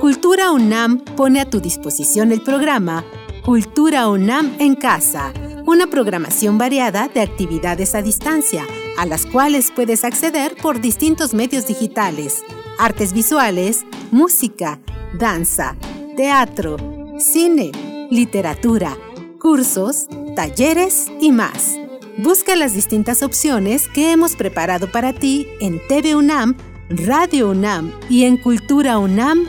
Cultura UNAM pone a tu disposición el programa Cultura UNAM en casa, una programación variada de actividades a distancia, a las cuales puedes acceder por distintos medios digitales, artes visuales, música, danza, teatro, cine, literatura, cursos, talleres y más. Busca las distintas opciones que hemos preparado para ti en TV UNAM, Radio UNAM y en culturaunam.mx.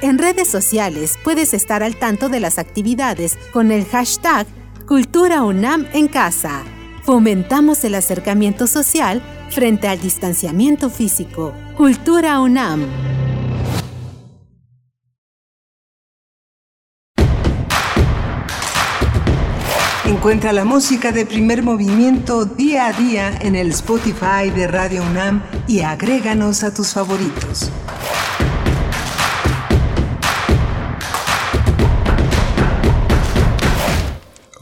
En redes sociales puedes estar al tanto de las actividades con el hashtag Cultura UNAM en casa. Fomentamos el acercamiento social frente al distanciamiento físico. Cultura UNAM. Encuentra la música de primer movimiento día a día en el Spotify de Radio UNAM y agréganos a tus favoritos.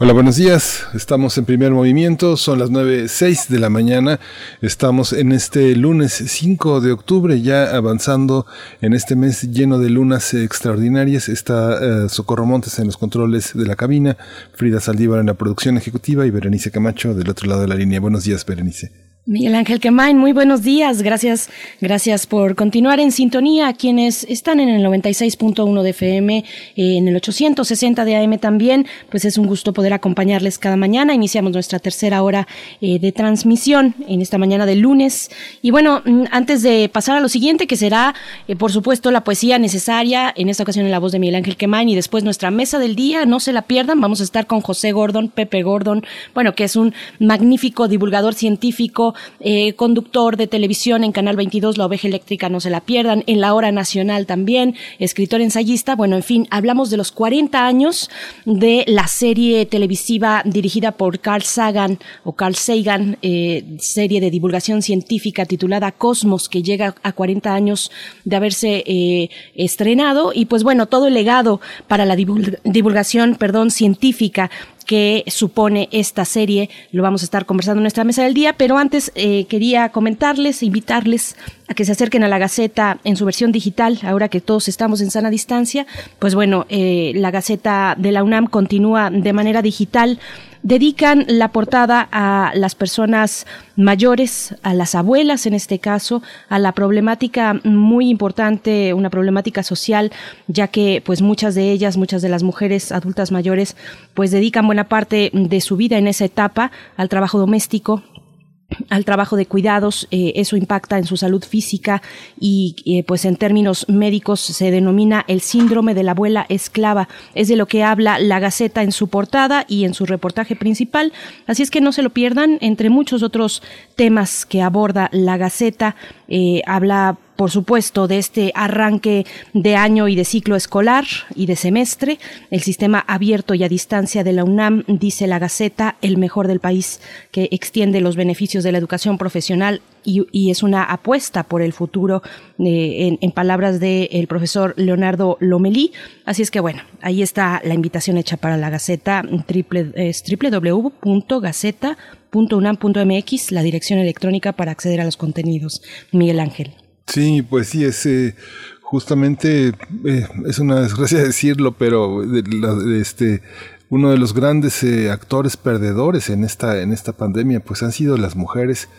Hola, buenos días. Estamos en primer movimiento, son las 9.06 de la mañana. Estamos en este lunes 5 de octubre, ya avanzando en este mes lleno de lunas extraordinarias. Está eh, Socorro Montes en los controles de la cabina, Frida Saldívar en la producción ejecutiva y Berenice Camacho del otro lado de la línea. Buenos días, Berenice. Miguel Ángel Quemain, muy buenos días. Gracias, gracias por continuar en sintonía. Quienes están en el 96.1 de FM, eh, en el 860 de AM también, pues es un gusto poder acompañarles cada mañana. Iniciamos nuestra tercera hora eh, de transmisión en esta mañana de lunes. Y bueno, mm, antes de pasar a lo siguiente, que será, eh, por supuesto, la poesía necesaria, en esta ocasión en la voz de Miguel Ángel Quemain, y después nuestra mesa del día, no se la pierdan. Vamos a estar con José Gordon, Pepe Gordon, bueno, que es un magnífico divulgador científico eh, conductor de televisión en Canal 22, La Oveja Eléctrica, no se la pierdan, en la Hora Nacional también, escritor ensayista, bueno, en fin, hablamos de los 40 años de la serie televisiva dirigida por Carl Sagan o Carl Sagan, eh, serie de divulgación científica titulada Cosmos, que llega a 40 años de haberse eh, estrenado. Y pues bueno, todo el legado para la divulgación, perdón, científica que supone esta serie. Lo vamos a estar conversando en nuestra mesa del día, pero antes eh, quería comentarles, invitarles a que se acerquen a la Gaceta en su versión digital, ahora que todos estamos en sana distancia. Pues bueno, eh, la Gaceta de la UNAM continúa de manera digital dedican la portada a las personas mayores, a las abuelas en este caso, a la problemática muy importante, una problemática social, ya que pues muchas de ellas, muchas de las mujeres adultas mayores, pues dedican buena parte de su vida en esa etapa al trabajo doméstico, al trabajo de cuidados, eh, eso impacta en su salud física y eh, pues en términos médicos se denomina el síndrome de la abuela esclava. Es de lo que habla la Gaceta en su portada y en su reportaje principal. Así es que no se lo pierdan, entre muchos otros temas que aborda la Gaceta, eh, habla por supuesto, de este arranque de año y de ciclo escolar y de semestre. El sistema abierto y a distancia de la UNAM, dice la Gaceta, el mejor del país, que extiende los beneficios de la educación profesional y, es una apuesta por el futuro, eh, en, palabras del profesor Leonardo Lomelí. Así es que bueno, ahí está la invitación hecha para la Gaceta, triple, www.gaceta.unam.mx, la dirección electrónica para acceder a los contenidos. Miguel Ángel. Sí, pues sí, es eh, justamente, eh, es una desgracia decirlo, pero este, uno de los grandes eh, actores perdedores en esta, en esta pandemia, pues han sido las mujeres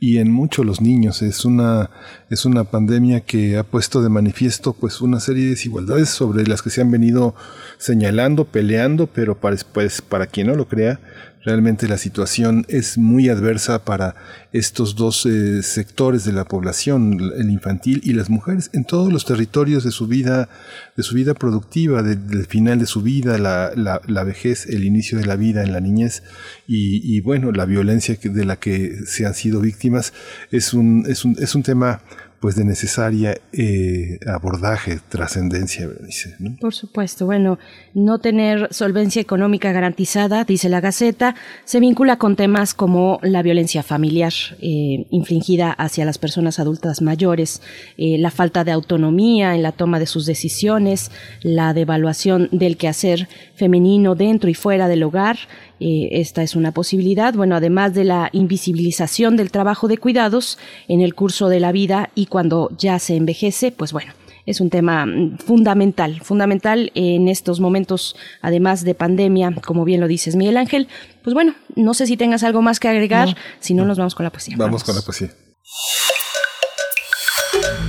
y en mucho los niños. Es una, es una pandemia que ha puesto de manifiesto pues una serie de desigualdades sobre las que se han venido señalando, peleando, pero pues, para quien no lo crea, Realmente la situación es muy adversa para estos dos eh, sectores de la población, el infantil y las mujeres, en todos los territorios de su vida, de su vida productiva, del final de su vida, la, la, vejez, el inicio de la vida en la niñez y, y bueno, la violencia de la que se han sido víctimas es un, es un, es un tema pues de necesaria eh, abordaje, trascendencia, dice. Por supuesto, bueno, no tener solvencia económica garantizada, dice la Gaceta, se vincula con temas como la violencia familiar eh, infligida hacia las personas adultas mayores, eh, la falta de autonomía en la toma de sus decisiones, la devaluación del quehacer femenino dentro y fuera del hogar, eh, esta es una posibilidad. Bueno, además de la invisibilización del trabajo de cuidados en el curso de la vida y cuando ya se envejece, pues bueno, es un tema mm, fundamental, fundamental en estos momentos, además de pandemia, como bien lo dices, Miguel Ángel. Pues bueno, no sé si tengas algo más que agregar, si no, nos vamos con la poesía. Vamos, con la poesía.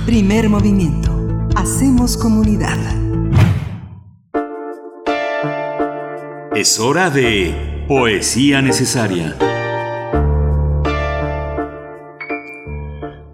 Primer movimiento. Hacemos comunidad. Es hora de Poesía necesaria.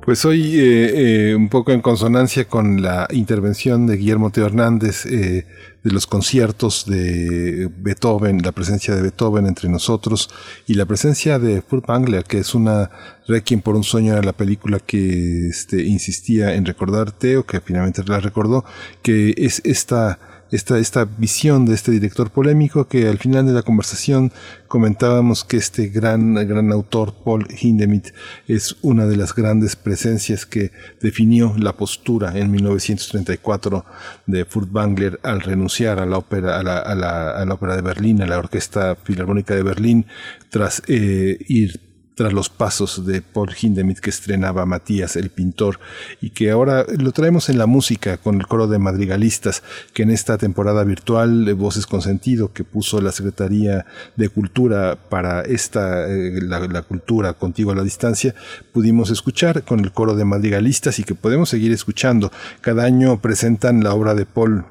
Pues hoy, eh, eh, un poco en consonancia con la intervención de Guillermo Teo Hernández eh, de los conciertos de Beethoven, la presencia de Beethoven entre nosotros y la presencia de Furtwängler, que es una Requiem por un sueño, era la película que este, insistía en recordar Teo, que finalmente la recordó, que es esta esta, esta visión de este director polémico que al final de la conversación comentábamos que este gran, gran autor, Paul Hindemith, es una de las grandes presencias que definió la postura en 1934 de Furtwängler al renunciar a la ópera, a la, a la, a la ópera de Berlín, a la Orquesta Filarmónica de Berlín, tras eh, ir tras los pasos de Paul Hindemith que estrenaba Matías, el pintor, y que ahora lo traemos en la música con el coro de madrigalistas, que en esta temporada virtual de Voces con Sentido que puso la Secretaría de Cultura para esta, eh, la, la, cultura contigo a la distancia, pudimos escuchar con el coro de madrigalistas y que podemos seguir escuchando. Cada año presentan la obra de Paul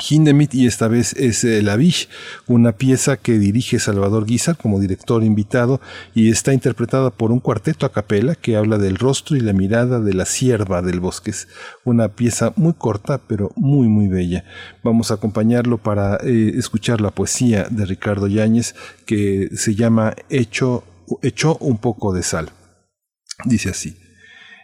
Hindemith y esta vez es eh, La Viche, una pieza que dirige Salvador Guizar como director invitado y está interpretada por un cuarteto a capela que habla del rostro y la mirada de la sierva del bosque. Es una pieza muy corta pero muy muy bella. Vamos a acompañarlo para eh, escuchar la poesía de Ricardo Yáñez que se llama Echó un poco de sal. Dice así.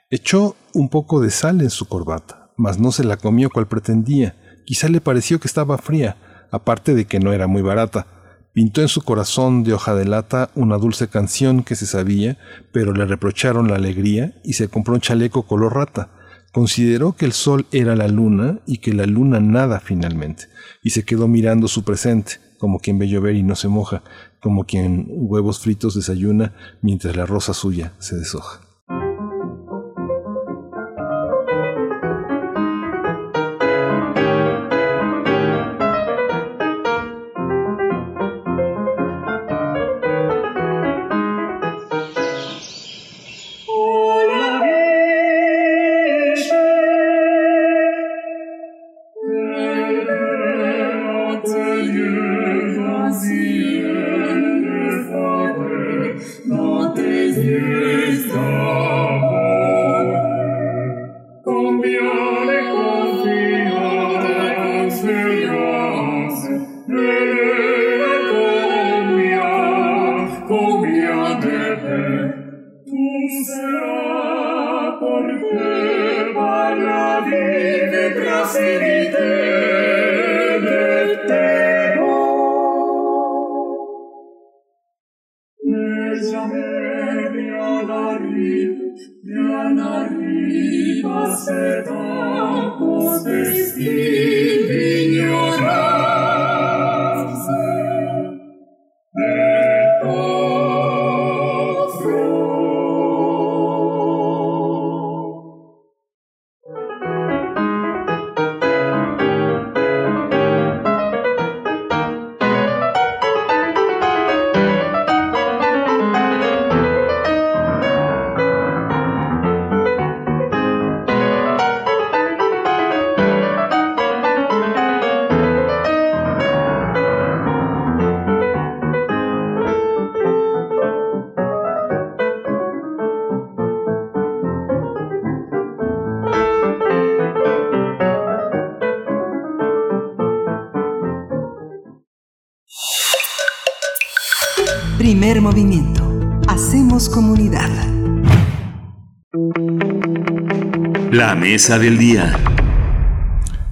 Echó un poco de sal en su corbata, mas no se la comió cual pretendía Quizá le pareció que estaba fría, aparte de que no era muy barata. Pintó en su corazón de hoja de lata una dulce canción que se sabía, pero le reprocharon la alegría y se compró un chaleco color rata. Consideró que el sol era la luna y que la luna nada finalmente, y se quedó mirando su presente, como quien ve llover y no se moja, como quien huevos fritos desayuna mientras la rosa suya se deshoja.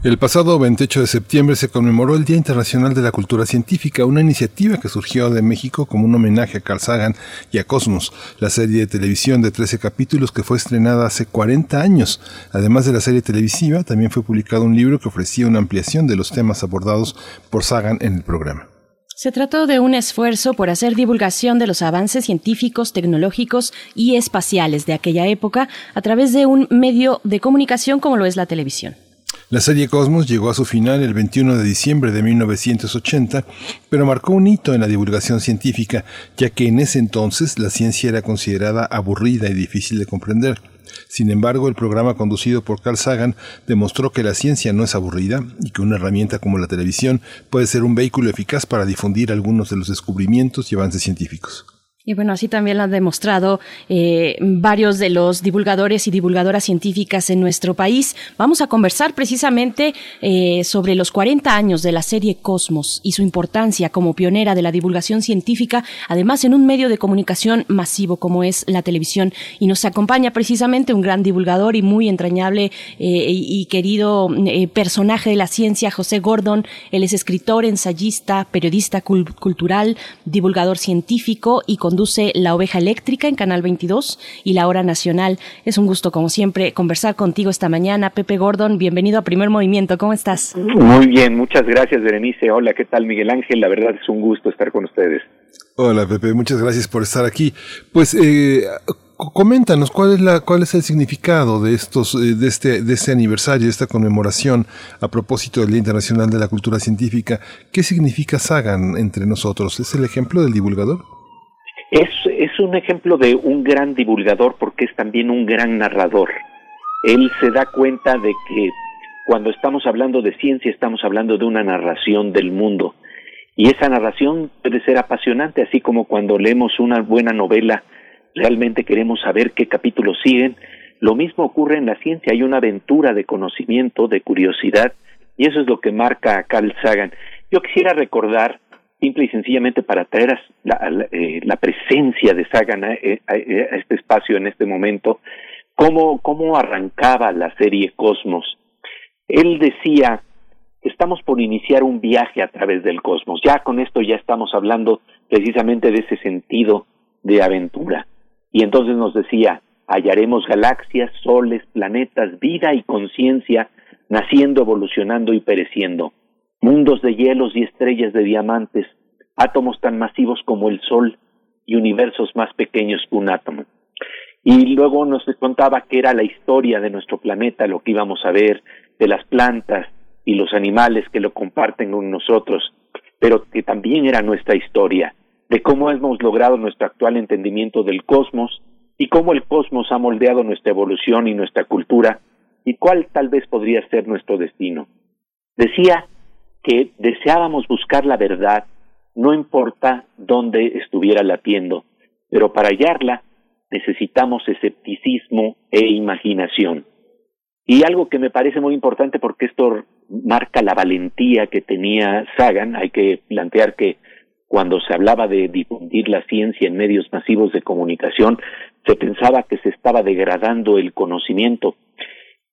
El pasado 28 de septiembre se conmemoró el Día Internacional de la Cultura Científica, una iniciativa que surgió de México como un homenaje a Carl Sagan y a Cosmos, la serie de televisión de 13 capítulos que fue estrenada hace 40 años. Además de la serie televisiva, también fue publicado un libro que ofrecía una ampliación de los temas abordados por Sagan en el programa. Se trató de un esfuerzo por hacer divulgación de los avances científicos, tecnológicos y espaciales de aquella época a través de un medio de comunicación como lo es la televisión. La serie Cosmos llegó a su final el 21 de diciembre de 1980, pero marcó un hito en la divulgación científica, ya que en ese entonces la ciencia era considerada aburrida y difícil de comprender. Sin embargo, el programa conducido por Carl Sagan demostró que la ciencia no es aburrida y que una herramienta como la televisión puede ser un vehículo eficaz para difundir algunos de los descubrimientos y avances científicos. Y bueno, así también lo han demostrado eh, varios de los divulgadores y divulgadoras científicas en nuestro país. Vamos a conversar precisamente eh, sobre los 40 años de la serie Cosmos y su importancia como pionera de la divulgación científica, además en un medio de comunicación masivo como es la televisión. Y nos acompaña precisamente un gran divulgador y muy entrañable eh, y, querido personaje de la ciencia, José Gordon. Él es escritor, ensayista, periodista cultural, divulgador científico y con conduce La Oveja Eléctrica en Canal 22 y La Hora Nacional. Es un gusto, como siempre, conversar contigo esta mañana. Pepe Gordon, bienvenido a Primer Movimiento. ¿Cómo estás? Muy bien, muchas gracias, Berenice. Hola, ¿qué tal, Miguel Ángel? La verdad es un gusto estar con ustedes. Hola, Pepe, muchas gracias por estar aquí. Pues, eh, coméntanos cuál es la cuál es el significado de estos eh, de este de este aniversario de esta conmemoración a propósito del Día Internacional de la Cultura Científica qué significa Sagan entre nosotros es el ejemplo del divulgador es, un ejemplo de un gran divulgador porque es también un gran narrador. Él se da cuenta de que cuando estamos hablando de ciencia estamos hablando de una narración del mundo. Y esa narración puede ser apasionante, así como cuando leemos una buena novela, realmente queremos saber qué capítulos siguen. Lo mismo ocurre en la ciencia, hay una aventura de conocimiento, de curiosidad, y eso es lo que marca a Carl Sagan. Yo quisiera recordar simple y sencillamente para traer la, eh, la, presencia de Sagan eh, a, este espacio en este momento, cómo, cómo arrancaba la serie Cosmos. Él decía, estamos por iniciar un viaje a través del cosmos. Ya con esto ya estamos hablando precisamente de ese sentido de aventura. Y entonces nos decía, hallaremos galaxias, soles, planetas, vida y conciencia, naciendo, evolucionando y pereciendo mundos de hielos y estrellas de diamantes, átomos tan masivos como el Sol y universos más pequeños que un átomo. Y luego nos contaba que era la historia de nuestro planeta, lo que íbamos a ver, de las plantas y los animales que lo comparten con nosotros, pero que también era nuestra historia, de cómo hemos logrado nuestro actual entendimiento del cosmos y cómo el cosmos ha moldeado nuestra evolución y nuestra cultura y cuál tal vez podría ser nuestro destino. Decía que deseábamos buscar la verdad, no importa dónde estuviera latiendo, pero para hallarla necesitamos escepticismo e imaginación. Y algo que me parece muy importante porque esto marca la valentía que tenía Sagan, hay que plantear que cuando se hablaba de difundir la ciencia en medios masivos de comunicación, se pensaba que se estaba degradando el conocimiento.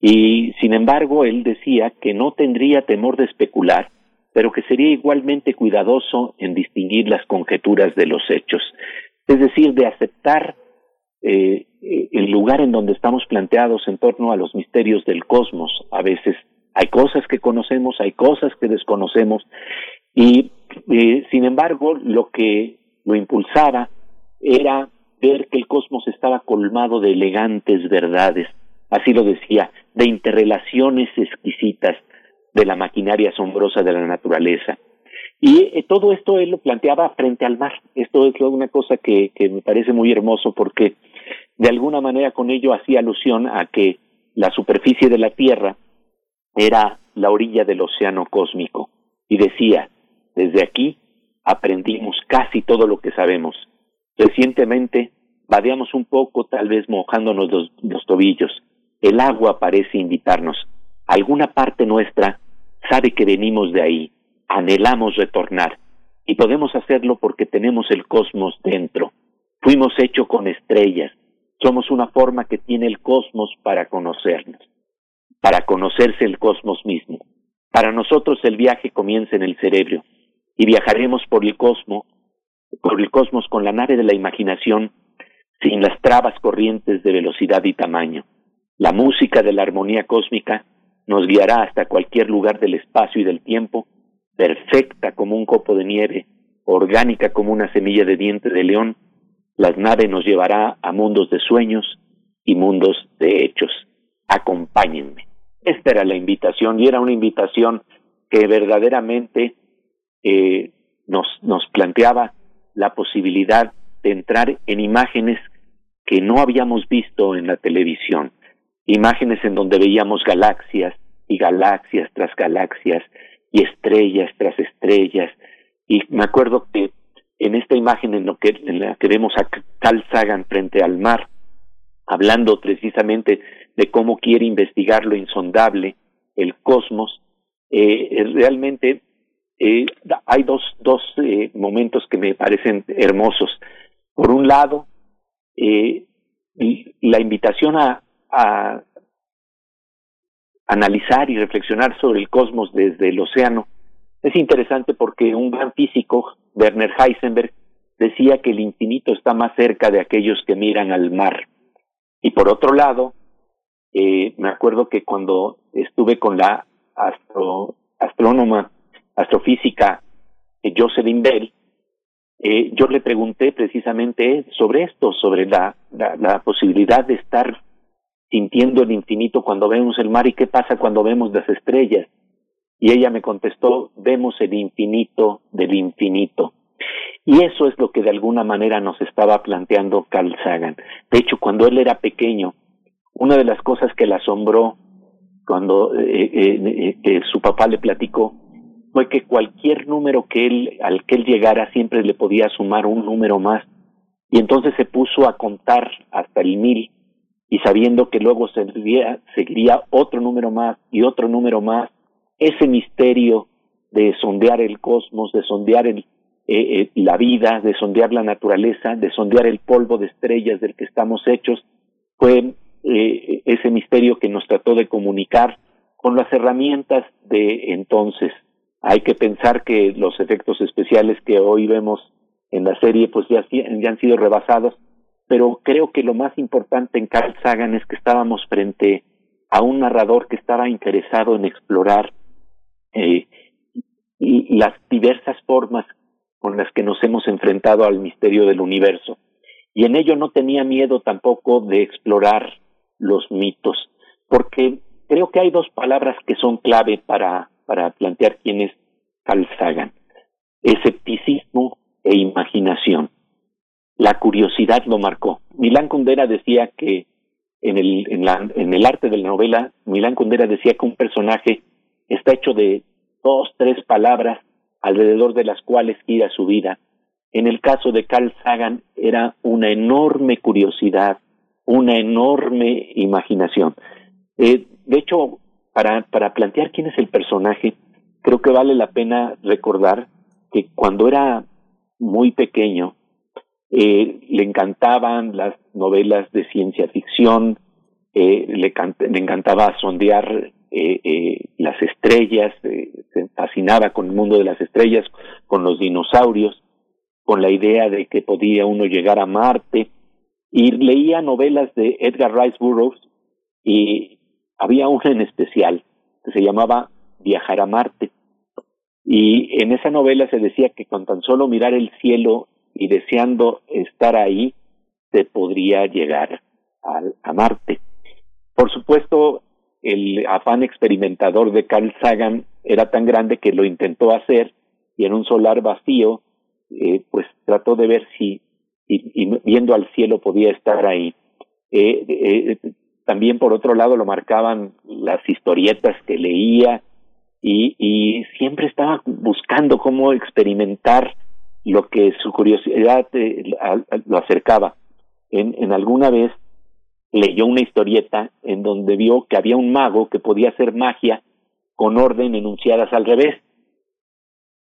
Y sin embargo, él decía que no tendría temor de especular, pero que sería igualmente cuidadoso en distinguir las conjeturas de los hechos, es decir, de aceptar eh, el lugar en donde estamos planteados en torno a los misterios del cosmos. A veces hay cosas que conocemos, hay cosas que desconocemos, y eh, sin embargo lo que lo impulsaba era ver que el cosmos estaba colmado de elegantes verdades, así lo decía, de interrelaciones exquisitas, de la maquinaria asombrosa de la naturaleza. Y eh, todo esto él lo planteaba frente al mar. Esto es una cosa que, me parece muy hermoso porque de alguna manera con ello hacía alusión a que la superficie de la Tierra era la orilla del océano cósmico. Y decía, desde aquí aprendimos casi todo lo que sabemos. Recientemente vadeamos un poco, tal vez mojándonos los, los tobillos. El agua parece invitarnos. Alguna parte nuestra sabe que venimos de ahí, anhelamos retornar, y podemos hacerlo porque tenemos el cosmos dentro. Fuimos hechos con estrellas, somos una forma que tiene el cosmos para conocernos, para conocerse el cosmos mismo. Para nosotros el viaje comienza en el cerebro y viajaremos por el cosmos, por el cosmos con la nave de la imaginación, sin las trabas corrientes de velocidad y tamaño. La música de la armonía cósmica nos guiará hasta cualquier lugar del espacio y del tiempo, perfecta como un copo de nieve, orgánica como una semilla de diente de león, las naves nos llevará a mundos de sueños y mundos de hechos. Acompáñenme. Esta era la invitación y era una invitación que verdaderamente eh, nos, nos planteaba la posibilidad de entrar en imágenes que no habíamos visto en la televisión imágenes en donde veíamos galaxias y galaxias tras galaxias y estrellas tras estrellas. Y me acuerdo que en esta imagen en, lo que, en la que vemos a Carl Sagan frente al mar, hablando precisamente de cómo quiere investigar lo insondable, el cosmos, eh, realmente eh, hay dos, dos eh, momentos que me parecen hermosos. Por un lado, la invitación a, a analizar y reflexionar sobre el cosmos desde el océano es interesante porque un gran físico, Werner Heisenberg, decía que el infinito está más cerca de aquellos que miran al mar. Y por otro lado, eh, me acuerdo que cuando estuve con la astro, astrónoma, astrofísica eh, Jocelyn Bell, eh, yo le pregunté precisamente sobre esto, sobre la, la, la posibilidad de estar sintiendo el infinito cuando vemos el mar y qué pasa cuando vemos las estrellas. Y ella me contestó, vemos el infinito del infinito. Y eso es lo que de alguna manera nos estaba planteando Carl Sagan. De hecho, cuando él era pequeño, una de las cosas que le asombró cuando eh, eh, eh, su papá le platicó fue que cualquier número que él, al que él llegara siempre le podía sumar un número más. Y entonces se puso a contar hasta el mil y sabiendo que luego seguiría, seguiría otro número más y otro número más, ese misterio de sondear el cosmos, de sondear el, eh, eh, la vida, de sondear la naturaleza, de sondear el polvo de estrellas del que estamos hechos, fue eh, ese misterio que nos trató de comunicar con las herramientas de entonces. Hay que pensar que los efectos especiales que hoy vemos en la serie pues ya, ya han sido rebasados, pero creo que lo más importante en Carl Sagan es que estábamos frente a un narrador que estaba interesado en explorar eh, las diversas formas con las que nos hemos enfrentado al misterio del universo. Y en ello no tenía miedo tampoco de explorar los mitos, porque creo que hay dos palabras que son clave para, para plantear quién es Carl Sagan. Escepticismo e imaginación. La curiosidad lo marcó. Milán Kundera decía que en el, en, la, en el arte de la novela, Milán Kundera decía que un personaje está hecho de dos, tres palabras alrededor de las cuales gira su vida. En el caso de Carl Sagan era una enorme curiosidad, una enorme imaginación. Eh, de hecho, para, para plantear quién es el personaje, creo que vale la pena recordar que cuando era muy pequeño, eh, le encantaban las novelas de ciencia ficción, eh, le, le encantaba sondear eh, eh, las estrellas, se fascinaba con el mundo de las estrellas, con los dinosaurios, con la idea de que podía uno llegar a Marte, y leía novelas de Edgar Rice Burroughs, y había una en especial que se llamaba Viajar a Marte. Y en esa novela se decía que con tan solo mirar el cielo y deseando estar ahí, se podría llegar a, a Marte. Por supuesto, el afán experimentador de Carl Sagan era tan grande que lo intentó hacer y en un solar vacío, eh, pues trató de ver si, y, viendo al cielo podía estar ahí. Eh, eh, también por otro lado lo marcaban las historietas que leía y, y siempre estaba buscando cómo experimentar lo que su curiosidad lo acercaba. En, alguna vez leyó una historieta en donde vio que había un mago que podía hacer magia con orden enunciadas al revés.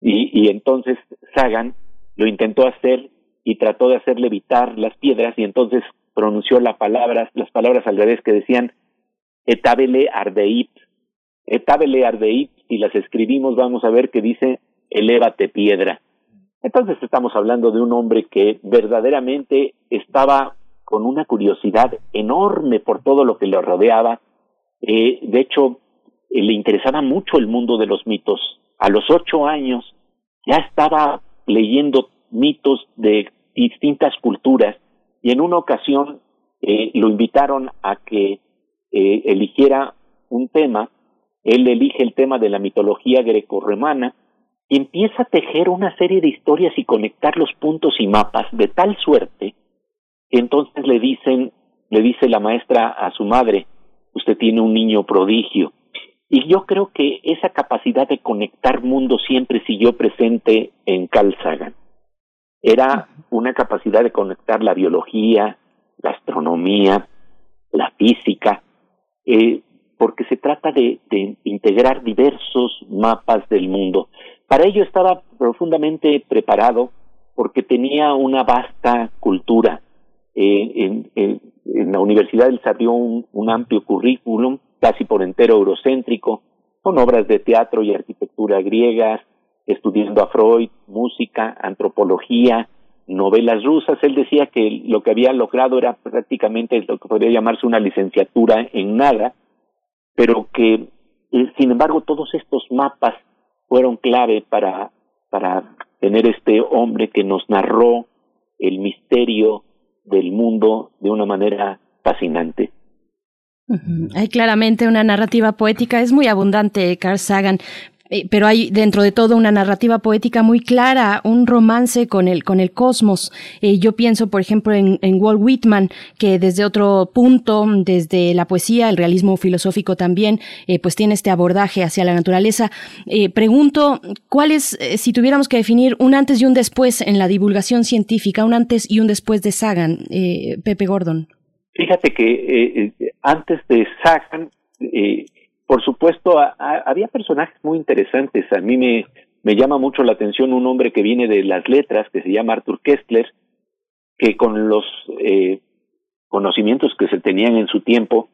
Y, entonces Sagan lo intentó hacer y trató de hacer levitar las piedras y entonces pronunció las palabras al revés que decían etabele ardeit. Etabele ardeit, si las escribimos vamos a ver que dice elévate piedra. Entonces estamos hablando de un hombre que verdaderamente estaba con una curiosidad enorme por todo lo que le rodeaba. Eh, de hecho, eh, le interesaba mucho el mundo de los mitos. A los ocho años ya estaba leyendo mitos de distintas culturas y en una ocasión eh, lo invitaron a que eligiera un tema. Él elige el tema de la mitología grecorromana y empieza a tejer una serie de historias y conectar los puntos y mapas de tal suerte entonces le dicen, le dice la maestra a su madre, usted tiene un niño prodigio. Y yo creo que esa capacidad de conectar mundos siempre siguió presente en Carl Sagan. Era una capacidad de conectar la biología, la astronomía, la física, eh, porque se trata de, de, integrar diversos mapas del mundo. Para ello estaba profundamente preparado porque tenía una vasta cultura. Eh, en, la universidad él abrió un, un amplio currículum, casi por entero eurocéntrico, con obras de teatro y arquitectura griegas, estudiando a Freud, música, antropología, novelas rusas. Él decía que lo que había logrado era prácticamente lo que podría llamarse una licenciatura en nada, pero que, eh, sin embargo, todos estos mapas fueron clave para, para tener este hombre que nos narró el misterio del mundo de una manera fascinante. Hay claramente una narrativa poética, es muy abundante Carl Sagan, eh, pero hay dentro de todo una narrativa poética muy clara, un romance con el, con el cosmos. Eh, yo pienso, por ejemplo, en, Walt Whitman, que desde otro punto, desde la poesía, el realismo filosófico también, eh, pues tiene este abordaje hacia la naturaleza. pregunto, ¿cuál es, si tuviéramos que definir un antes y un después en la divulgación científica, un antes y un después de Sagan, Pepe Gordon? Fíjate que antes de Sagan, por supuesto, a, había personajes muy interesantes. A mí me, me llama mucho la atención un hombre que viene de las letras, que se llama Arthur Kessler, que con los eh, conocimientos que se tenían en su tiempo,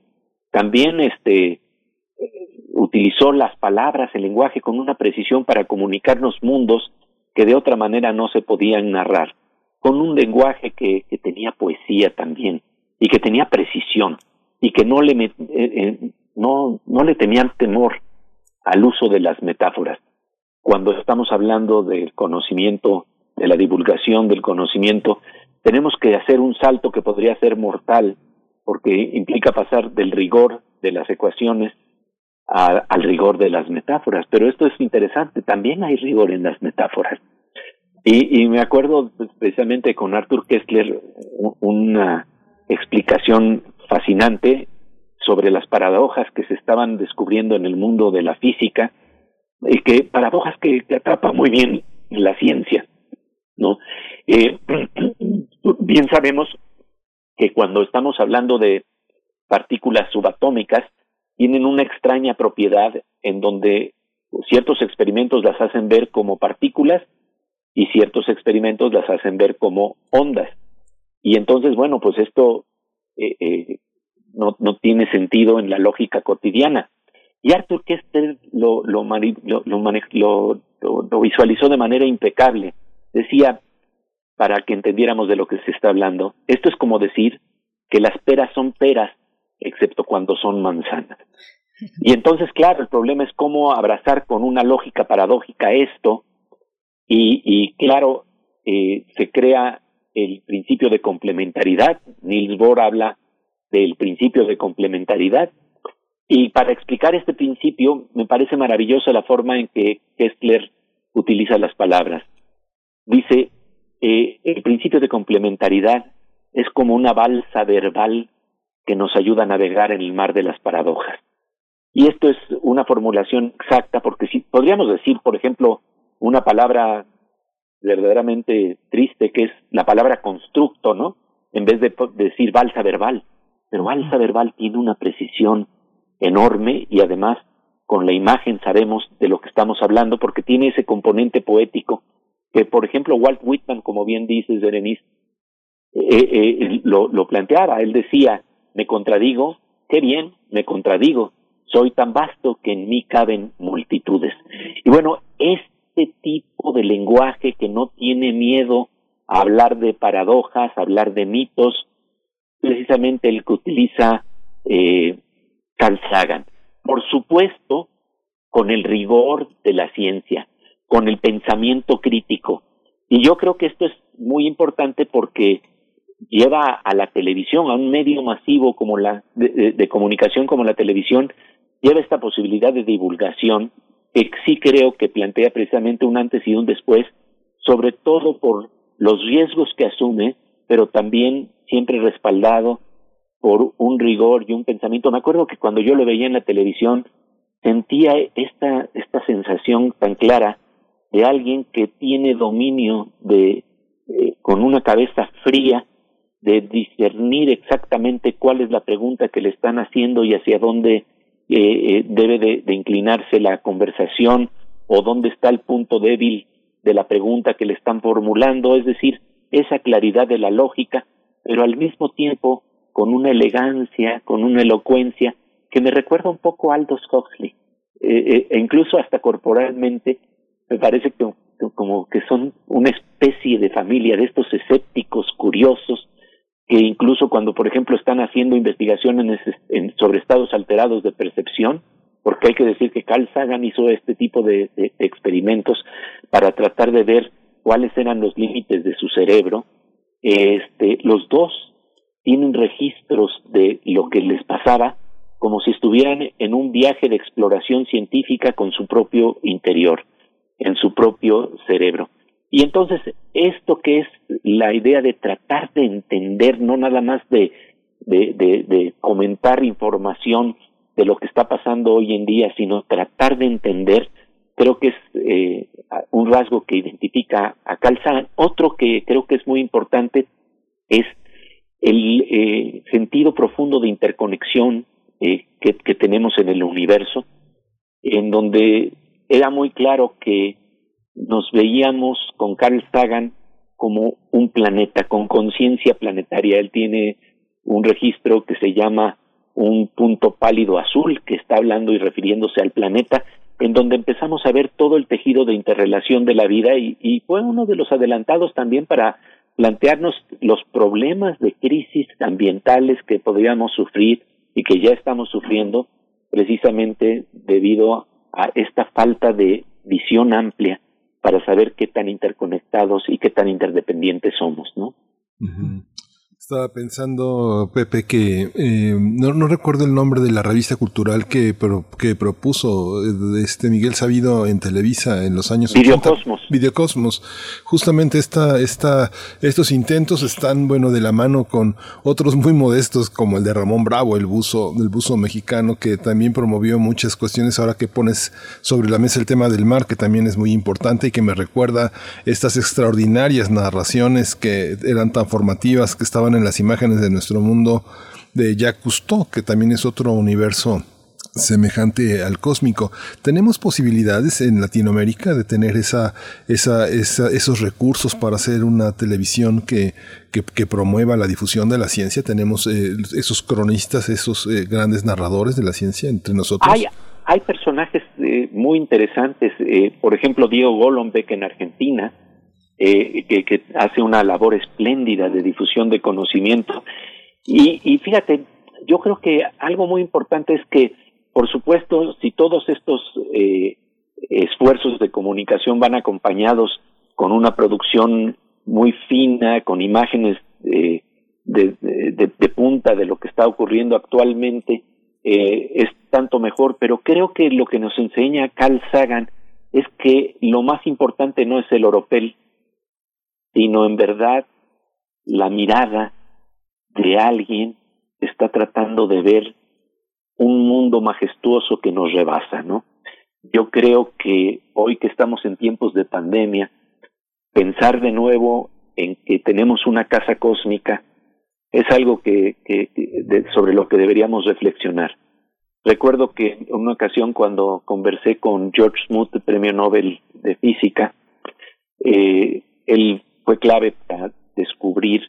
también este, utilizó las palabras, el lenguaje con una precisión para comunicarnos mundos que de otra manera no se podían narrar, con un lenguaje que, tenía poesía también y que tenía precisión y que no le eh, eh, no, no le tenían temor al uso de las metáforas. Cuando estamos hablando del conocimiento, de la divulgación del conocimiento, tenemos que hacer un salto que podría ser mortal, porque implica pasar del rigor de las ecuaciones a, al rigor de las metáforas. Pero esto es interesante, también hay rigor en las metáforas. Y, y me acuerdo precisamente con Arthur Kessler una explicación fascinante sobre las paradojas que se estaban descubriendo en el mundo de la física, y que paradojas que, que atrapa muy bien la ciencia, ¿no? Eh, bien sabemos que cuando estamos hablando de partículas subatómicas, tienen una extraña propiedad en donde ciertos experimentos las hacen ver como partículas y ciertos experimentos las hacen ver como ondas. Y entonces, bueno, pues esto eh, eh, no, no tiene sentido en la lógica cotidiana. Y Arthur Kester lo, lo, lo, lo, visualizó de manera impecable. Decía, para que entendiéramos de lo que se está hablando, esto es como decir que las peras son peras, excepto cuando son manzanas. Y entonces, claro, el problema es cómo abrazar con una lógica paradójica esto, y, y claro, eh, se crea el principio de complementariedad. Niels Bohr habla del principio de complementariedad. Y para explicar este principio, me parece maravillosa la forma en que Kessler utiliza las palabras. Dice, eh, el principio de complementariedad es como una balsa verbal que nos ayuda a navegar en el mar de las paradojas. Y esto es una formulación exacta porque si podríamos decir, por ejemplo, una palabra verdaderamente triste que es la palabra constructo, ¿no? En vez de decir balsa verbal pero alza verbal tiene una precisión enorme y además con la imagen sabemos de lo que estamos hablando porque tiene ese componente poético que, por ejemplo, Walt Whitman, como bien dices, Berenice, eh, eh, lo, lo planteaba. Él decía, me contradigo, qué bien, me contradigo, soy tan vasto que en mí caben multitudes. Y bueno, este tipo de lenguaje que no tiene miedo a hablar de paradojas, a hablar de mitos, precisamente el que utiliza eh, Carl Sagan. Por supuesto, con el rigor de la ciencia, con el pensamiento crítico. Y yo creo que esto es muy importante porque lleva a la televisión, a un medio masivo como la de, de, comunicación como la televisión, lleva esta posibilidad de divulgación que sí creo que plantea precisamente un antes y un después, sobre todo por los riesgos que asume, pero también siempre respaldado por un rigor y un pensamiento. Me acuerdo que cuando yo lo veía en la televisión sentía esta, esta sensación tan clara de alguien que tiene dominio de, con una cabeza fría de discernir exactamente cuál es la pregunta que le están haciendo y hacia dónde eh, eh, debe de, inclinarse la conversación o dónde está el punto débil de la pregunta que le están formulando, es decir, esa claridad de la lógica, pero al mismo tiempo con una elegancia, con una elocuencia que me recuerda un poco a Aldous Huxley, eh, e incluso hasta corporalmente me parece que como que son una especie de familia de estos escépticos curiosos que incluso cuando, por ejemplo, están haciendo investigaciones sobre estados alterados de percepción, porque hay que decir que Carl Sagan hizo este tipo de, experimentos para tratar de ver cuáles eran los límites de su cerebro. Este, los dos tienen registros de lo que les pasaba como si estuvieran en un viaje de exploración científica con su propio interior, en su propio cerebro. Y entonces, esto que es la idea de tratar de entender, no nada más de, de, de, comentar información de lo que está pasando hoy en día, sino tratar de entender, creo que es eh, un rasgo que identifica a Calzán. Otro que creo que es muy importante es el eh, sentido profundo de interconexión eh, que, que tenemos en el universo, en donde era muy claro que nos veíamos con Carl Sagan como un planeta, con conciencia planetaria. Él tiene un registro que se llama un punto pálido azul, que está hablando y refiriéndose al planeta, en donde empezamos a ver todo el tejido de interrelación de la vida y, fue uno de los adelantados también para plantearnos los problemas de crisis ambientales que podríamos sufrir y que ya estamos sufriendo precisamente debido a esta falta de visión amplia para saber qué tan interconectados y qué tan interdependientes somos, ¿no? Estaba pensando, Pepe, que eh, no, no, recuerdo el nombre de la revista cultural que, que propuso eh, este Miguel Sabido en Televisa en los años Videocosmos. Videocosmos. Justamente esta, esta, estos intentos están, bueno, de la mano con otros muy modestos como el de Ramón Bravo, el buzo, el buzo mexicano, que también promovió muchas cuestiones ahora que pones sobre la mesa el tema del mar, que también es muy importante y que me recuerda estas extraordinarias narraciones que eran tan formativas, que estaban en las imágenes de nuestro mundo de Jacques Cousteau, que también es otro universo semejante al cósmico. ¿Tenemos posibilidades en Latinoamérica de tener esa, esa, esos recursos para hacer una televisión que, promueva la difusión de la ciencia? ¿Tenemos eh, esos cronistas, esos eh, grandes narradores de la ciencia entre nosotros? Hay, hay personajes eh, muy interesantes, por ejemplo, Diego Golombek en Argentina, eh, que, hace una labor espléndida de difusión de conocimiento. Y, y fíjate, yo creo que algo muy importante es que, por supuesto, si todos estos eh, esfuerzos de comunicación van acompañados con una producción muy fina, con imágenes eh, de, punta de lo que está ocurriendo actualmente, eh, es tanto mejor, pero creo que lo que nos enseña Carl Sagan es que lo más importante no es el oropel, sino en verdad la mirada de alguien está tratando de ver un mundo majestuoso que nos rebasa, ¿no? Yo creo que hoy que estamos en tiempos de pandemia, pensar de nuevo en que tenemos una casa cósmica es algo que, que sobre lo que deberíamos reflexionar. Recuerdo que en una ocasión cuando conversé con George Smoot, premio Nobel de Física, eh, él fue clave para descubrir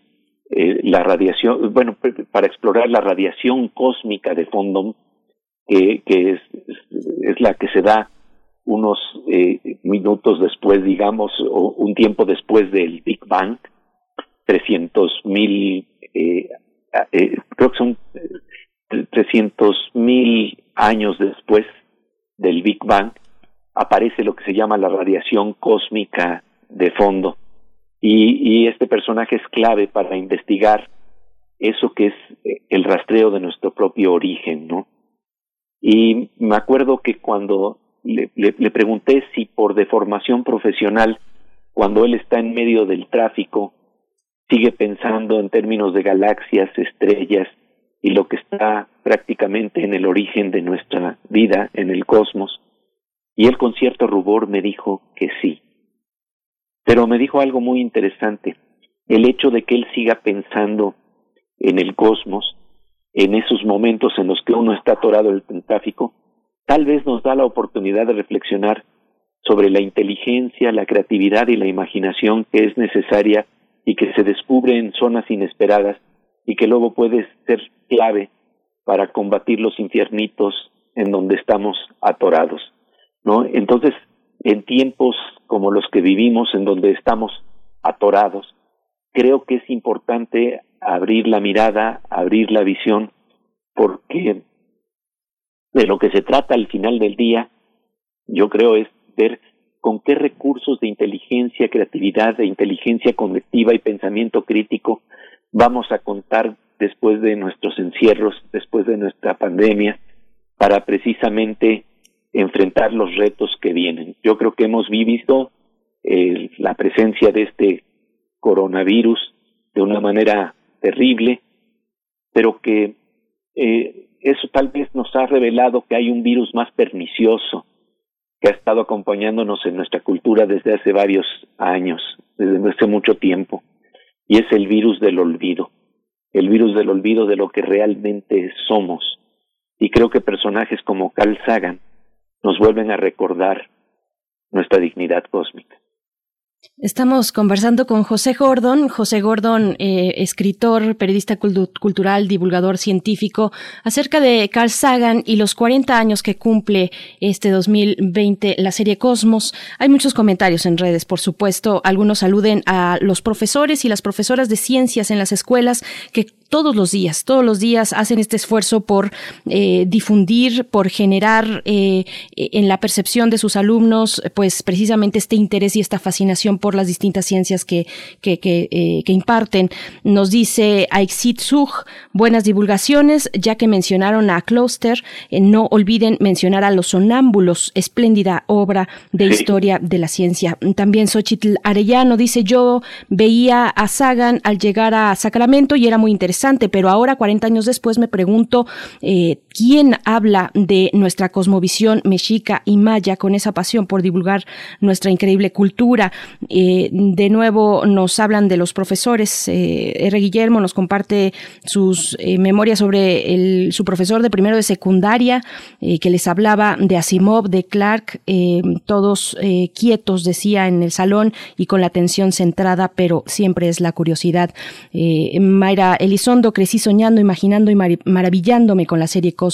eh, la radiación, bueno, para explorar la radiación cósmica de fondo, que es, la que se da unos eh, minutos después, digamos, o un tiempo después del Big Bang, 300 mil, eh, creo que son 300 mil años después del Big Bang, aparece lo que se llama la radiación cósmica de fondo y, y este personaje es clave para investigar eso que es eh, el rastreo de nuestro propio origen, ¿no? Y me acuerdo que cuando le, le, le, pregunté si por deformación profesional, cuando él está en medio del tráfico, sigue pensando en términos de galaxias, estrellas y lo que está prácticamente en el origen de nuestra vida, en el cosmos. Y él con cierto rubor me dijo que sí. Pero me dijo algo muy interesante. el hecho de que él siga pensando en el cosmos, en esos momentos en los que uno está atorado en el tráfico, tal vez nos da la oportunidad de reflexionar sobre la inteligencia, la creatividad y la imaginación que es necesaria y que se descubre en zonas inesperadas y que luego puede ser clave para combatir los infiernitos en donde estamos atorados, ¿no? Entonces, en tiempos como los que vivimos, en donde estamos atorados, creo que es importante abrir la mirada, abrir la visión, porque de lo que se trata al final del día, yo creo es ver con qué recursos de inteligencia, creatividad, de inteligencia colectiva y pensamiento crítico vamos a contar después de nuestros encierros, después de nuestra pandemia, para precisamente enfrentar los retos que vienen. Yo creo que hemos vivido eh, la presencia de este coronavirus de una manera terrible, pero que eh, eso tal vez nos ha revelado que hay un virus más pernicioso que ha estado acompañándonos en nuestra cultura desde hace varios años, desde hace mucho tiempo, y es el virus del olvido, el virus del olvido de lo que realmente somos. Y creo que personajes como Carl Sagan nos vuelven a recordar nuestra dignidad cósmica. Estamos conversando con José Gordon, José Gordon, eh, escritor, periodista cultural, divulgador científico, acerca de Carl Sagan y los 40 años que cumple este 2020 la serie Cosmos. Hay muchos comentarios en redes, por supuesto. Algunos aluden a los profesores y las profesoras de ciencias en las escuelas que todos los días, todos los días hacen este esfuerzo por eh, difundir, por generar eh, en la percepción de sus alumnos, pues precisamente este interés y esta fascinación por las distintas ciencias que, que, que, eh, que imparten. Nos dice Aixit Zug, buenas divulgaciones, ya que mencionaron a Closter, no olviden mencionar a los sonámbulos, espléndida obra de historia de la ciencia. También Xochitl Arellano dice, yo veía a Sagan al llegar a Sacramento y era muy interesante pero ahora, 40 años después, me pregunto eh, quién habla de nuestra cosmovisión mexica y maya con esa pasión por divulgar nuestra increíble cultura. Eh, de nuevo, nos hablan de los profesores. Eh, R. Guillermo nos comparte sus eh, memorias sobre su profesor de primero de secundaria, que les hablaba de Asimov, de Clark, todos quietos, decía, en el salón y con la atención centrada, pero siempre es la curiosidad. Mayra Elizondo crecí soñando, imaginando y maravillándome con la serie Cosmos.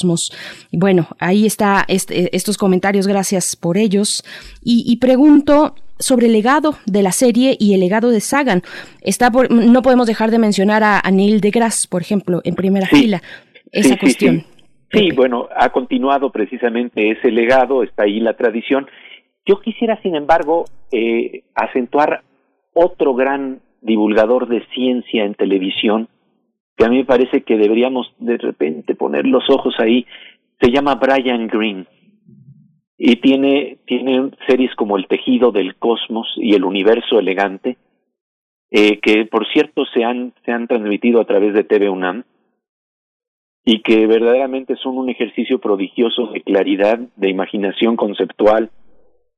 Y bueno, ahí está este, estos comentarios, gracias por ellos. Y, pregunto sobre el legado de la serie y el legado de Sagan. Está no podemos dejar de mencionar a, Neil deGrasse, por ejemplo, en primera fila, esa cuestión. Sí, bueno, ha continuado precisamente ese legado, está ahí la tradición. Yo quisiera, sin embargo, eh, acentuar otro gran divulgador de ciencia en televisión, que a mí me parece que deberíamos de repente poner los ojos ahí, se llama Brian Green y tiene, tiene series como El tejido del cosmos y El universo elegante, eh, que por cierto se han, se han transmitido a través de TV UNAM y que verdaderamente son un ejercicio prodigioso de claridad, de imaginación conceptual,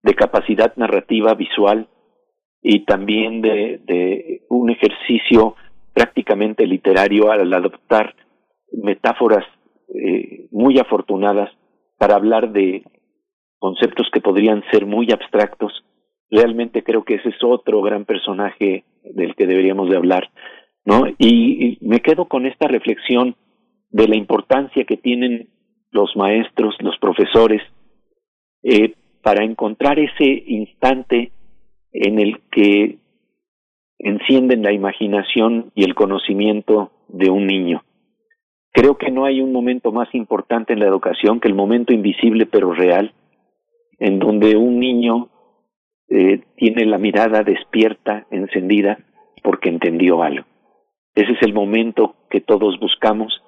de capacidad narrativa visual y también de, de un ejercicio prácticamente literario al adoptar metáforas eh, muy afortunadas para hablar de conceptos que podrían ser muy abstractos. Realmente creo que ese es otro gran personaje del que deberíamos de hablar, ¿no? Y, me quedo con esta reflexión de la importancia que tienen los maestros, los profesores, eh, para encontrar ese instante en el que encienden la imaginación y el conocimiento de un niño. Creo que no hay un momento más importante en la educación que el momento invisible pero real, en donde un niño eh, tiene la mirada despierta, encendida, porque entendió algo. Ese es el momento que todos buscamos,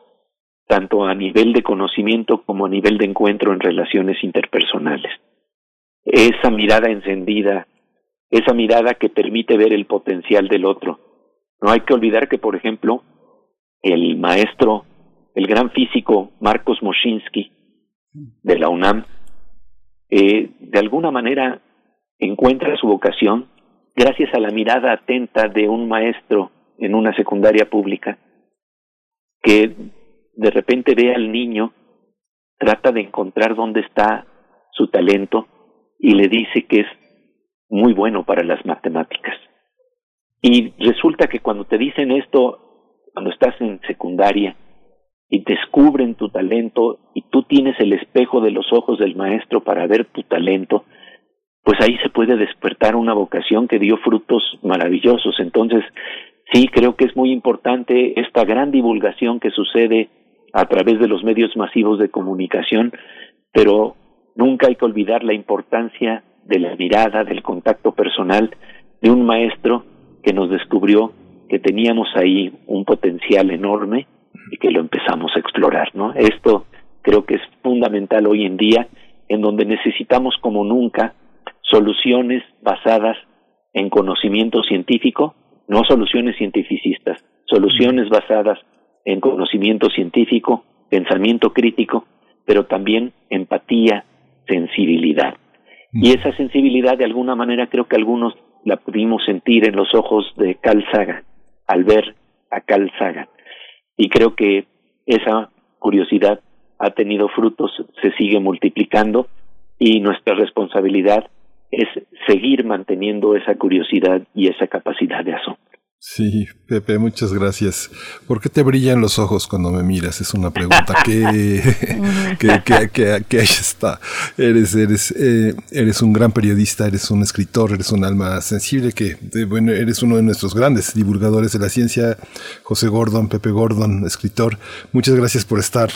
tanto a nivel de conocimiento como a nivel de encuentro en relaciones interpersonales. Esa mirada encendida esa mirada que permite ver el potencial del otro. No hay que olvidar que, por ejemplo, el maestro, el gran físico Marcos Moschinsky de la UNAM, eh, de alguna manera encuentra su vocación gracias a la mirada atenta de un maestro en una secundaria pública que de repente ve al niño, trata de encontrar dónde está su talento y le dice que es muy bueno para las matemáticas. Y resulta que cuando te dicen esto, cuando estás en secundaria y descubren tu talento y tú tienes el espejo de los ojos del maestro para ver tu talento, pues ahí se puede despertar una vocación que dio frutos maravillosos. Entonces, sí, creo que es muy importante esta gran divulgación que sucede a través de los medios masivos de comunicación, pero nunca hay que olvidar la importancia de la mirada, del contacto personal de un maestro que nos descubrió que teníamos ahí un potencial enorme y que lo empezamos a explorar, ¿no? Esto creo que es fundamental hoy en día, en donde necesitamos como nunca soluciones basadas en conocimiento científico, no soluciones cientificistas, soluciones basadas en conocimiento científico, pensamiento crítico, pero también empatía, sensibilidad. Y esa sensibilidad, de alguna manera, creo que algunos la pudimos sentir en los ojos de Carl al ver a Carl. Y creo que esa curiosidad ha tenido frutos, se sigue multiplicando y nuestra responsabilidad es seguir manteniendo esa curiosidad y esa capacidad de asombro. Sí, Pepe, muchas gracias. ¿Por qué te brillan los ojos cuando me miras? Es una pregunta que, que, que, que, ahí está. Eres, eres, eh, eres un gran periodista, eres un escritor, eres un alma sensible, que bueno, eres uno de nuestros grandes divulgadores de la ciencia, José Gordon, Pepe Gordon, escritor. Muchas gracias por estar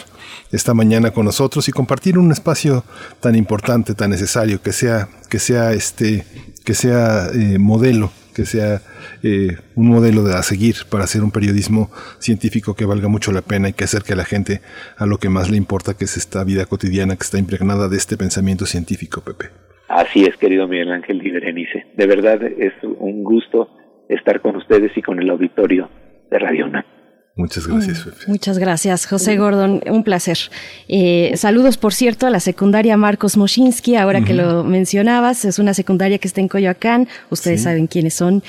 esta mañana con nosotros y compartir un espacio tan importante, tan necesario, que sea, que sea este, que sea eh, modelo que sea eh, un modelo de a seguir para hacer un periodismo científico que valga mucho la pena y que acerque a la gente a lo que más le importa, que es esta vida cotidiana que está impregnada de este pensamiento científico, Pepe. Así es, querido Miguel Ángel y Berenice. De verdad es un gusto estar con ustedes y con el auditorio de Radio UNAM. Muchas gracias. Mm, muchas gracias, José Gordon. Un placer. Eh, saludos, por cierto, a la secundaria Marcos Moschinsky, ahora que lo mencionabas. Es una secundaria que está en Coyoacán. Ustedes saben quiénes son.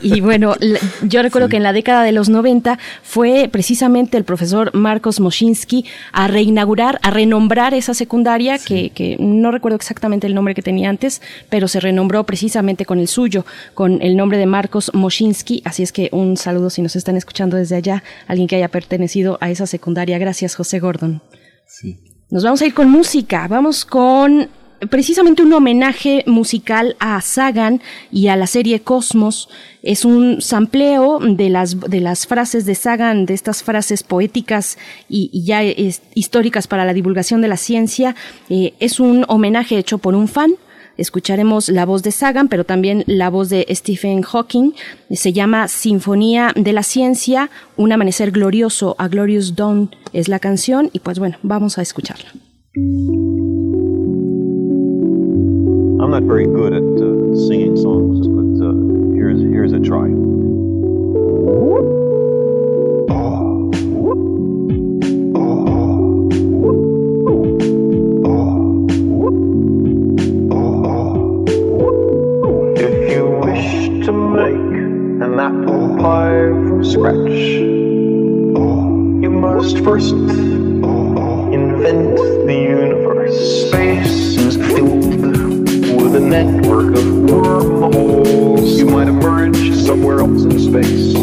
Y, bueno, yo recuerdo que en la década de los 90 fue precisamente el profesor Marcos Moschinsky a reinaugurar, a renombrar esa secundaria, que, que no recuerdo exactamente el nombre que tenía antes, pero se renombró precisamente con el suyo, con el nombre de Marcos Moschinsky. Así es que un saludo si nos están escuchando desde allá alguien que haya pertenecido a esa secundaria. Gracias, José Gordon. Nos vamos a ir con música. Vamos con precisamente un homenaje musical a Sagan y a la serie Cosmos. Es un sampleo de las, de las frases de Sagan, de estas frases poéticas y, ya históricas para la divulgación de la ciencia. Eh, es un homenaje hecho por un fan Escucharemos la voz de Sagan, pero también la voz de Stephen Hawking. Se llama Sinfonía de la Ciencia, un amanecer glorioso, a Glorious Dawn es la canción y pues bueno, vamos a escucharla. I'm not very good at uh, singing songs, but uh, here's, here's a try. An apple pie from scratch. You must first invent the universe. Space is filled with a network of wormholes. You might emerge somewhere else in space.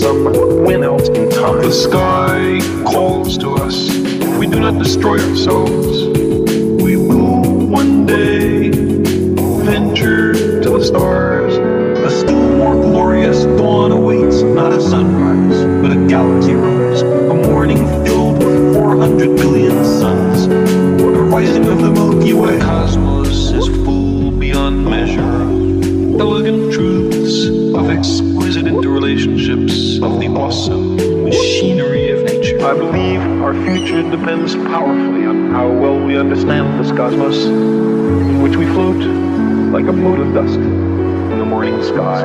Somewhere else in time. The sky calls to us. We do not destroy ourselves. We will one day venture to the stars not a sunrise, but a galaxy rose, a morning filled with 400 billion suns, the rising of the Milky Way. The Cosmos is full beyond measure elegant truths, of exquisite interrelationships, of the awesome machinery of nature. I believe our future depends powerfully on how well we understand this cosmos, in which we float like a mote of dust in the morning sky.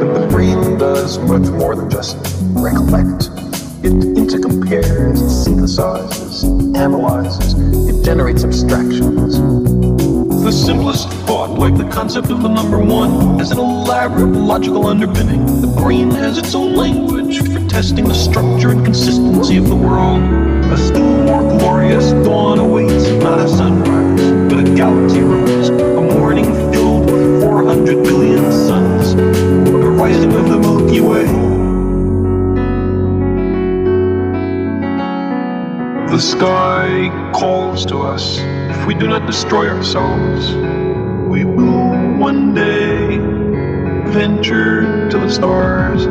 But the brain does much more than just recollect. It intercompares, it synthesizes, analyzes, it generates abstractions. The simplest thought like the concept of the number one has an elaborate logical underpinning. The brain has its own language for testing the structure and consistency of the world. A still more glorious dawn awaits, not a sunrise, but a galaxy rise. A morning filled with 400 billion The sky calls to us. If we do not destroy ourselves, we will one day venture to the stars.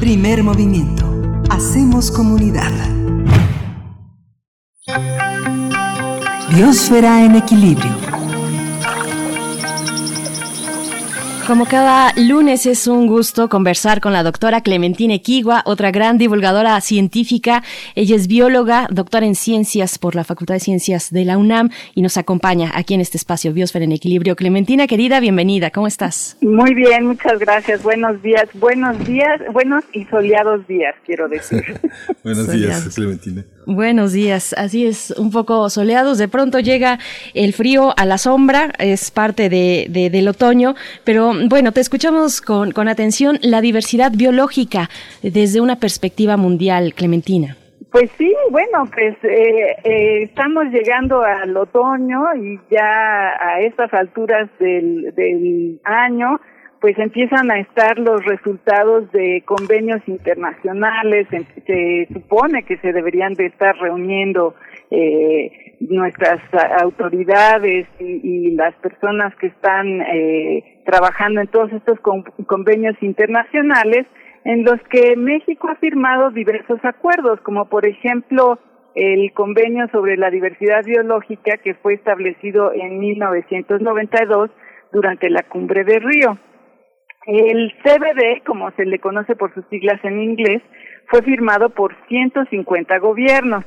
Primer movimiento. Hacemos comunidad. Biosfera en equilibrio. Como cada lunes es un gusto conversar con la doctora Clementina Equigua, otra gran divulgadora científica. Ella es bióloga, doctora en ciencias por la Facultad de Ciencias de la UNAM y nos acompaña aquí en este espacio Biosfera en Equilibrio. Clementina, querida, bienvenida. ¿Cómo estás? Muy bien, muchas gracias. Buenos días, buenos días, buenos y soleados días, quiero decir. Buenos días, Clementina. Buenos días, así es, un poco soleados. De pronto llega el frío a la sombra, es parte de, de- del otoño, pero bueno, te escuchamos con, con atención la diversidad biológica desde una perspectiva mundial, Clementina. Pues sí, bueno, pues eh, eh, estamos llegando al otoño y ya a estas alturas del, del año, pues empiezan a estar los resultados de convenios internacionales, se supone que se deberían de estar reuniendo eh, nuestras autoridades y, las personas que están eh, trabajando en todos estos con- convenios internacionales en los que México ha firmado diversos acuerdos, como por ejemplo el convenio sobre la diversidad biológica que fue establecido en 1992 durante la cumbre de Río. El CBD, como se le conoce por sus siglas en inglés, fue firmado por 150 gobiernos.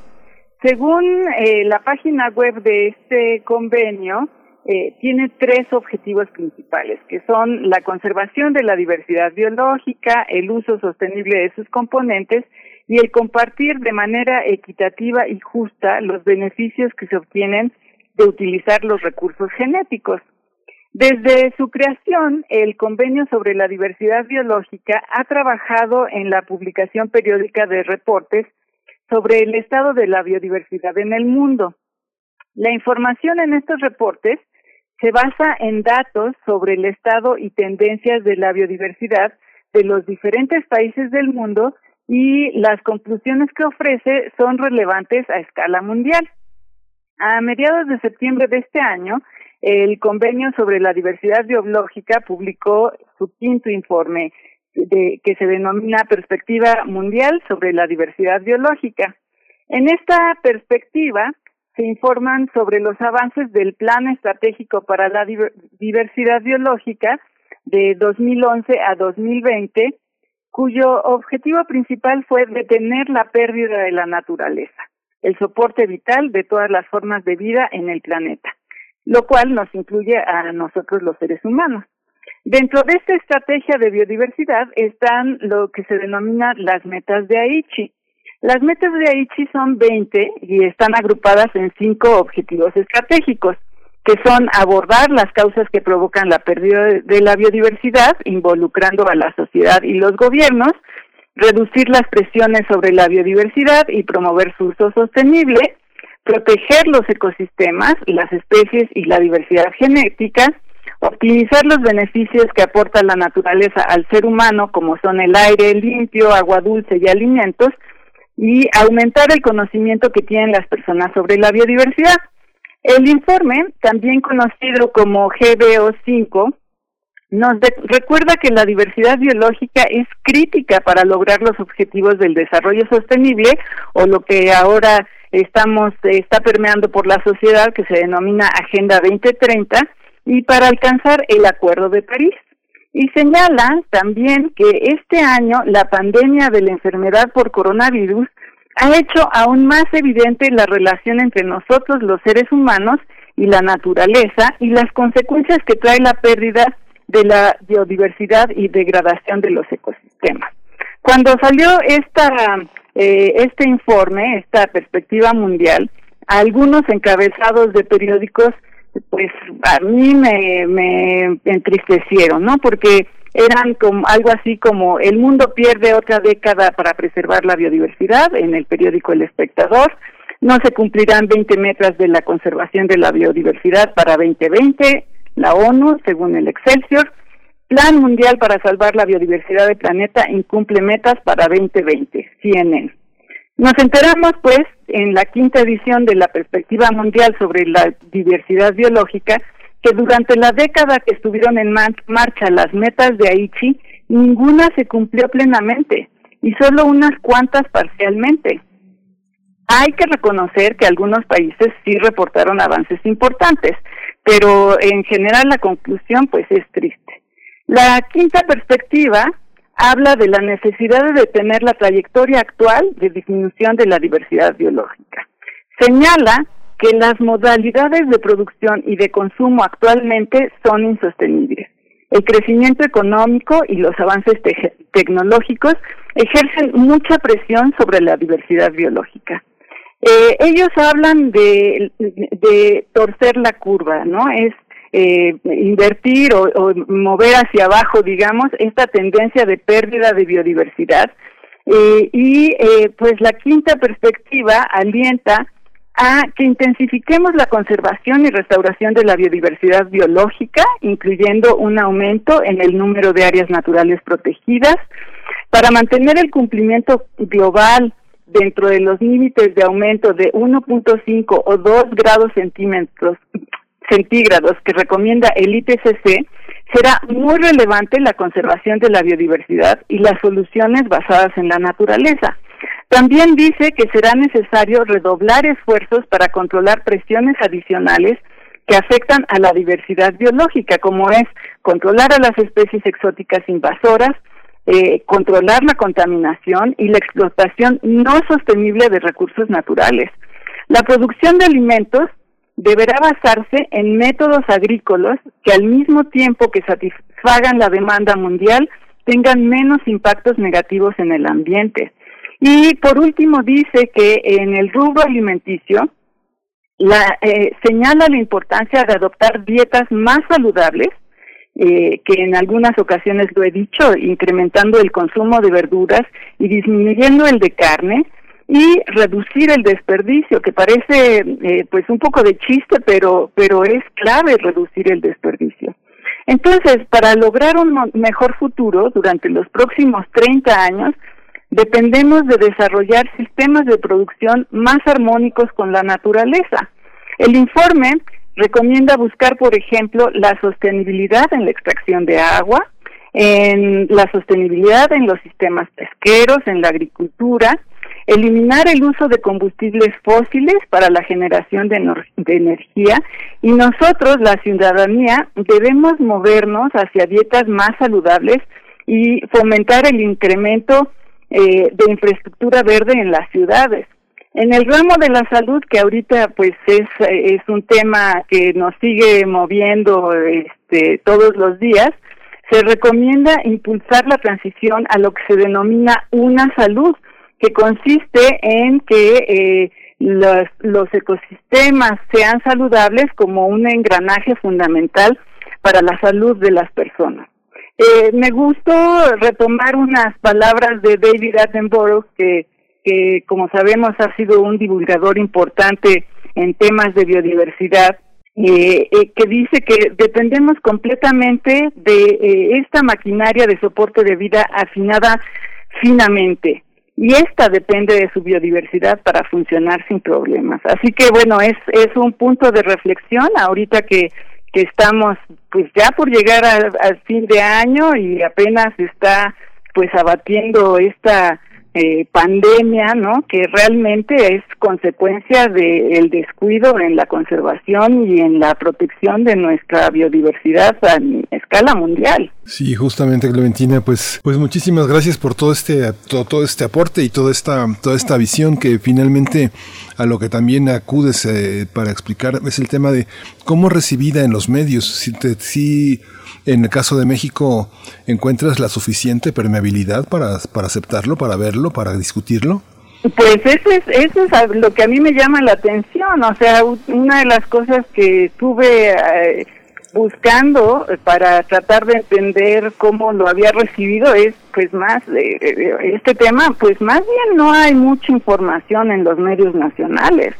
Según eh, la página web de este convenio, eh, tiene tres objetivos principales, que son la conservación de la diversidad biológica, el uso sostenible de sus componentes y el compartir de manera equitativa y justa los beneficios que se obtienen de utilizar los recursos genéticos. Desde su creación, el Convenio sobre la Diversidad Biológica ha trabajado en la publicación periódica de reportes sobre el estado de la biodiversidad en el mundo. La información en estos reportes se basa en datos sobre el estado y tendencias de la biodiversidad de los diferentes países del mundo y las conclusiones que ofrece son relevantes a escala mundial. A mediados de septiembre de este año, el Convenio sobre la Diversidad Biológica publicó su quinto informe de, que se denomina Perspectiva Mundial sobre la Diversidad Biológica. En esta perspectiva se informan sobre los avances del Plan Estratégico para la Diver- Diversidad Biológica de 2011 a 2020, cuyo objetivo principal fue detener la pérdida de la naturaleza, el soporte vital de todas las formas de vida en el planeta, lo cual nos incluye a nosotros los seres humanos. Dentro de esta estrategia de biodiversidad están lo que se denomina las metas de Aichi. Las metas de Aichi son 20 y están agrupadas en cinco objetivos estratégicos, que son abordar las causas que provocan la pérdida de- de la biodiversidad, involucrando a la sociedad y los gobiernos, reducir las presiones sobre la biodiversidad y promover su uso sostenible, proteger los ecosistemas, las especies y la diversidad genética, optimizar los beneficios que aporta la naturaleza al ser humano, como son el aire limpio, agua dulce y alimentos, y aumentar el conocimiento que tienen las personas sobre la biodiversidad. El informe, también conocido como GBO5, nos recuerda que la diversidad biológica es crítica para lograr los objetivos del desarrollo sostenible o lo que ahora estamos eh, está permeando por la sociedad que se denomina Agenda 2030 y para alcanzar el Acuerdo de París. Y señala también que este año la pandemia de la enfermedad por coronavirus ha hecho aún más evidente la relación entre nosotros los seres humanos y la naturaleza y las consecuencias que trae la pérdida de la biodiversidad y degradación de los ecosistemas. Cuando salió esta, eh, este informe, esta perspectiva mundial, algunos encabezados de periódicos, pues a mí me, entristecieron, ¿no? Porque eran como algo así como el mundo pierde otra década para preservar la biodiversidad en el periódico El Espectador, no se cumplirán 20 metas de la conservación de la biodiversidad para 2020, la ONU, según el Excelsior, Plan Mundial para Salvar la Biodiversidad del Planeta incumple metas para 2020, CNN. Nos enteramos, pues, en la quinta edición de la Perspectiva Mundial sobre la Diversidad Biológica, que durante la década que estuvieron en marcha las metas de Aichi, ninguna se cumplió plenamente y solo unas cuantas parcialmente. Hay que reconocer que algunos países sí reportaron avances importantes, pero en general la conclusión pues es triste. La quinta perspectiva habla de la necesidad de detener la trayectoria actual de disminución de la diversidad biológica. Señala que las modalidades de producción y de consumo actualmente son insostenibles. El crecimiento económico y los avances tecnológicos ejercen mucha presión sobre la diversidad biológica. Eh, ellos hablan de, de, torcer la curva, ¿no? Es eh, invertir o, mover hacia abajo, digamos, esta tendencia de pérdida de biodiversidad. Eh, y eh, pues la quinta perspectiva alienta a que intensifiquemos la conservación y restauración de la biodiversidad biológica, incluyendo un aumento en el número de áreas naturales protegidas, para mantener el cumplimiento global dentro de los límites de aumento de 1.5 o 2 grados centímetros centígrados que recomienda el IPCC, será muy relevante la conservación de la biodiversidad y las soluciones basadas en la naturaleza. También dice que será necesario redoblar esfuerzos para controlar presiones adicionales que afectan a la diversidad biológica, como es controlar a las especies exóticas invasoras, eh, controlar la contaminación y la explotación no sostenible de recursos naturales. La producción de alimentos deberá basarse en métodos agrícolas que al mismo tiempo que satisfagan la demanda mundial tengan menos impactos negativos en el ambiente. Y por último dice que en el rubro alimenticio la, eh, señala la importancia de adoptar dietas más saludables eh, que en algunas ocasiones lo he dicho, incrementando el consumo de verduras y disminuyendo el de carne y reducir el desperdicio, que parece eh, pues un poco de chiste, pero, pero es clave reducir el desperdicio. Entonces, para lograr un mejor futuro durante los próximos 30 años, dependemos de desarrollar sistemas de producción más armónicos con la naturaleza. El informe Recomienda buscar, por ejemplo, la sostenibilidad en la extracción de agua, en la sostenibilidad en los sistemas pesqueros, en la agricultura, eliminar el uso de combustibles fósiles para la generación de, energía y nosotros, la ciudadanía, debemos movernos hacia dietas más saludables y fomentar el incremento eh, de infraestructura verde en las ciudades. En el ramo de la salud, que ahorita pues es, es un tema que nos sigue moviendo este, todos los días, se recomienda impulsar la transición a lo que se denomina una salud, que consiste en que eh, los, ecosistemas sean saludables como un engranaje fundamental para la salud de las personas. Eh, me gustó retomar unas palabras de David Attenborough que que como sabemos ha sido un divulgador importante en temas de biodiversidad, eh, eh, que dice que dependemos completamente de eh, esta maquinaria de soporte de vida afinada finamente y esta depende de su biodiversidad para funcionar sin problemas. Así que bueno, es, es un punto de reflexión ahorita que, que estamos pues ya por llegar al fin de año y apenas está pues abatiendo esta eh, pandemia, ¿no? Que realmente es consecuencia del descuido en la conservación y en la protección de nuestra biodiversidad a escala mundial. Sí, justamente Clementina, pues, pues muchísimas gracias por todo este, todo, todo, este aporte y toda esta, toda esta visión que finalmente a lo que también acudes eh, para explicar es el tema de cómo recibida en los medios. Si, te, si en el caso de México encuentras la suficiente permeabilidad para, para aceptarlo, para verlo, para discutirlo. Pues eso es, eso es lo que a mí me llama la atención, o sea, una de las cosas que tuve eh, buscando para tratar de entender cómo lo había recibido es pues más eh, este tema pues más bien no hay mucha información en los medios nacionales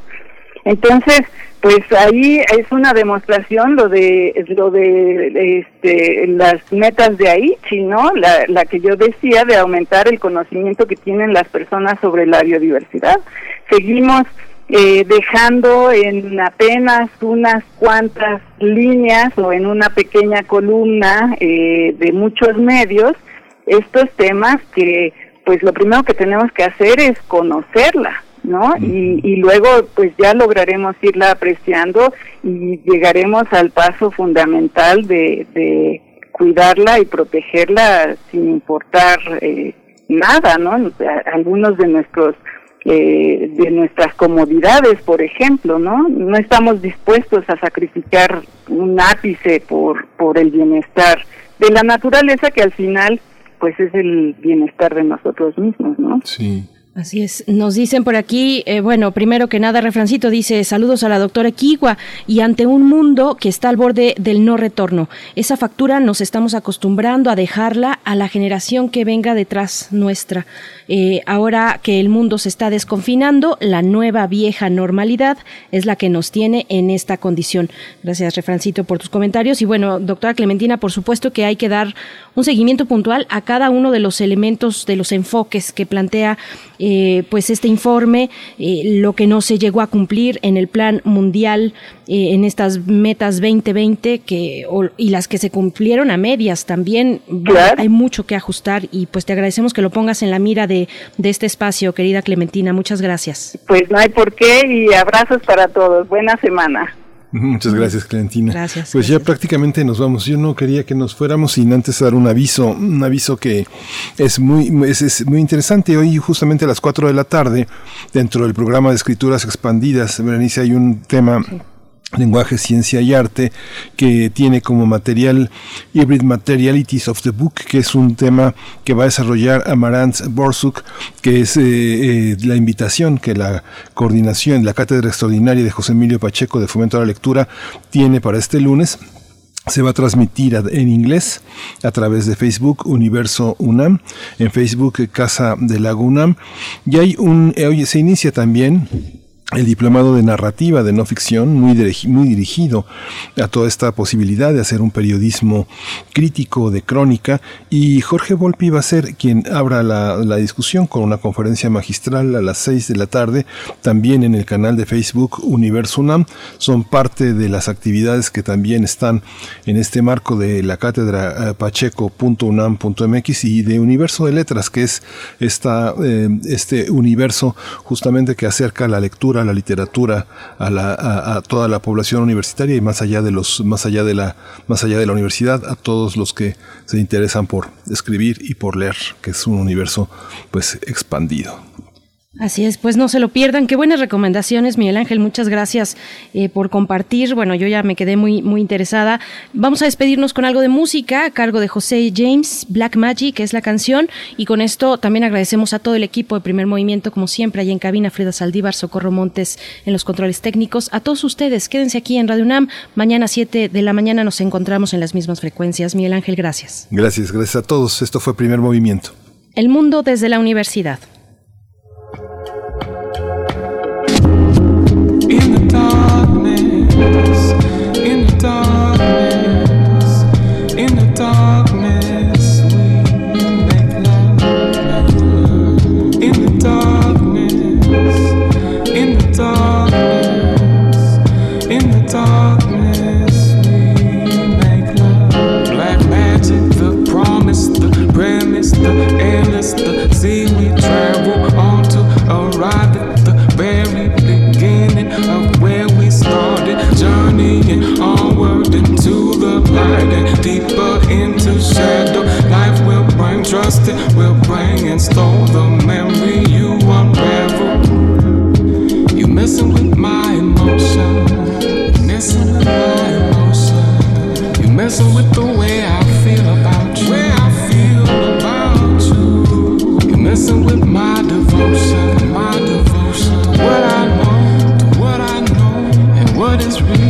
entonces pues ahí es una demostración lo de lo de este las metas de ahí no la, la que yo decía de aumentar el conocimiento que tienen las personas sobre la biodiversidad. Seguimos eh, dejando en apenas unas cuantas líneas o en una pequeña columna eh, de muchos medios estos temas que pues lo primero que tenemos que hacer es conocerla, ¿no? Y, y luego pues ya lograremos irla apreciando y llegaremos al paso fundamental de, de cuidarla y protegerla sin importar eh, nada, ¿no? Algunos de nuestros eh, de nuestras comodidades, por ejemplo, ¿no? No estamos dispuestos a sacrificar un ápice por, por el bienestar de la naturaleza que al final pues es el bienestar de nosotros mismos, ¿no? Sí. Así es, nos dicen por aquí, eh, bueno, primero que nada, Refrancito dice, saludos a la doctora Equigua y ante un mundo que está al borde del no retorno. Esa factura nos estamos acostumbrando a dejarla a la generación que venga detrás nuestra. Eh, ahora que el mundo se está desconfinando, la nueva vieja normalidad es la que nos tiene en esta condición. Gracias, Refrancito, por tus comentarios. Y bueno, doctora Clementina, por supuesto que hay que dar un seguimiento puntual a cada uno de los elementos, de los enfoques que plantea eh, pues este informe, eh, lo que no se llegó a cumplir en el plan mundial, en estas metas 2020 que, y las que se cumplieron a medias también. Hay mucho que ajustar y pues te agradecemos que lo pongas en la mira de de, este espacio, querida Clementina. Muchas gracias. Pues no hay por qué y abrazos para todos. Buena semana. Muchas gracias, Clementina. Gracias. Pues ya prácticamente nos vamos. Yo no quería que nos fuéramos sin antes dar un aviso, un aviso que es muy, es, muy interesante. Hoy, justamente a las 4 de la tarde, dentro del programa de escrituras expandidas, Berenice, hay un tema lenguaje, ciencia y arte, que tiene como material Hybrid Materialities of the Book, que es un tema que va a desarrollar Amarantz Borsuk, que es eh, eh, la invitación que la coordinación, la Cátedra Extraordinaria de José Emilio Pacheco de Fomento a la Lectura tiene para este lunes. Se va a transmitir en inglés a través de Facebook Universo UNAM, en Facebook Casa de Lago UNAM, y hay un, eh, oye, se inicia también el diplomado de narrativa de no ficción, muy, muy dirigido a toda esta posibilidad de hacer un periodismo crítico de crónica. Y Jorge Volpi va a ser quien abra la, la discusión con una conferencia magistral a las 6 de la tarde, también en el canal de Facebook Universo UNAM. Son parte de las actividades que también están en este marco de la cátedra eh, pacheco.unam.mx y de Universo de Letras, que es esta, eh, este universo justamente que acerca la lectura a la literatura, a, la, a, toda la población universitaria y más allá de los, más allá de la, más allá de la universidad, a todos los que se interesan por escribir y por leer, que es un universo pues expandido. Así es, pues no se lo pierdan. Qué buenas recomendaciones, Miguel Ángel. Muchas gracias eh, por compartir. Bueno, yo ya me quedé muy, muy interesada. Vamos a despedirnos con algo de música a cargo de José James, Black Magic, que es la canción. Y con esto también agradecemos a todo el equipo de Primer Movimiento, como siempre, allí en cabina, Frida Saldívar, Socorro Montes en los controles técnicos. A todos ustedes, quédense aquí en Radio UNAM. Mañana 7 de la mañana nos encontramos en las mismas frecuencias. Miguel Ángel, gracias. Gracias, gracias a todos. Esto fue Primer Movimiento. El mundo desde la universidad. Deeper in into the light and deeper into shadow. Life will bring trust, it will bring and store the memory you unravel. You messing with my emotion, messing with my emotion. You messing with the way I feel about you, way I feel about you. With my devotion, my devotion. What I know, what I know, and what is real,